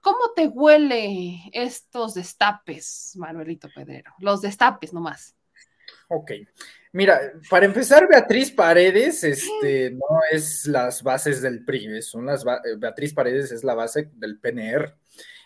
¿cómo te huele estos destapes, Manuelito Pedrero? Los destapes nomás. Ok. Mira, para empezar, Beatriz Paredes, este, no es las bases del PRI, son las Beatriz Paredes es la base del PNR.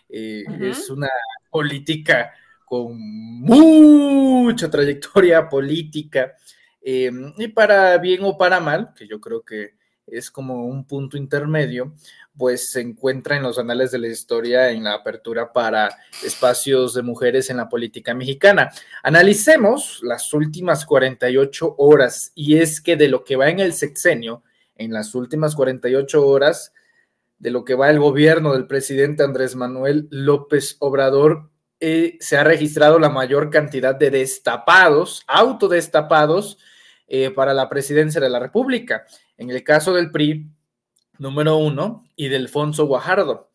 Eh, es una política con mucha trayectoria política, em, y para bien o para mal, que yo creo que es como un punto intermedio, pues se encuentra en los anales de la historia en la apertura para espacios de mujeres en la política mexicana. Analicemos las últimas 48 horas y es que de lo que va en el sexenio, en las últimas 48 horas, de lo que va el gobierno del presidente Andrés Manuel López Obrador, eh, se ha registrado la mayor cantidad de destapados, autodestapados, eh, para la presidencia de la República. En el caso del PRI, número uno, y de Alfonso Guajardo,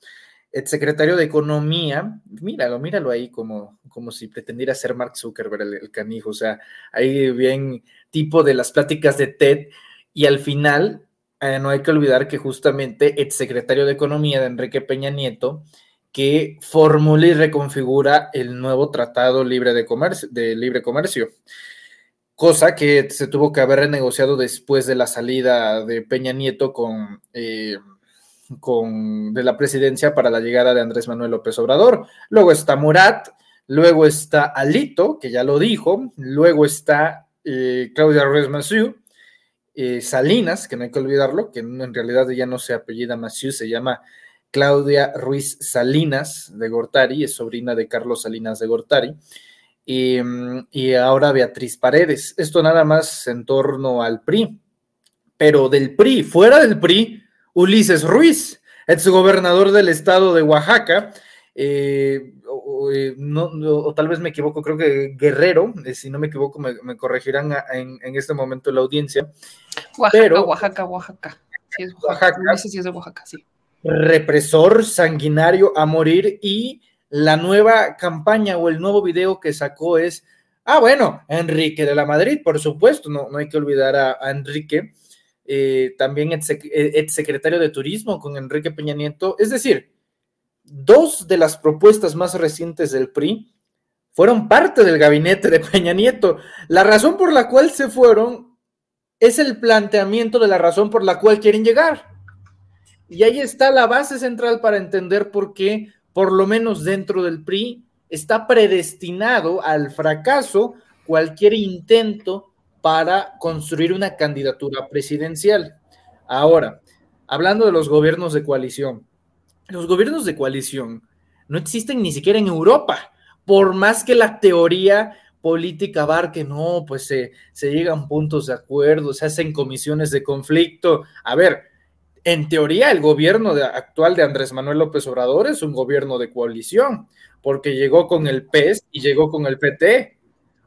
el secretario de Economía, míralo, míralo ahí como, como si pretendiera ser Mark Zuckerberg, el, canijo, o sea, ahí bien tipo de las pláticas de TED, y al final, eh, no hay que olvidar que justamente el secretario de Economía de Enrique Peña Nieto, que formula y reconfigura el nuevo Tratado Libre de, de Libre Comercio cosa que se tuvo que haber renegociado después de la salida de Peña Nieto con, eh, con de la presidencia para la llegada de Andrés Manuel López Obrador. Luego está Murat, luego está Alito, que ya lo dijo, luego está eh, Claudia Ruiz Massieu, eh, Salinas, que no hay que olvidarlo, que en realidad ella no se apellida Massieu, se llama Claudia Ruiz Salinas de Gortari, es sobrina de Carlos Salinas de Gortari y, ahora Beatriz Paredes. Esto nada más en torno al PRI. Pero del PRI, fuera del PRI, Ulises Ruiz, exgobernador del estado de Oaxaca, eh, eh, o, tal vez me equivoco, creo que Guerrero, eh, si no me equivoco, me, corregirán en, este momento la audiencia. Oaxaca, Oaxaca, Oaxaca. Sí, es Oaxaca. Oaxaca. si es de Oaxaca, sí. Represor sanguinario a morir y la nueva campaña o el nuevo video que sacó es, ah, bueno, Enrique de la Madrid, por supuesto, no, no hay que olvidar a, Enrique, eh, también ex, secretario de Turismo con Enrique Peña Nieto, es decir, dos de las propuestas más recientes del PRI fueron parte del gabinete de Peña Nieto. La razón por la cual se fueron es el planteamiento de la razón por la cual quieren llegar. Y ahí está la base central para entender por qué por lo menos dentro del PRI, está predestinado al fracaso cualquier intento para construir una candidatura presidencial. Ahora, hablando de los gobiernos de coalición, los gobiernos de coalición no existen ni siquiera en Europa, por más que la teoría política que no, pues se, se llegan puntos de acuerdo, se hacen comisiones de conflicto. A ver, en teoría, el gobierno actual de Andrés Manuel López Obrador es un gobierno de coalición, porque llegó con el PES y llegó con el PT.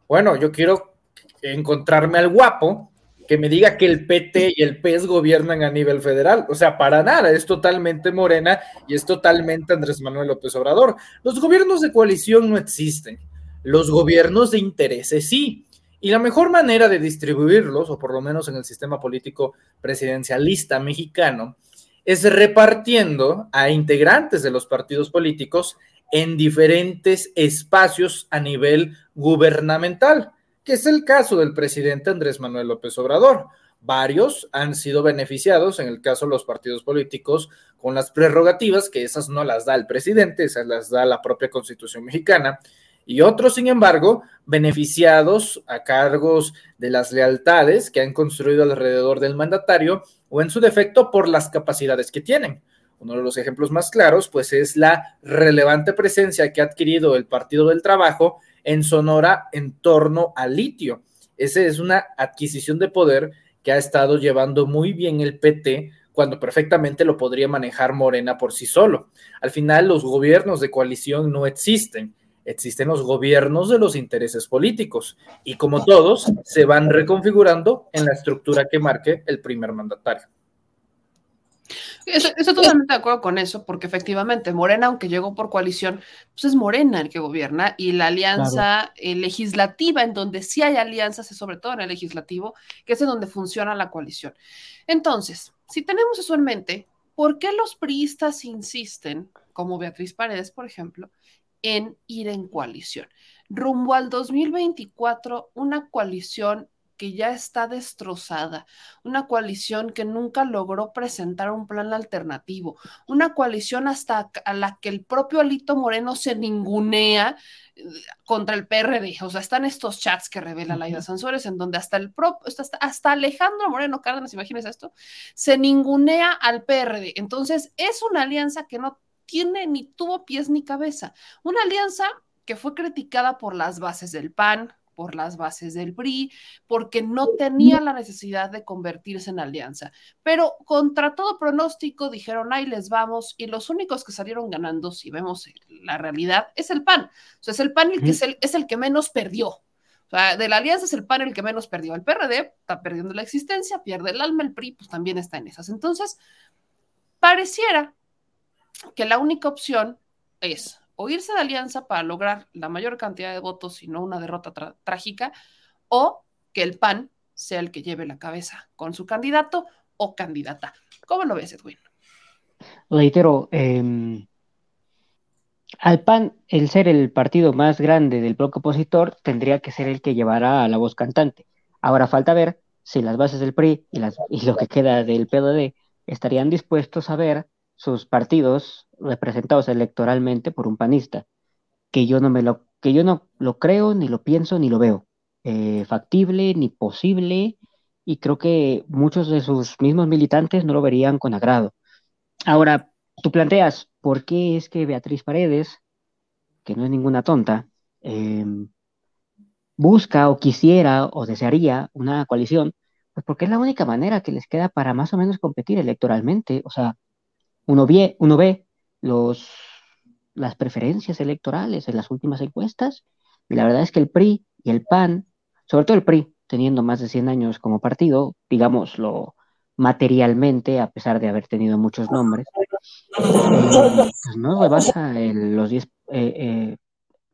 Bueno, yo quiero encontrarme al guapo que me diga que el PT y el PES gobiernan a nivel federal. O sea, para nada, es totalmente Morena y es totalmente Andrés Manuel López Obrador. Los gobiernos de coalición no existen. Los gobiernos de intereses sí. Y la mejor manera de distribuirlos, o por lo menos en el sistema político presidencialista mexicano, es repartiendo a integrantes de los partidos políticos en diferentes espacios a nivel gubernamental, que es el caso del presidente Andrés Manuel López Obrador. varios han sido beneficiados, en el caso de los partidos políticos, con las prerrogativas, que esas no las da el presidente, esas las da la propia constitución mexicana, y otros, sin embargo, beneficiados a cargos de las lealtades que han construido alrededor del mandatario o en su defecto por las capacidades que tienen. Uno de los ejemplos más claros, pues, es la relevante presencia que ha adquirido el Partido del Trabajo en Sonora en torno al litio. Esa es una adquisición de poder que ha estado llevando muy bien el PT cuando perfectamente lo podría manejar Morena por sí solo. Al final, los gobiernos de coalición no existen, existen los gobiernos de los intereses políticos y como todos, se van reconfigurando en la estructura que marque el primer mandatario. Estoy, totalmente de acuerdo con eso, porque efectivamente Morena, aunque llegó por coalición, pues es Morena el que gobierna y la alianza eh, legislativa, en donde sí hay alianzas, es sobre todo en el legislativo, que es en donde funciona la coalición. Entonces, si tenemos eso en mente, ¿por qué los priistas insisten, como Beatriz Paredes, por ejemplo, en ir en coalición? Rumbo al 2024, una coalición que ya está destrozada, una coalición que nunca logró presentar un plan alternativo, una coalición hasta a la que el propio Alito Moreno se ningunea eh, contra el PRD. O sea, están estos chats que revela Laida Sansores en donde hasta el propio, hasta, hasta Alejandro Moreno Cárdenas, imagínense esto, se ningunea al PRD. Entonces, es una alianza que no tiene ni tuvo pies ni cabeza. Una alianza que fue criticada por las bases del PAN, por las bases del PRI, porque no tenía la necesidad de convertirse en alianza. Pero contra todo pronóstico dijeron, ahí les vamos, y los únicos que salieron ganando, si vemos la realidad, es el PAN. O sea, es el PAN el que es el, es el que menos perdió. O sea, de la alianza es el PAN el que menos perdió. El PRD está perdiendo la existencia, pierde el alma, el PRI pues también está en esas. Entonces, pareciera que la única opción es o irse de alianza para lograr la mayor cantidad de votos y no una derrota trágica, o que el PAN sea el que lleve la cabeza con su candidato o candidata. ¿Cómo lo ves, Edwin? Reitero, em, al PAN, el ser el partido más grande del bloque opositor, tendría que ser el que llevará a la voz cantante. Ahora falta ver si las bases del PRI y, lo que queda del PDD estarían dispuestos a ver sus partidos representados electoralmente por un panista, que yo no me lo, que yo no lo creo, ni lo pienso, ni lo veo eh, factible, ni posible, y creo que muchos de sus mismos militantes no lo verían con agrado. Ahora, tú planteas, ¿por qué es que Beatriz Paredes, que no es ninguna tonta, em, busca o quisiera o desearía una coalición? Pues porque es la única manera que les queda para más o menos competir electoralmente. O sea, uno ve, uno ve los, las preferencias electorales en las últimas encuestas y la verdad es que el PRI y el PAN, sobre todo el PRI, teniendo más de 100 años como partido, digámoslo materialmente, a pesar de haber tenido muchos nombres, pues no rebasa los 10 eh, eh,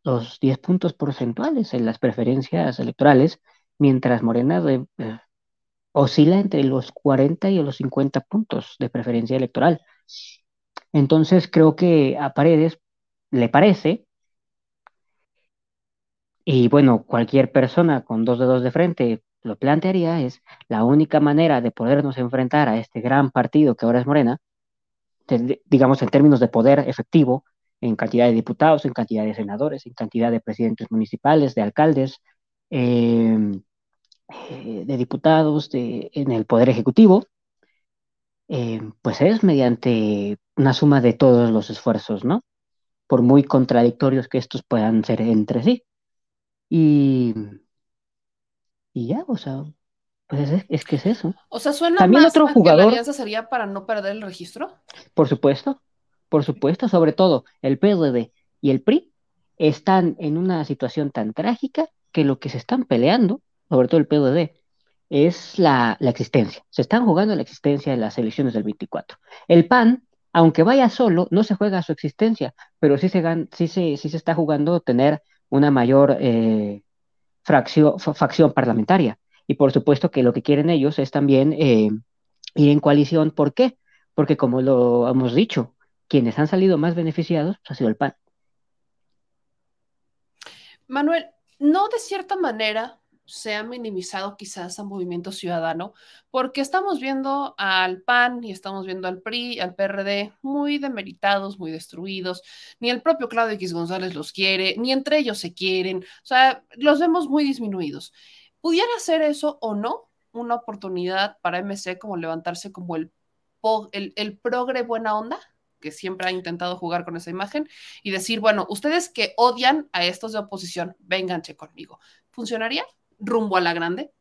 los 10 puntos porcentuales en las preferencias electorales, mientras Morena oscila entre los 40 y los 50 puntos de preferencia electoral. Entonces creo que a Paredes le parece, y bueno, cualquier persona con dos dedos de frente lo plantearía, es la única manera de podernos enfrentar a este gran partido que ahora es Morena, digamos en términos de poder efectivo, en cantidad de diputados, en cantidad de senadores, en cantidad de presidentes municipales, de alcaldes, em, eh, de diputados, de, en el poder ejecutivo, eh, pues es mediante una suma de todos los esfuerzos, ¿no? Por muy contradictorios que estos puedan ser entre sí. Y, y ya, o sea, pues es, que es eso. O sea, suena También más otro jugador, que la alianza sería para no perder el registro. Por supuesto, por supuesto, sobre todo el PRD y el PRI están en una situación tan trágica que lo que se están peleando, sobre todo el PRD, es la, existencia. Se están jugando la existencia de las elecciones del 24. El PAN, aunque vaya solo, no se juega su existencia, pero sí se, sí se, sí se está jugando tener una mayor eh, fracción, facción parlamentaria. Y por supuesto que lo que quieren ellos es también eh, ir en coalición. ¿Por qué? Porque como lo hemos dicho, quienes han salido más beneficiados pues, ha sido el PAN. Manuel, no de cierta manera se ha minimizado quizás a Movimiento Ciudadano, porque estamos viendo al PAN y estamos viendo al PRI, al PRD, muy demeritados, muy destruidos. Ni el propio Claudio X González los quiere, ni entre ellos se quieren. O sea, los vemos muy disminuidos. ¿Pudiera ser eso o no una oportunidad para MC como levantarse como el, el, progre buena onda? que siempre ha intentado jugar con esa imagen y decir, bueno, ustedes que odian a estos de oposición, vénganse conmigo. ¿Funcionaría? Rumbo a la grande?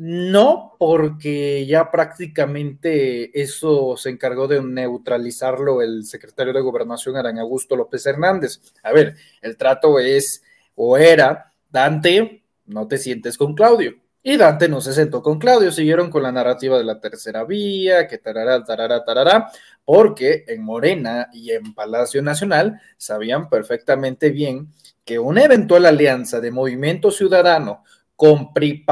No, porque ya prácticamente eso se encargó de neutralizarlo el secretario de Gobernación, Aran Augusto López Hernández. A ver, el trato es o era, Dante, no te sientes con Claudio. Y Dante no se sentó con Claudio, siguieron con la narrativa de la tercera vía, que tarará, tarará, tarará, porque en Morena y en Palacio Nacional sabían perfectamente bien que una eventual alianza de Movimiento Ciudadano con PRI,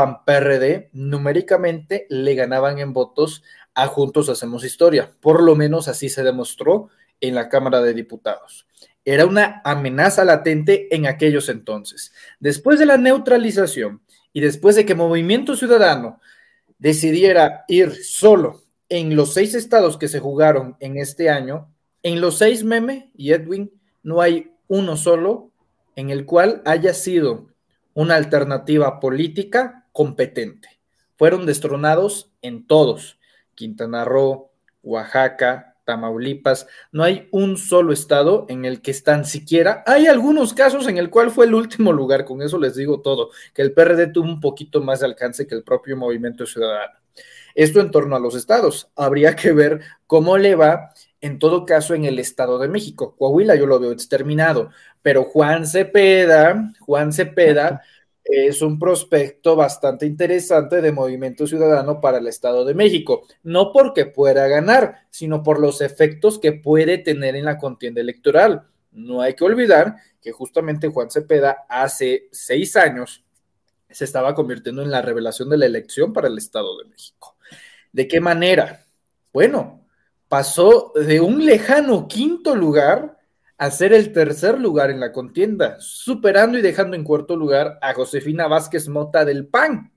numéricamente le ganaban en votos a Juntos Hacemos Historia. Por lo menos así se demostró en la Cámara de Diputados. Era una amenaza latente en aquellos entonces. Después de la neutralización y después de que Movimiento Ciudadano decidiera ir solo en los seis estados que se jugaron en este año, en los seis Meme y Edwin, no hay uno solo en el cual haya sido una alternativa política competente. Fueron destronados en todos, Quintana Roo, Oaxaca, Tamaulipas, no hay un solo estado en el que están siquiera, hay algunos casos en el cual fue el último lugar, con eso les digo todo, que el PRD tuvo un poquito más de alcance que el propio movimiento ciudadano. Esto en torno a los estados, habría que ver cómo le va en todo caso en el Estado de México. Coahuila yo lo veo exterminado, pero Juan Cepeda, Juan Cepeda es un prospecto bastante interesante de Movimiento Ciudadano para el Estado de México, no porque pueda ganar, sino por los efectos que puede tener en la contienda electoral. No hay que olvidar que justamente Juan Cepeda hace seis años se estaba convirtiendo en la revelación de la elección para el Estado de México. ¿De qué manera? Bueno, pasó de un lejano quinto lugar a ser el tercer lugar en la contienda, superando y dejando en cuarto lugar a Josefina Vázquez Mota del PAN.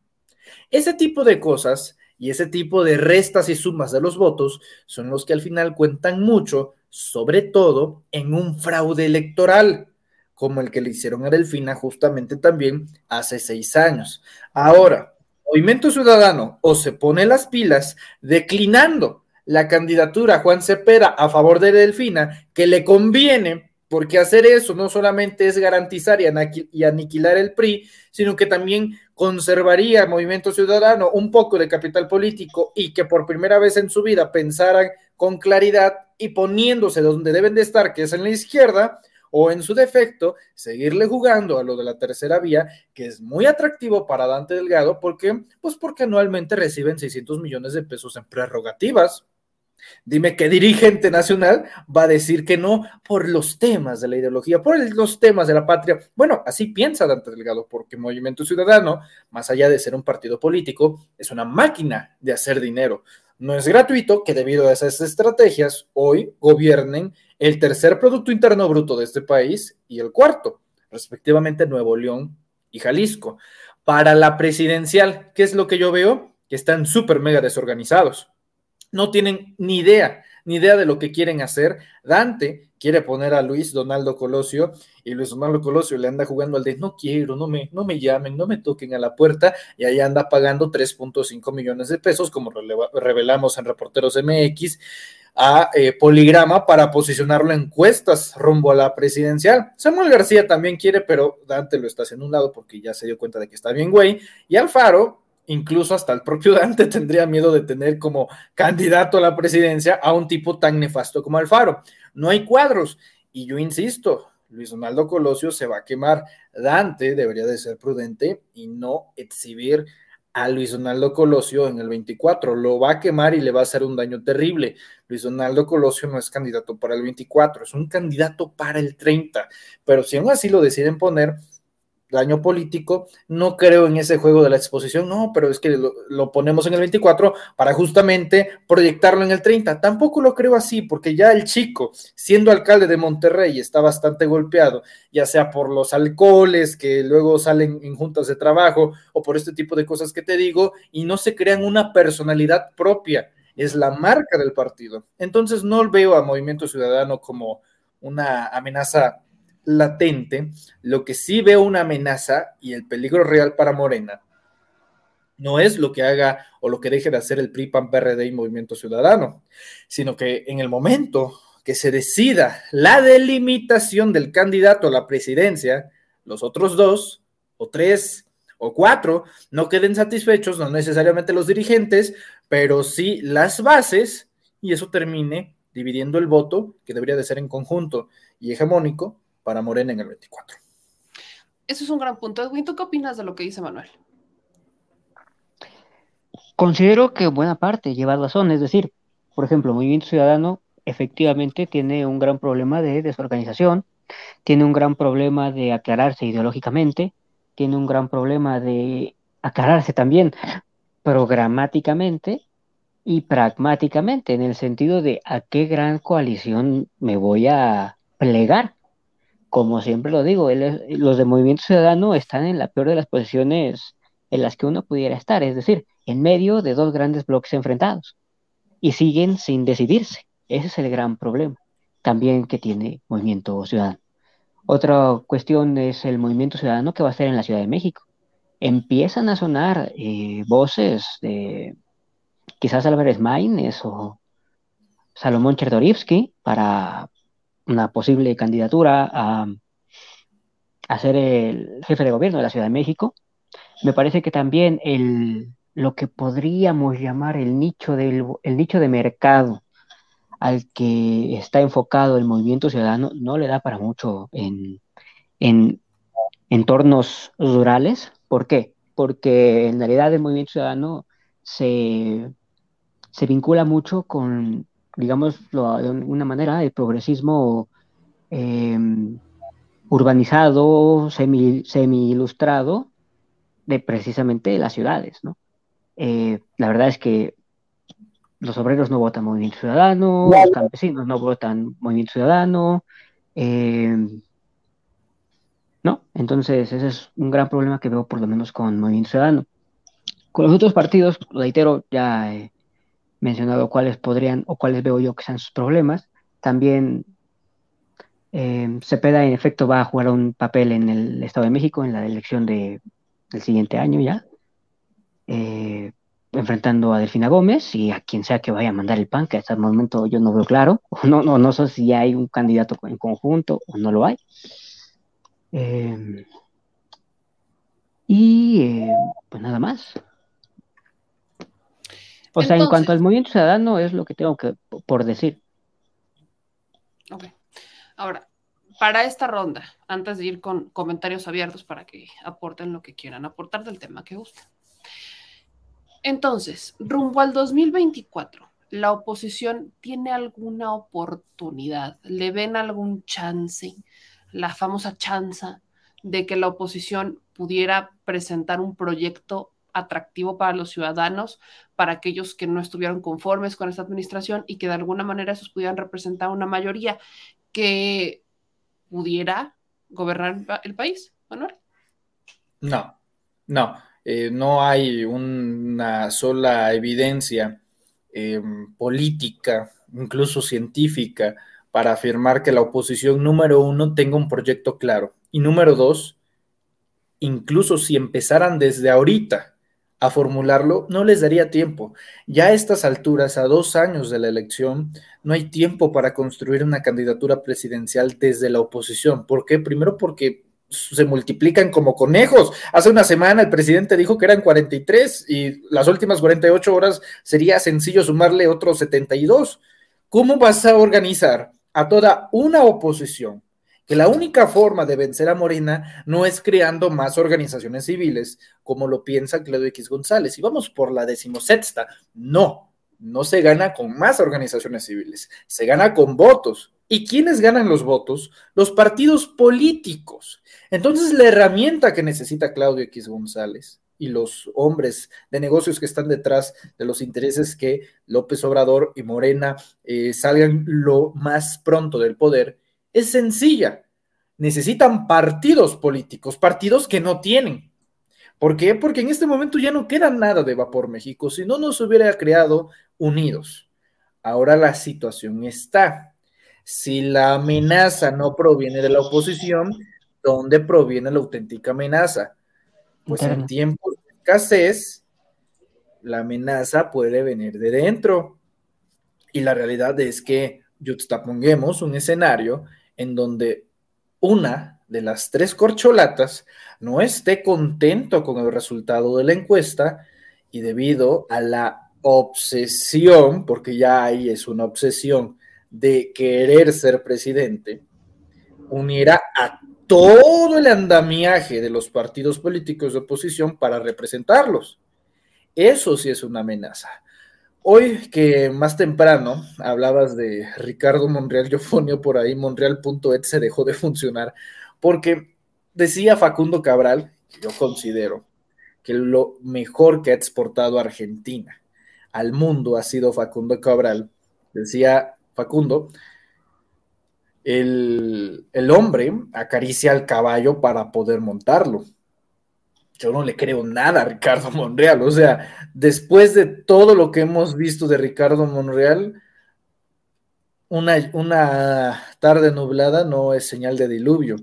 Ese tipo de cosas y ese tipo de restas y sumas de los votos son los que al final cuentan mucho, sobre todo en un fraude electoral, como el que le hicieron a Delfina justamente también hace seis años. Ahora, Movimiento Ciudadano o se pone las pilas declinando la candidatura Juan Cepeda a favor de Delfina, que le conviene, porque hacer eso no solamente es garantizar y, aniquilar el PRI, sino que también conservaría al Movimiento Ciudadano un poco de capital político y que por primera vez en su vida pensaran con claridad y poniéndose donde deben de estar, que es en la izquierda, o en su defecto, seguirle jugando a lo de la tercera vía, que es muy atractivo para Dante Delgado, porque, pues porque anualmente reciben 600 millones de pesos en prerrogativas. Dime qué dirigente nacional va a decir que no por los temas de la ideología, por los temas de la patria. Bueno, así piensa Dante Delgado, porque Movimiento Ciudadano, más allá de ser un partido político, es una máquina de hacer dinero. No es gratuito que debido a esas estrategias hoy gobiernen el tercer Producto Interno Bruto de este país y el cuarto, respectivamente Nuevo León y Jalisco. Para la presidencial, ¿qué es lo que yo veo? Que están súper mega desorganizados no tienen ni idea, ni idea de lo que quieren hacer. Dante quiere poner a Luis Donaldo Colosio y Luis Donaldo Colosio le anda jugando al de no quiero, no me, no me llamen, no me toquen a la puerta y ahí anda pagando 3.5 millones de pesos, como revelamos en Reporteros MX, a eh, Poligrama para posicionarlo en encuestas rumbo a la presidencial. Samuel García también quiere, pero Dante lo está haciendo un lado porque ya se dio cuenta de que está bien, güey. Y Alfaro incluso hasta el propio Dante tendría miedo de tener como candidato a la presidencia a un tipo tan nefasto como Alfaro. No hay cuadros. Y yo insisto, Luis Donaldo Colosio se va a quemar. Dante debería de ser prudente y no exhibir a Luis Donaldo Colosio en el 24. Lo va a quemar y le va a hacer un daño terrible. Luis Donaldo Colosio no es candidato para el 24, es un candidato para el 30. Pero si aún así lo deciden poner, daño político, no creo en ese juego de la exposición, no, pero es que lo, ponemos en el 24 para justamente proyectarlo en el 30. Tampoco lo creo así, porque ya el chico, siendo alcalde de Monterrey, está bastante golpeado, ya sea por los alcoholes que luego salen en juntas de trabajo o por este tipo de cosas que te digo, y no se crean una personalidad propia, es la marca del partido. Entonces no veo a Movimiento Ciudadano como una amenaza latente, lo que sí veo una amenaza y el peligro real para Morena no es lo que haga o lo que deje de hacer el PRI, PAN, PRD y Movimiento Ciudadano, sino que en el momento que se decida la delimitación del candidato a la presidencia, los otros dos o tres o cuatro no queden satisfechos, no necesariamente los dirigentes, pero sí las bases, y eso termine dividiendo el voto, que debería de ser en conjunto y hegemónico, para Morena en el 24. Eso es un gran punto. Edwin, ¿tú qué opinas de lo que dice Manuel? Considero que buena parte lleva razón, es decir, por ejemplo, Movimiento Ciudadano efectivamente tiene un gran problema de desorganización, tiene un gran problema de aclararse ideológicamente, tiene un gran problema de aclararse también programáticamente y pragmáticamente, en el sentido de a qué gran coalición me voy a plegar como siempre lo digo, los de Movimiento Ciudadano están en la peor de las posiciones en las que uno pudiera estar, es decir, en medio de dos grandes bloques enfrentados y siguen sin decidirse. Ese es el gran problema también que tiene Movimiento Ciudadano. Otra cuestión es el Movimiento Ciudadano que va a ser en la Ciudad de México. Empiezan a sonar eh, voces de quizás Álvarez Maínez o Salomón Chertorivsky para una posible candidatura a, ser el jefe de gobierno de la Ciudad de México. Me parece que también el, lo que podríamos llamar el nicho, del, el nicho de mercado al que está enfocado el movimiento ciudadano no le da para mucho en, en entornos rurales. ¿Por qué? Porque en realidad el movimiento ciudadano se, se vincula mucho con digamos, de una manera, el progresismo em, urbanizado, semi, ilustrado de precisamente las ciudades, ¿no? Eh, la verdad es que los obreros no votan Movimiento Ciudadano, los campesinos no votan Movimiento Ciudadano, em, ¿no? Entonces, ese es un gran problema que veo por lo menos con Movimiento Ciudadano. Con los otros partidos, reitero, ya eh, mencionado cuáles podrían o cuáles veo yo que sean sus problemas. También eh, Cepeda en efecto va a jugar un papel en el Estado de México en la elección de, del siguiente año ya, eh, enfrentando a Delfina Gómez y a quien sea que vaya a mandar el PAN, que hasta el momento yo no veo claro, no, no, no sé si hay un candidato en conjunto o no lo hay. Eh, y eh, pues nada más. O sea, en cuanto al movimiento ciudadano es lo que tengo que por decir. Ok. Ahora, para esta ronda, antes de ir con comentarios abiertos para que aporten lo que quieran aportar del tema que gusten. Entonces, rumbo al 2024, ¿la oposición tiene alguna oportunidad? ¿Le ven algún chance, la famosa chanza de que la oposición pudiera presentar un proyecto atractivo para los ciudadanos, para aquellos que no estuvieron conformes con esta administración y que de alguna manera esos pudieran representar una mayoría que pudiera gobernar el país, Manuel. No, no, eh, no hay una sola evidencia em, política, incluso científica, para afirmar que la oposición número uno tenga un proyecto claro. Y número dos, incluso si empezaran desde ahorita a formularlo, no les daría tiempo. Ya a estas alturas, a dos años de la elección, no hay tiempo para construir una candidatura presidencial desde la oposición. ¿Por qué? Primero porque se multiplican como conejos. Hace una semana el presidente dijo que eran 43 y las últimas 48 horas sería sencillo sumarle otros 72. ¿Cómo vas a organizar a toda una oposición que la única forma de vencer a Morena no es creando más organizaciones civiles, como lo piensa Claudio X González. Y vamos por la decimosexta. No, no se gana con más organizaciones civiles, se gana con votos. ¿Y quiénes ganan los votos? Los partidos políticos. Entonces, la herramienta que necesita Claudio X González y los hombres de negocios que están detrás de los intereses que López Obrador y Morena eh, salgan lo más pronto del poder es sencilla. Necesitan partidos políticos, partidos que no tienen. ¿Por qué? Porque en este momento ya no queda nada de Vapor México, si no nos hubiera creado unidos. Ahora la situación está si la amenaza no proviene de la oposición, ¿dónde proviene la auténtica amenaza? Pues en tiempos de escasez, la amenaza puede venir de dentro. Y la realidad es que juxtaponguemos un escenario en donde una de las tres corcholatas no esté contento con el resultado de la encuesta y debido a la obsesión, porque ya ahí es una obsesión de querer ser presidente, uniera a todo el andamiaje de los partidos políticos de oposición para representarlos. Eso sí es una amenaza. Hoy que más temprano hablabas de Ricardo Monreal, yo ponía por ahí monreal.et se dejó de funcionar porque decía Facundo Cabral, yo considero que lo mejor que ha exportado Argentina al mundo ha sido Facundo Cabral, decía Facundo, el, hombre acaricia al caballo para poder montarlo. Yo no le creo nada a Ricardo Monreal. O sea, después de todo lo que hemos visto de Ricardo Monreal, una, una, tarde nublada no es señal de diluvio.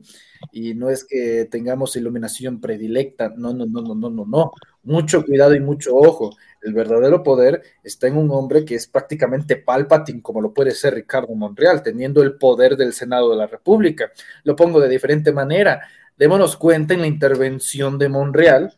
Y no es que tengamos iluminación predilecta. No, no, no, no, no, no, no. Mucho cuidado y mucho ojo. El verdadero poder está en un hombre que es prácticamente Palpatine, como lo puede ser Ricardo Monreal, teniendo el poder del Senado de la República. Lo pongo de diferente manera. Démonos cuenta en la intervención de Monreal,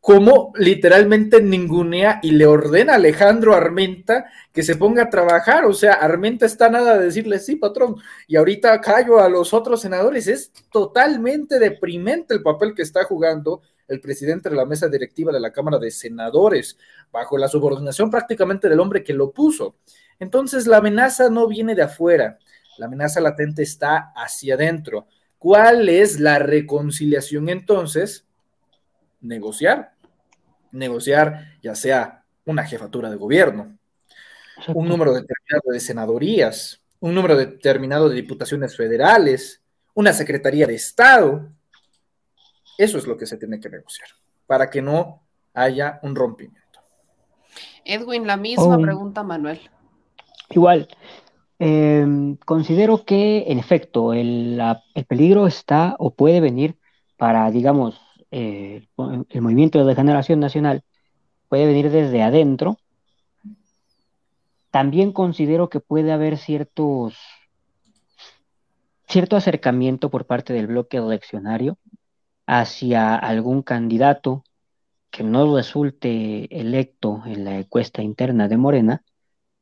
cómo literalmente ningunea y le ordena a Alejandro Armenta que se ponga a trabajar. O sea, Armenta está nada de decirle, sí, patrón, y ahorita callo a los otros senadores. Es totalmente deprimente el papel que está jugando el presidente de la mesa directiva de la Cámara de Senadores, bajo la subordinación prácticamente del hombre que lo puso. Entonces, la amenaza no viene de afuera, la amenaza latente está hacia adentro. ¿Cuál es la reconciliación entonces? Negociar. Negociar ya sea una jefatura de gobierno, un número determinado de senadorías, un número determinado de diputaciones federales, una secretaría de Estado, eso es lo que se tiene que negociar, para que no haya un rompimiento. Edwin, la misma oh. pregunta, Manuel. Igual, em, considero que en efecto el, peligro está o puede venir para, digamos, eh, el movimiento de generación nacional, puede venir desde adentro. También considero que puede haber ciertos cierto acercamiento por parte del bloque eleccionario hacia algún candidato que no resulte electo en la encuesta interna de Morena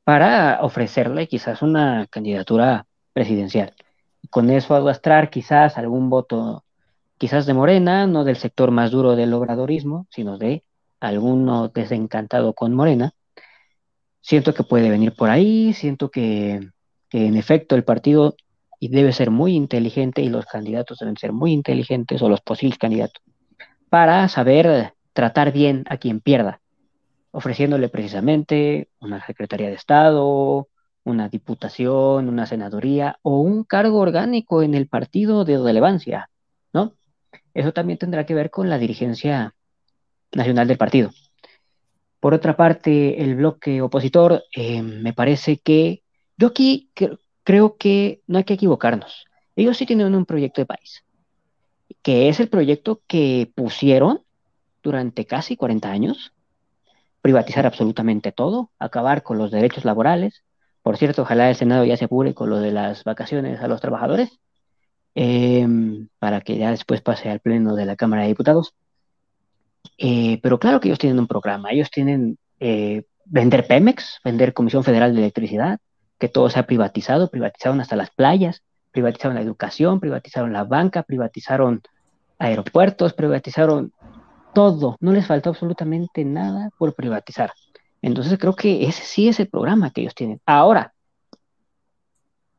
para ofrecerle quizás una candidatura presidencial. Con eso arrastrar quizás algún voto, quizás de Morena, no del sector más duro del obradorismo, sino de alguno desencantado con Morena. Siento que puede venir por ahí, siento que, en efecto el partido debe ser muy inteligente y los candidatos deben ser muy inteligentes o los posibles candidatos para saber tratar bien a quien pierda, ofreciéndole precisamente una Secretaría de Estado, una diputación, una senaduría o un cargo orgánico en el partido de relevancia, ¿no? Eso también tendrá que ver con la dirigencia nacional del partido. Por otra parte, el bloque opositor, eh, me parece que yo aquí creo que no hay que equivocarnos. Ellos sí tienen un proyecto de país, que es el proyecto que pusieron durante casi 40 años, privatizar absolutamente todo, acabar con los derechos laborales. Por cierto, ojalá el Senado ya se apure con lo de las vacaciones a los trabajadores, em, para que ya después pase al Pleno de la Cámara de Diputados. Eh, pero claro que ellos tienen un programa, ellos tienen eh, vender Pemex, vender Comisión Federal de Electricidad, que todo se ha privatizado, privatizaron hasta las playas, privatizaron la educación, privatizaron la banca, privatizaron aeropuertos, privatizaron todo, no les faltó absolutamente nada por privatizar. Entonces creo que ese sí es el programa que ellos tienen. Ahora,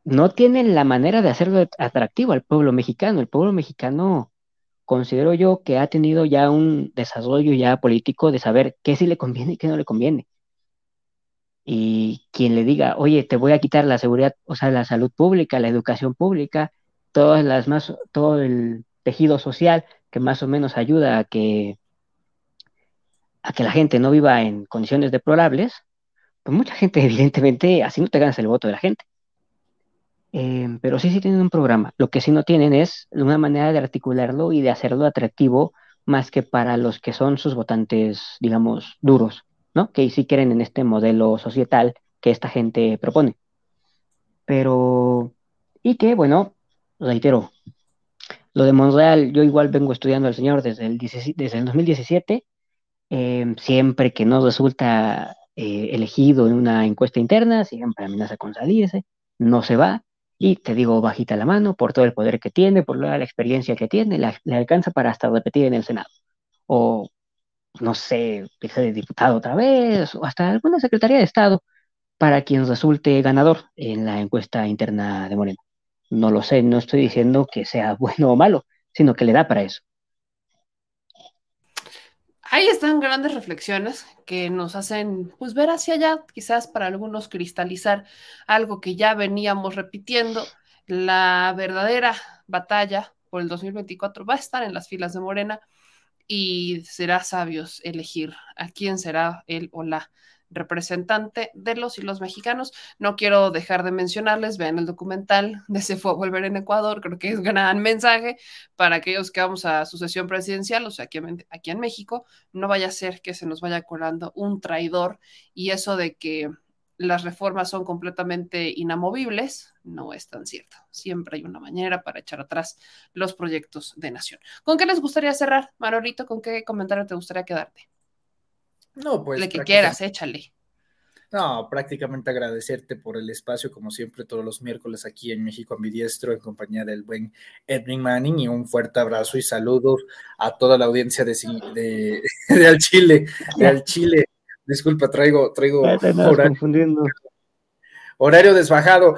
no tienen la manera de hacerlo atractivo al pueblo mexicano. El pueblo mexicano considero yo que ha tenido ya un desarrollo ya político de saber qué sí le conviene y qué no le conviene. Y quien le diga, oye, te voy a quitar la seguridad, o sea, la salud pública, la educación pública, todas las más, todo el tejido social que más o menos ayuda a que, a que la gente no viva en condiciones deplorables, pues mucha gente, evidentemente, así no te ganas el voto de la gente. Eh, pero sí, sí tienen un programa. Lo que sí no tienen es una manera de articularlo y de hacerlo atractivo más que para los que son sus votantes, digamos, duros, ¿no? Que sí quieren en este modelo societal que esta gente propone. Pero, y que, bueno, reitero, lo de Monreal, yo igual vengo estudiando al señor desde el, desde el 2017, eh, siempre que no resulta eh, elegido en una encuesta interna, siempre amenaza con salirse, no se va, y te digo bajita la mano por todo el poder que tiene, por la, experiencia que tiene, le alcanza para hasta repetir en el Senado. O, no sé, ser de diputado otra vez, o hasta alguna secretaría de Estado para quien resulte ganador en la encuesta interna de Moreno. No lo sé, no estoy diciendo que sea bueno o malo, sino que le da para eso. Ahí están grandes reflexiones que nos hacen pues ver hacia allá, quizás para algunos cristalizar algo que ya veníamos repitiendo. La verdadera batalla por el 2024 va a estar en las filas de Morena y será sabios elegir a quién será él o la representante de los y los mexicanos. No quiero dejar de mencionarles, vean el documental de Se fue a volver en Ecuador, creo que es un gran mensaje para aquellos que vamos a sucesión presidencial, o sea, aquí, aquí en México, no vaya a ser que se nos vaya colando un traidor y eso de que las reformas son completamente inamovibles, no es tan cierto. Siempre hay una manera para echar atrás los proyectos de nación. ¿Con qué les gustaría cerrar, Marorito? ¿Con qué comentario te gustaría quedarte? No, pues. Le que quieras, échale. No, prácticamente agradecerte por el espacio, como siempre, todos los miércoles aquí en México Ambidiestro, en compañía del buen Edwin Manning, y un fuerte abrazo y saludos a toda la audiencia de, de, de Al Chile, de Al Chile. Disculpa, traigo, traigo horario, horario desbajado.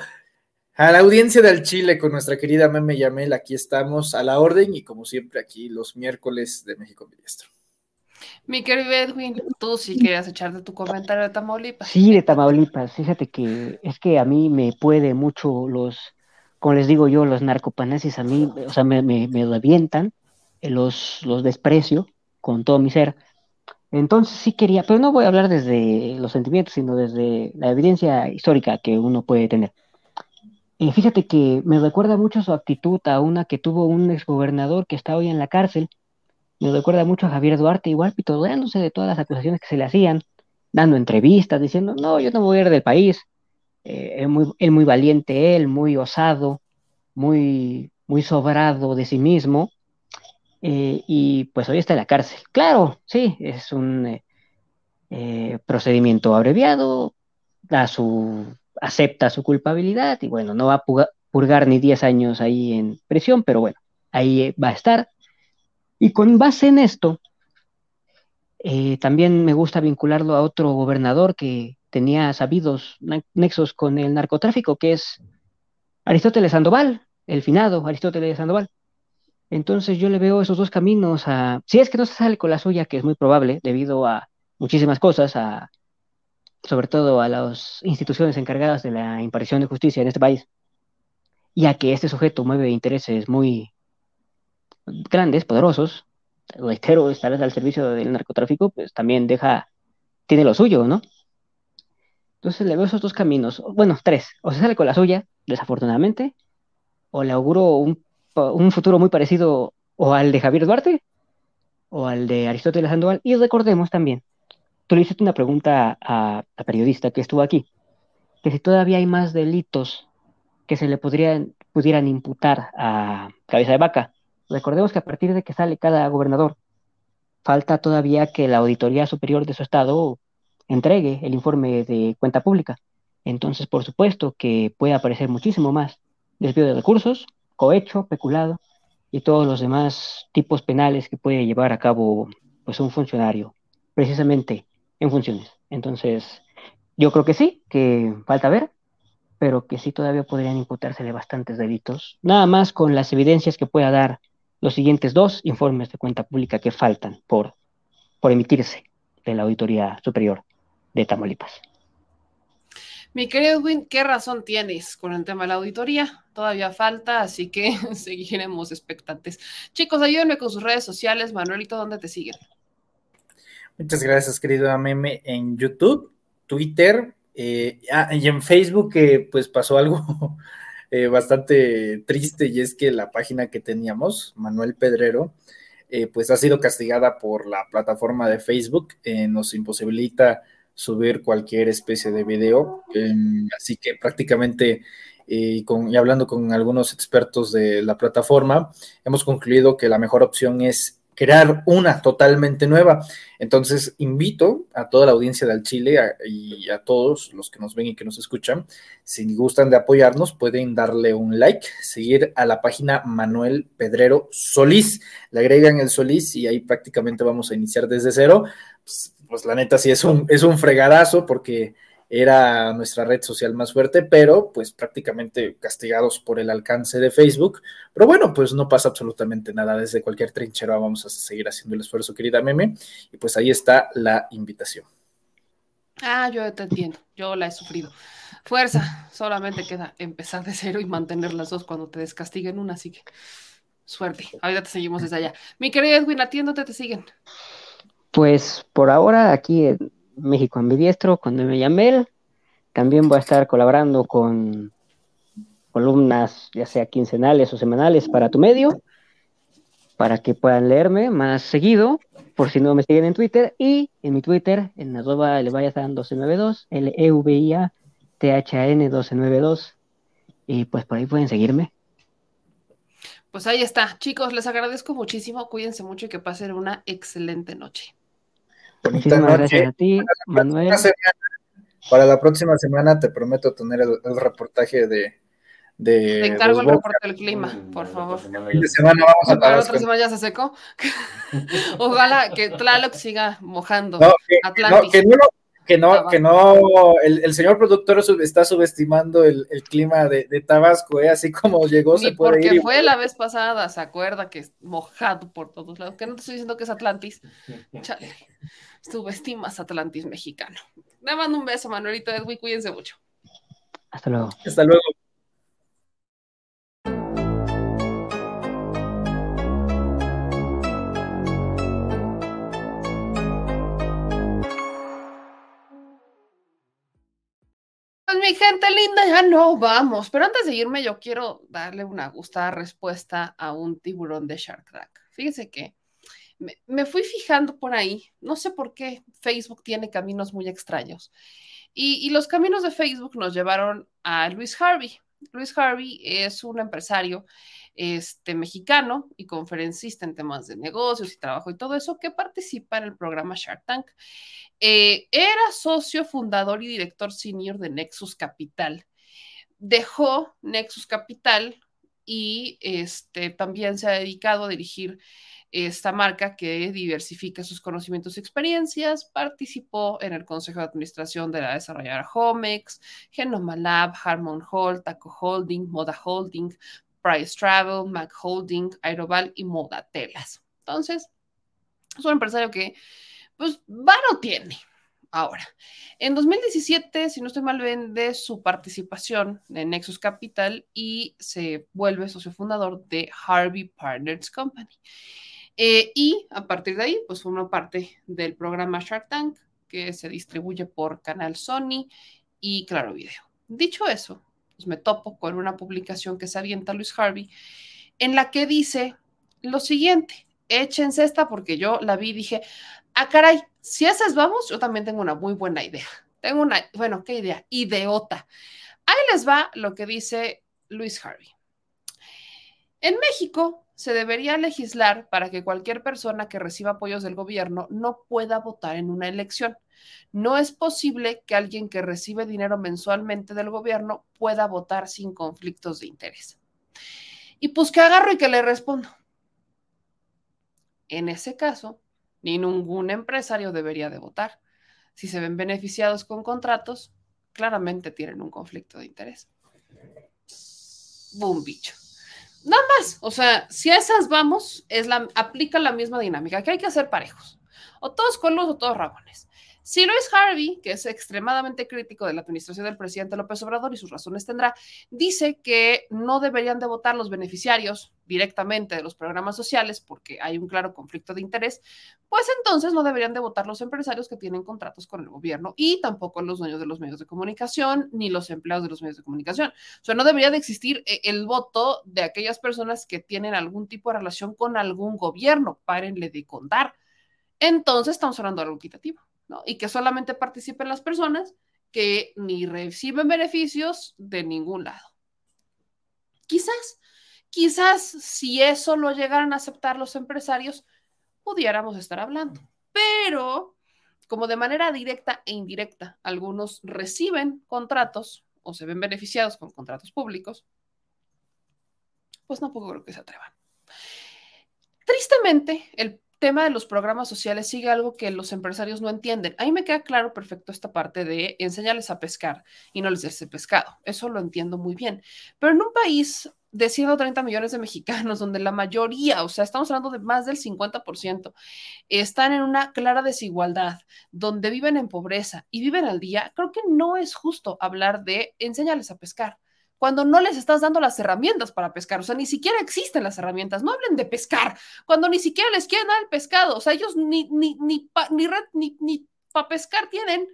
A la audiencia del Chile con nuestra querida Meme Yamel, aquí estamos a la orden y como siempre aquí los miércoles de México Ambidiestro. Mi querido Edwin, tú sí querías echarte tu comentario de Tamaulipas. Sí, de Tamaulipas. Fíjate que es que a mí me puede mucho los, como les digo yo, los narcopanesis a mí, o sea, me, me, me revientan, eh, los, los desprecio con todo mi ser. Entonces sí quería, pero no voy a hablar desde los sentimientos, sino desde la evidencia histórica que uno puede tener. Eh, fíjate que me recuerda mucho su actitud a una que tuvo un exgobernador que está hoy en la cárcel, me recuerda mucho a Javier Duarte, igual pitodeándose de todas las acusaciones que se le hacían, dando entrevistas, diciendo, no, yo no voy a ir del país. Eh, es muy, él muy valiente, él muy osado, muy, muy sobrado de sí mismo, eh, y pues hoy está en la cárcel. Claro, sí, es un eh, procedimiento abreviado, da su, acepta su culpabilidad y bueno, no va a purgar ni 10 años ahí en prisión, pero bueno, ahí va a estar. Y con base en esto, eh, también me gusta vincularlo a otro gobernador que tenía sabidos nexos con el narcotráfico, que es Aristóteles Sandoval, el finado Aristóteles Sandoval. Entonces yo le veo esos dos caminos a, si es que no se sale con la suya, que es muy probable debido a muchísimas cosas, a, sobre todo a las instituciones encargadas de la impartición de justicia en este país, y a que este sujeto mueve intereses muy grandes, poderosos, reitero, estar al servicio del narcotráfico, pues también deja, tiene lo suyo, ¿no? Entonces le veo esos dos caminos, bueno, tres, o se sale con la suya, desafortunadamente, o le auguro un, futuro muy parecido o al de Javier Duarte o al de Aristóteles Sandoval. Y recordemos también, tú le hiciste una pregunta a la periodista que estuvo aquí, que si todavía hay más delitos que se le podrían, pudieran imputar a cabeza de vaca. Recordemos que a partir de que sale cada gobernador, falta todavía que la Auditoría Superior de su Estado entregue el informe de cuenta pública. Entonces, por supuesto que puede aparecer muchísimo más desvío de recursos, cohecho, peculado y todos los demás tipos penales que puede llevar a cabo pues un funcionario, precisamente en funciones. Entonces, yo creo que sí, que falta ver, pero que sí todavía podrían imputársele bastantes delitos, nada más con las evidencias que pueda dar los siguientes dos informes de cuenta pública que faltan por, por emitirse de la Auditoría Superior de Tamaulipas. Mi querido Edwin, ¿qué razón tienes con el tema de la auditoría? Todavía falta, así que seguiremos expectantes. Chicos, ayúdenme con sus redes sociales. Manuelito, ¿dónde te siguen? Muchas gracias, querido Meme, en YouTube, Twitter eh, ah, y en Facebook, que pues pasó algo eh, bastante triste y es que la página que teníamos, Manuel Pedrero, eh, pues ha sido castigada por la plataforma de Facebook, nos imposibilita subir cualquier especie de video. Em, así que prácticamente, eh, y hablando con algunos expertos de la plataforma, hemos concluido que la mejor opción es crear una totalmente nueva. Entonces, invito a toda la audiencia del Chile y a todos los que nos ven y que nos escuchan, si gustan de apoyarnos, pueden darle un like, seguir a la página Manuel Pedrero Solís. Le agregan el Solís y ahí prácticamente vamos a iniciar desde cero. Pues, pues la neta sí es un, es un fregadazo porque era nuestra red social más fuerte, pero pues prácticamente castigados por el alcance de Facebook. Pero bueno, pues no pasa absolutamente nada. Desde cualquier trinchera vamos a seguir haciendo el esfuerzo, querida Meme. Y pues ahí está la invitación. Ah, yo te entiendo. Yo la he sufrido. Fuerza. Solamente queda empezar de cero y mantener las dos cuando te descastiguen una. Así que suerte. Ahorita te seguimos desde allá. Mi querida Edwin, atiéndote, te siguen. Pues por ahora aquí en México Ambidiestro con me Yamel. También voy a estar colaborando con columnas, ya sea quincenales o semanales, para tu medio, para que puedan leerme más seguido, por si no me siguen en Twitter, y en mi Twitter, en arroba leviathan 1292, L-E-V-I-A, T-H-A-N 1292, y pues por ahí pueden seguirme. Pues ahí está. Chicos, les agradezco muchísimo. Cuídense mucho y que pasen una excelente noche. Muchísimas gracias a ti, Manuel. para la próxima semana te prometo tener el, reportaje de. de te encargo el reporte del clima, por favor. de semana vamos a Para otra semana ya se secó. Ojalá que Tlaloc siga mojando Atlantis. que no, que no, que no, el, señor productor está subestimando el, clima de, Tabasco, ¿eh? así como llegó, se puede porque ir. fue la vez pasada, se acuerda que es mojado por todos lados, que no te estoy diciendo que es Atlantis. Chale, subestimas Atlantis mexicano. Le mando un beso, Manuelito Edwin, cuídense mucho. Hasta luego. Hasta luego. Pues mi gente linda, ya no vamos. Pero antes de irme, yo quiero darle una gustada respuesta a un tiburón de Shark Tank. Fíjense que me, fui fijando por ahí, no sé por qué Facebook tiene caminos muy extraños. Y, y, los caminos de Facebook nos llevaron a Luis Harvey. Luis Harvey es un empresario este, mexicano y conferencista en temas de negocios y trabajo y todo eso que participa en el programa Shark Tank. Eh, era socio fundador y director senior de Nexus Capital. Dejó Nexus Capital y este, también se ha dedicado a dirigir esta marca que diversifica sus conocimientos y experiencias. Participó en el consejo de administración de la desarrolladora Homex, Genoma Lab, Harmon Hall, Taco Holding, Moda Holding, Price Travel, Mac Holding, Aeroval y Moda Telas. Entonces, es un empresario que, pues, vano tiene. Ahora, en 2017, si no estoy mal, vende su participación en Nexus Capital y se vuelve socio fundador de Harvey Partners Company. Eh, y a partir de ahí, pues forma parte del programa Shark Tank, que se distribuye por Canal Sony y Claro Video. Dicho eso, pues me topo con una publicación que se avienta Luis Harvey, en la que dice lo siguiente, échense esta porque yo la vi y dije, ah, caray, si esas vamos, yo también tengo una muy buena idea. Tengo una, bueno, ¿qué idea? Ideota. Ahí les va lo que dice Luis Harvey. En México se debería legislar para que cualquier persona que reciba apoyos del gobierno no pueda votar en una elección. No es posible que alguien que recibe dinero mensualmente del gobierno pueda votar sin conflictos de interés. Y pues que agarro y que le respondo. En ese caso, ni ningún empresario debería de votar. Si se ven beneficiados con contratos, claramente tienen un conflicto de interés. Boom, bicho. Nada más, o sea, si a esas vamos, es la, aplica la misma dinámica, que hay que hacer parejos. O todos con luz o todos rabones. Si Luis Harvey, que es extremadamente crítico de la administración del presidente López Obrador y sus razones tendrá, dice que no deberían de votar los beneficiarios directamente de los programas sociales porque hay un claro conflicto de interés, pues entonces no deberían de votar los empresarios que tienen contratos con el gobierno y tampoco los dueños de los medios de comunicación ni los empleados de los medios de comunicación. O sea, no debería de existir eh, el voto de aquellas personas que tienen algún tipo de relación con algún gobierno. Párenle de contar. Entonces estamos hablando de algo equitativo. Y que solamente participen las personas que ni reciben beneficios de ningún lado. Quizás, quizás si eso lo llegaran a aceptar los empresarios, pudiéramos estar hablando. Pero, como de manera directa e indirecta, algunos reciben contratos o se ven beneficiados con contratos públicos, pues tampoco creo que se atrevan. Tristemente, el tema de los programas sociales sigue algo que los empresarios no entienden. Ahí me queda claro perfecto esta parte de enseñarles a pescar y no les des pescado. Eso lo entiendo muy bien. Pero en un país de 130 millones de mexicanos, donde la mayoría, o sea, estamos hablando de más del 50%, están en una clara desigualdad, donde viven en pobreza y viven al día, creo que no es justo hablar de enseñarles a pescar cuando no les estás dando las herramientas para pescar. O sea, ni siquiera existen las herramientas. No hablen de pescar cuando ni siquiera les quieren dar el pescado. O sea, ellos ni, ni, ni, ni, ni, ni para pescar tienen,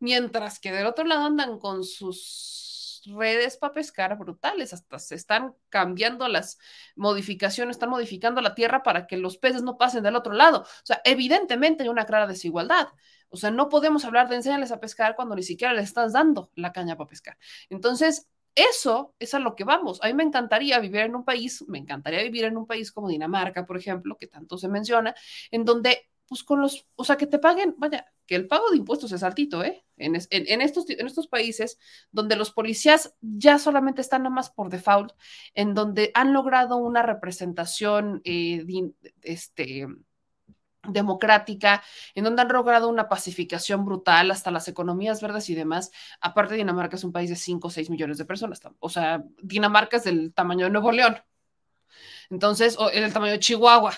mientras que del otro lado andan con sus redes para pescar brutales, hasta se están cambiando las modificaciones, están modificando la tierra para que los peces no pasen del otro lado. O sea, evidentemente hay una clara desigualdad. O sea, no podemos hablar de enseñarles a pescar cuando ni siquiera les estás dando la caña para pescar. Entonces, eso es a lo que vamos. A mí me encantaría vivir en un país, me encantaría vivir en un país como Dinamarca, por ejemplo, que tanto se menciona, en donde, pues con los, o sea, que te paguen, vaya, que el pago de impuestos es altito, ¿eh? En, estos, en estos países donde los policías ya solamente están nada más por default, en donde han logrado una representación, eh, este, democrática, en donde han logrado una pacificación brutal, hasta las economías verdes y demás. Aparte, Dinamarca es un país de 5 o 6 millones de personas. O sea, Dinamarca es del tamaño de Nuevo León. Entonces, o el tamaño de Chihuahua.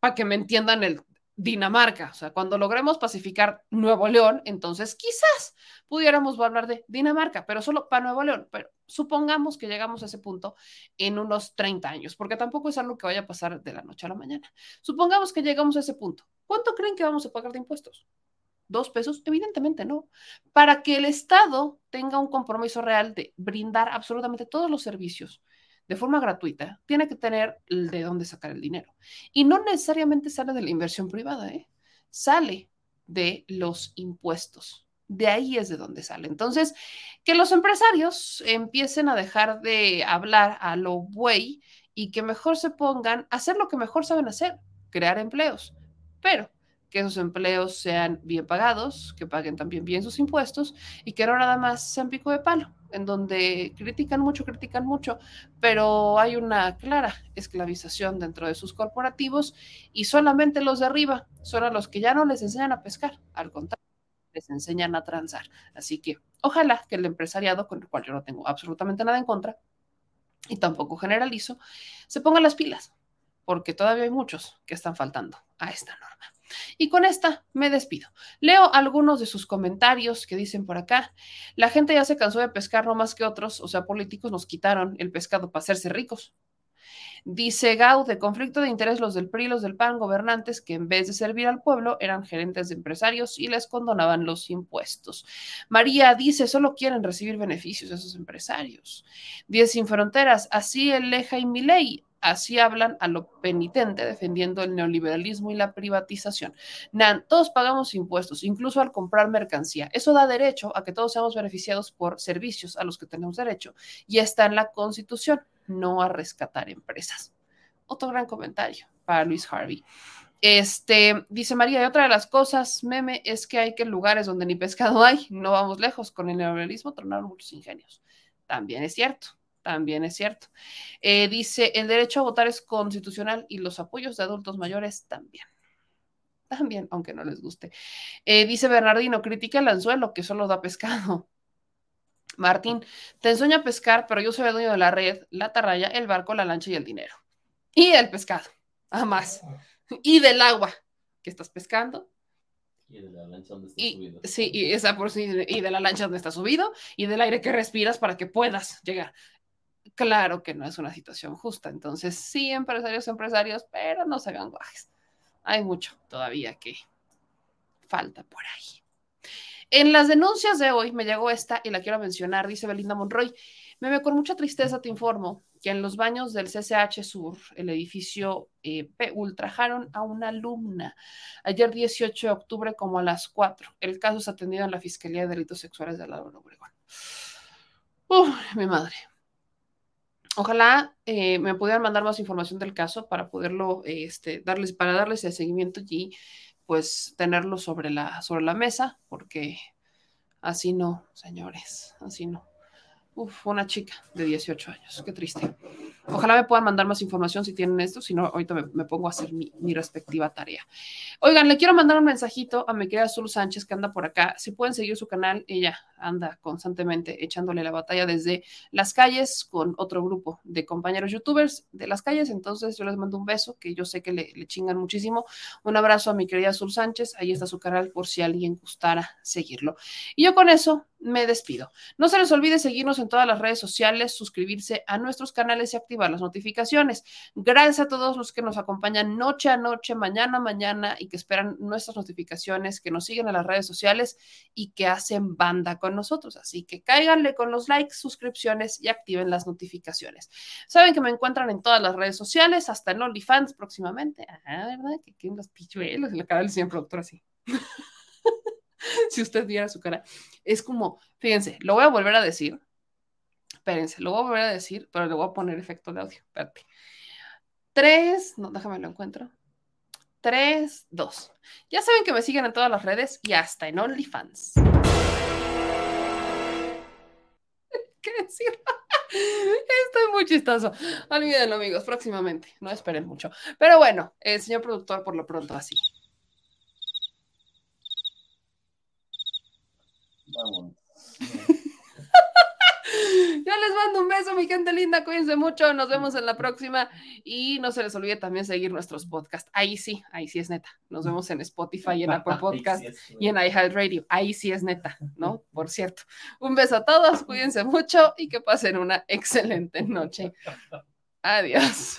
Para que me entiendan el Dinamarca. O sea, cuando logremos pacificar Nuevo León, entonces quizás pudiéramos hablar de Dinamarca, pero solo para Nuevo León. Pero supongamos que llegamos a ese punto en unos 30 años, porque tampoco es algo que vaya a pasar de la noche a la mañana. Supongamos que llegamos a ese punto. ¿Cuánto creen que vamos a pagar de impuestos? ¿Dos pesos? Evidentemente no. Para que el Estado tenga un compromiso real de brindar absolutamente todos los servicios de forma gratuita, tiene que tener de dónde sacar el dinero. Y no necesariamente sale de la inversión privada, ¿eh? sale de los impuestos. De ahí es de donde sale. Entonces, que los empresarios empiecen a dejar de hablar a lo buey y que mejor se pongan a hacer lo que mejor saben hacer, crear empleos. Pero que esos empleos sean bien pagados, que paguen también bien sus impuestos y que no nada más sean pico de palo, en donde critican mucho, critican mucho, pero hay una clara esclavización dentro de sus corporativos y solamente los de arriba son a los que ya no les enseñan a pescar, al contrario, les enseñan a transar. Así que ojalá que el empresariado, con el cual yo no tengo absolutamente nada en contra y tampoco generalizo, se ponga las pilas, porque todavía hay muchos que están faltando a esta norma. Y con esta me despido. Leo algunos de sus comentarios que dicen por acá. La gente ya se cansó de pescar no más que otros, o sea, políticos nos quitaron el pescado para hacerse ricos. Dice Gau, de conflicto de interés los del PRI los del PAN, gobernantes que en vez de servir al pueblo eran gerentes de empresarios y les condonaban los impuestos. María dice, solo quieren recibir beneficios esos empresarios. Dice Sin Fronteras, así el Leja y ley. Así hablan a lo penitente, defendiendo el neoliberalismo y la privatización. Nan, todos pagamos impuestos, incluso al comprar mercancía. Eso da derecho a que todos seamos beneficiados por servicios a los que tenemos derecho. Y está en la Constitución, no a rescatar empresas. Otro gran comentario para Luis Harvey. Este, dice María, y otra de las cosas, meme, es que hay que lugares donde ni pescado hay, no vamos lejos, con el neoliberalismo tronaron muchos ingenios. También es cierto. También es cierto. Eh, dice, el derecho a votar es constitucional y los apoyos de adultos mayores también. también, aunque no les guste. Eh, dice Bernardino, critica el anzuelo que solo da pescado. Martín, te enseño a pescar, pero yo soy el dueño de la red, la atarraya, el barco, la lancha y el dinero. Y el pescado, a más. Y del agua que estás pescando. Y de la lancha donde está Y, subido. sí, y, esa por sí, y de la lancha donde está subido y del aire que respiras para que puedas llegar. Claro que no es una situación justa. Entonces, sí, empresarios, empresarios, pero no se hagan guajes. Hay mucho todavía que falta por ahí. En las denuncias de hoy me llegó esta y la quiero mencionar, dice Belinda Monroy. Meme, con mucha tristeza te informo que en los baños del CCH Sur, el edificio eh, P, ultrajaron a una alumna ayer 18 de octubre como a las 4. El caso es atendido en la Fiscalía de Delitos Sexuales de Álvaro Obregón. Uf, mi madre. Ojalá eh, me pudieran mandar más información del caso para poderlo, este, darles, para darles el seguimiento y pues tenerlo sobre la, sobre la mesa, porque así no, señores, así no. Uf, una chica de 18 años, qué triste. Ojalá me puedan mandar más información si tienen esto, si no, ahorita me, pongo a hacer mi, mi, respectiva tarea. Oigan, le quiero mandar un mensajito a mi querida Azul Sánchez que anda por acá. Si pueden seguir su canal, ella anda constantemente echándole la batalla desde las calles con otro grupo de compañeros youtubers de las calles. Entonces yo les mando un beso que yo sé que le, le chingan muchísimo. Un abrazo a mi querida Azul Sánchez. Ahí está su canal por si alguien gustara seguirlo. Y yo con eso me despido. No se les olvide seguirnos en todas las redes sociales, suscribirse a nuestros canales y activar las notificaciones. Gracias a todos los que nos acompañan noche a noche, mañana a mañana y que esperan nuestras notificaciones, que nos siguen en las redes sociales y que hacen banda con nosotros. Así que cáiganle con los likes, suscripciones y activen las notificaciones. Saben que me encuentran en todas las redes sociales, hasta en OnlyFans próximamente. Ah, ¿verdad? Que queden los pichuelos en la cara del señor productor así. si usted viera su cara, es como, fíjense, lo voy a volver a decir. Espérense, lo voy a volver a decir, pero le voy a poner efecto de audio. Espérate. Tres, no, déjame lo encuentro. Tres, dos. Ya saben que me siguen en todas las redes y hasta en OnlyFans. ¿Qué decir? Estoy muy chistoso. Olvídenlo, amigos, próximamente. No esperen mucho. Pero bueno, el señor productor, por lo pronto, así. Vamos. Yo les mando un beso, mi gente linda. Cuídense mucho. Nos vemos en la próxima. Y no se les olvide también seguir nuestros podcasts. Ahí sí, ahí sí es neta. Nos vemos en Spotify, en Apple Podcast y en iHeartRadio. Ahí sí es neta, ¿no? Por cierto. Un beso a todos. Cuídense mucho y que pasen una excelente noche. Adiós.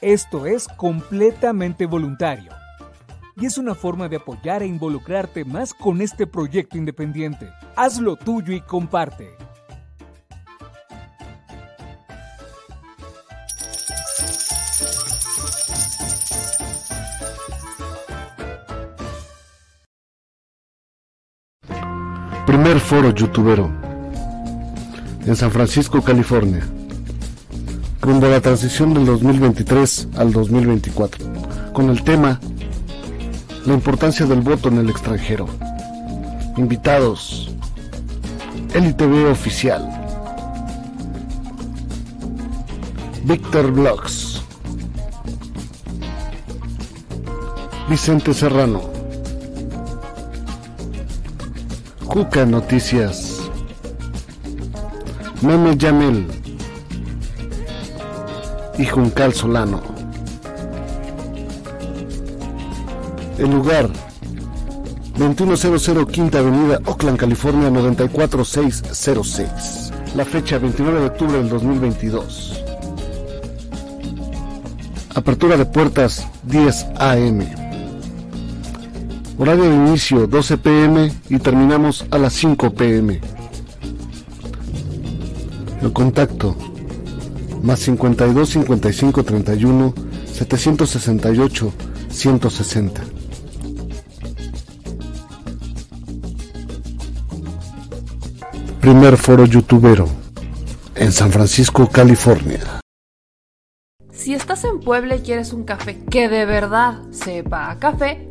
esto es completamente voluntario y es una forma de apoyar e involucrarte más con este proyecto independiente. Hazlo tuyo y comparte. Primer foro youtubero en San Francisco, California, rumbo la transición del 2023 al 2024, con el tema la importancia del voto en el extranjero. Invitados, LTV Oficial. Víctor Blogs. Vicente Serrano. Juca Noticias. Meme Yamel. Y Juncal Solano. El lugar 2100 Quinta Avenida, Oakland, California 94606. La fecha 29 de octubre del 2022. Apertura de puertas 10 AM. Horario de inicio 12 pm y terminamos a las 5 pm. El contacto más 52 55 31 768 160. Primer foro youtubero en San Francisco, California. Si estás en Puebla y quieres un café que de verdad sepa a café,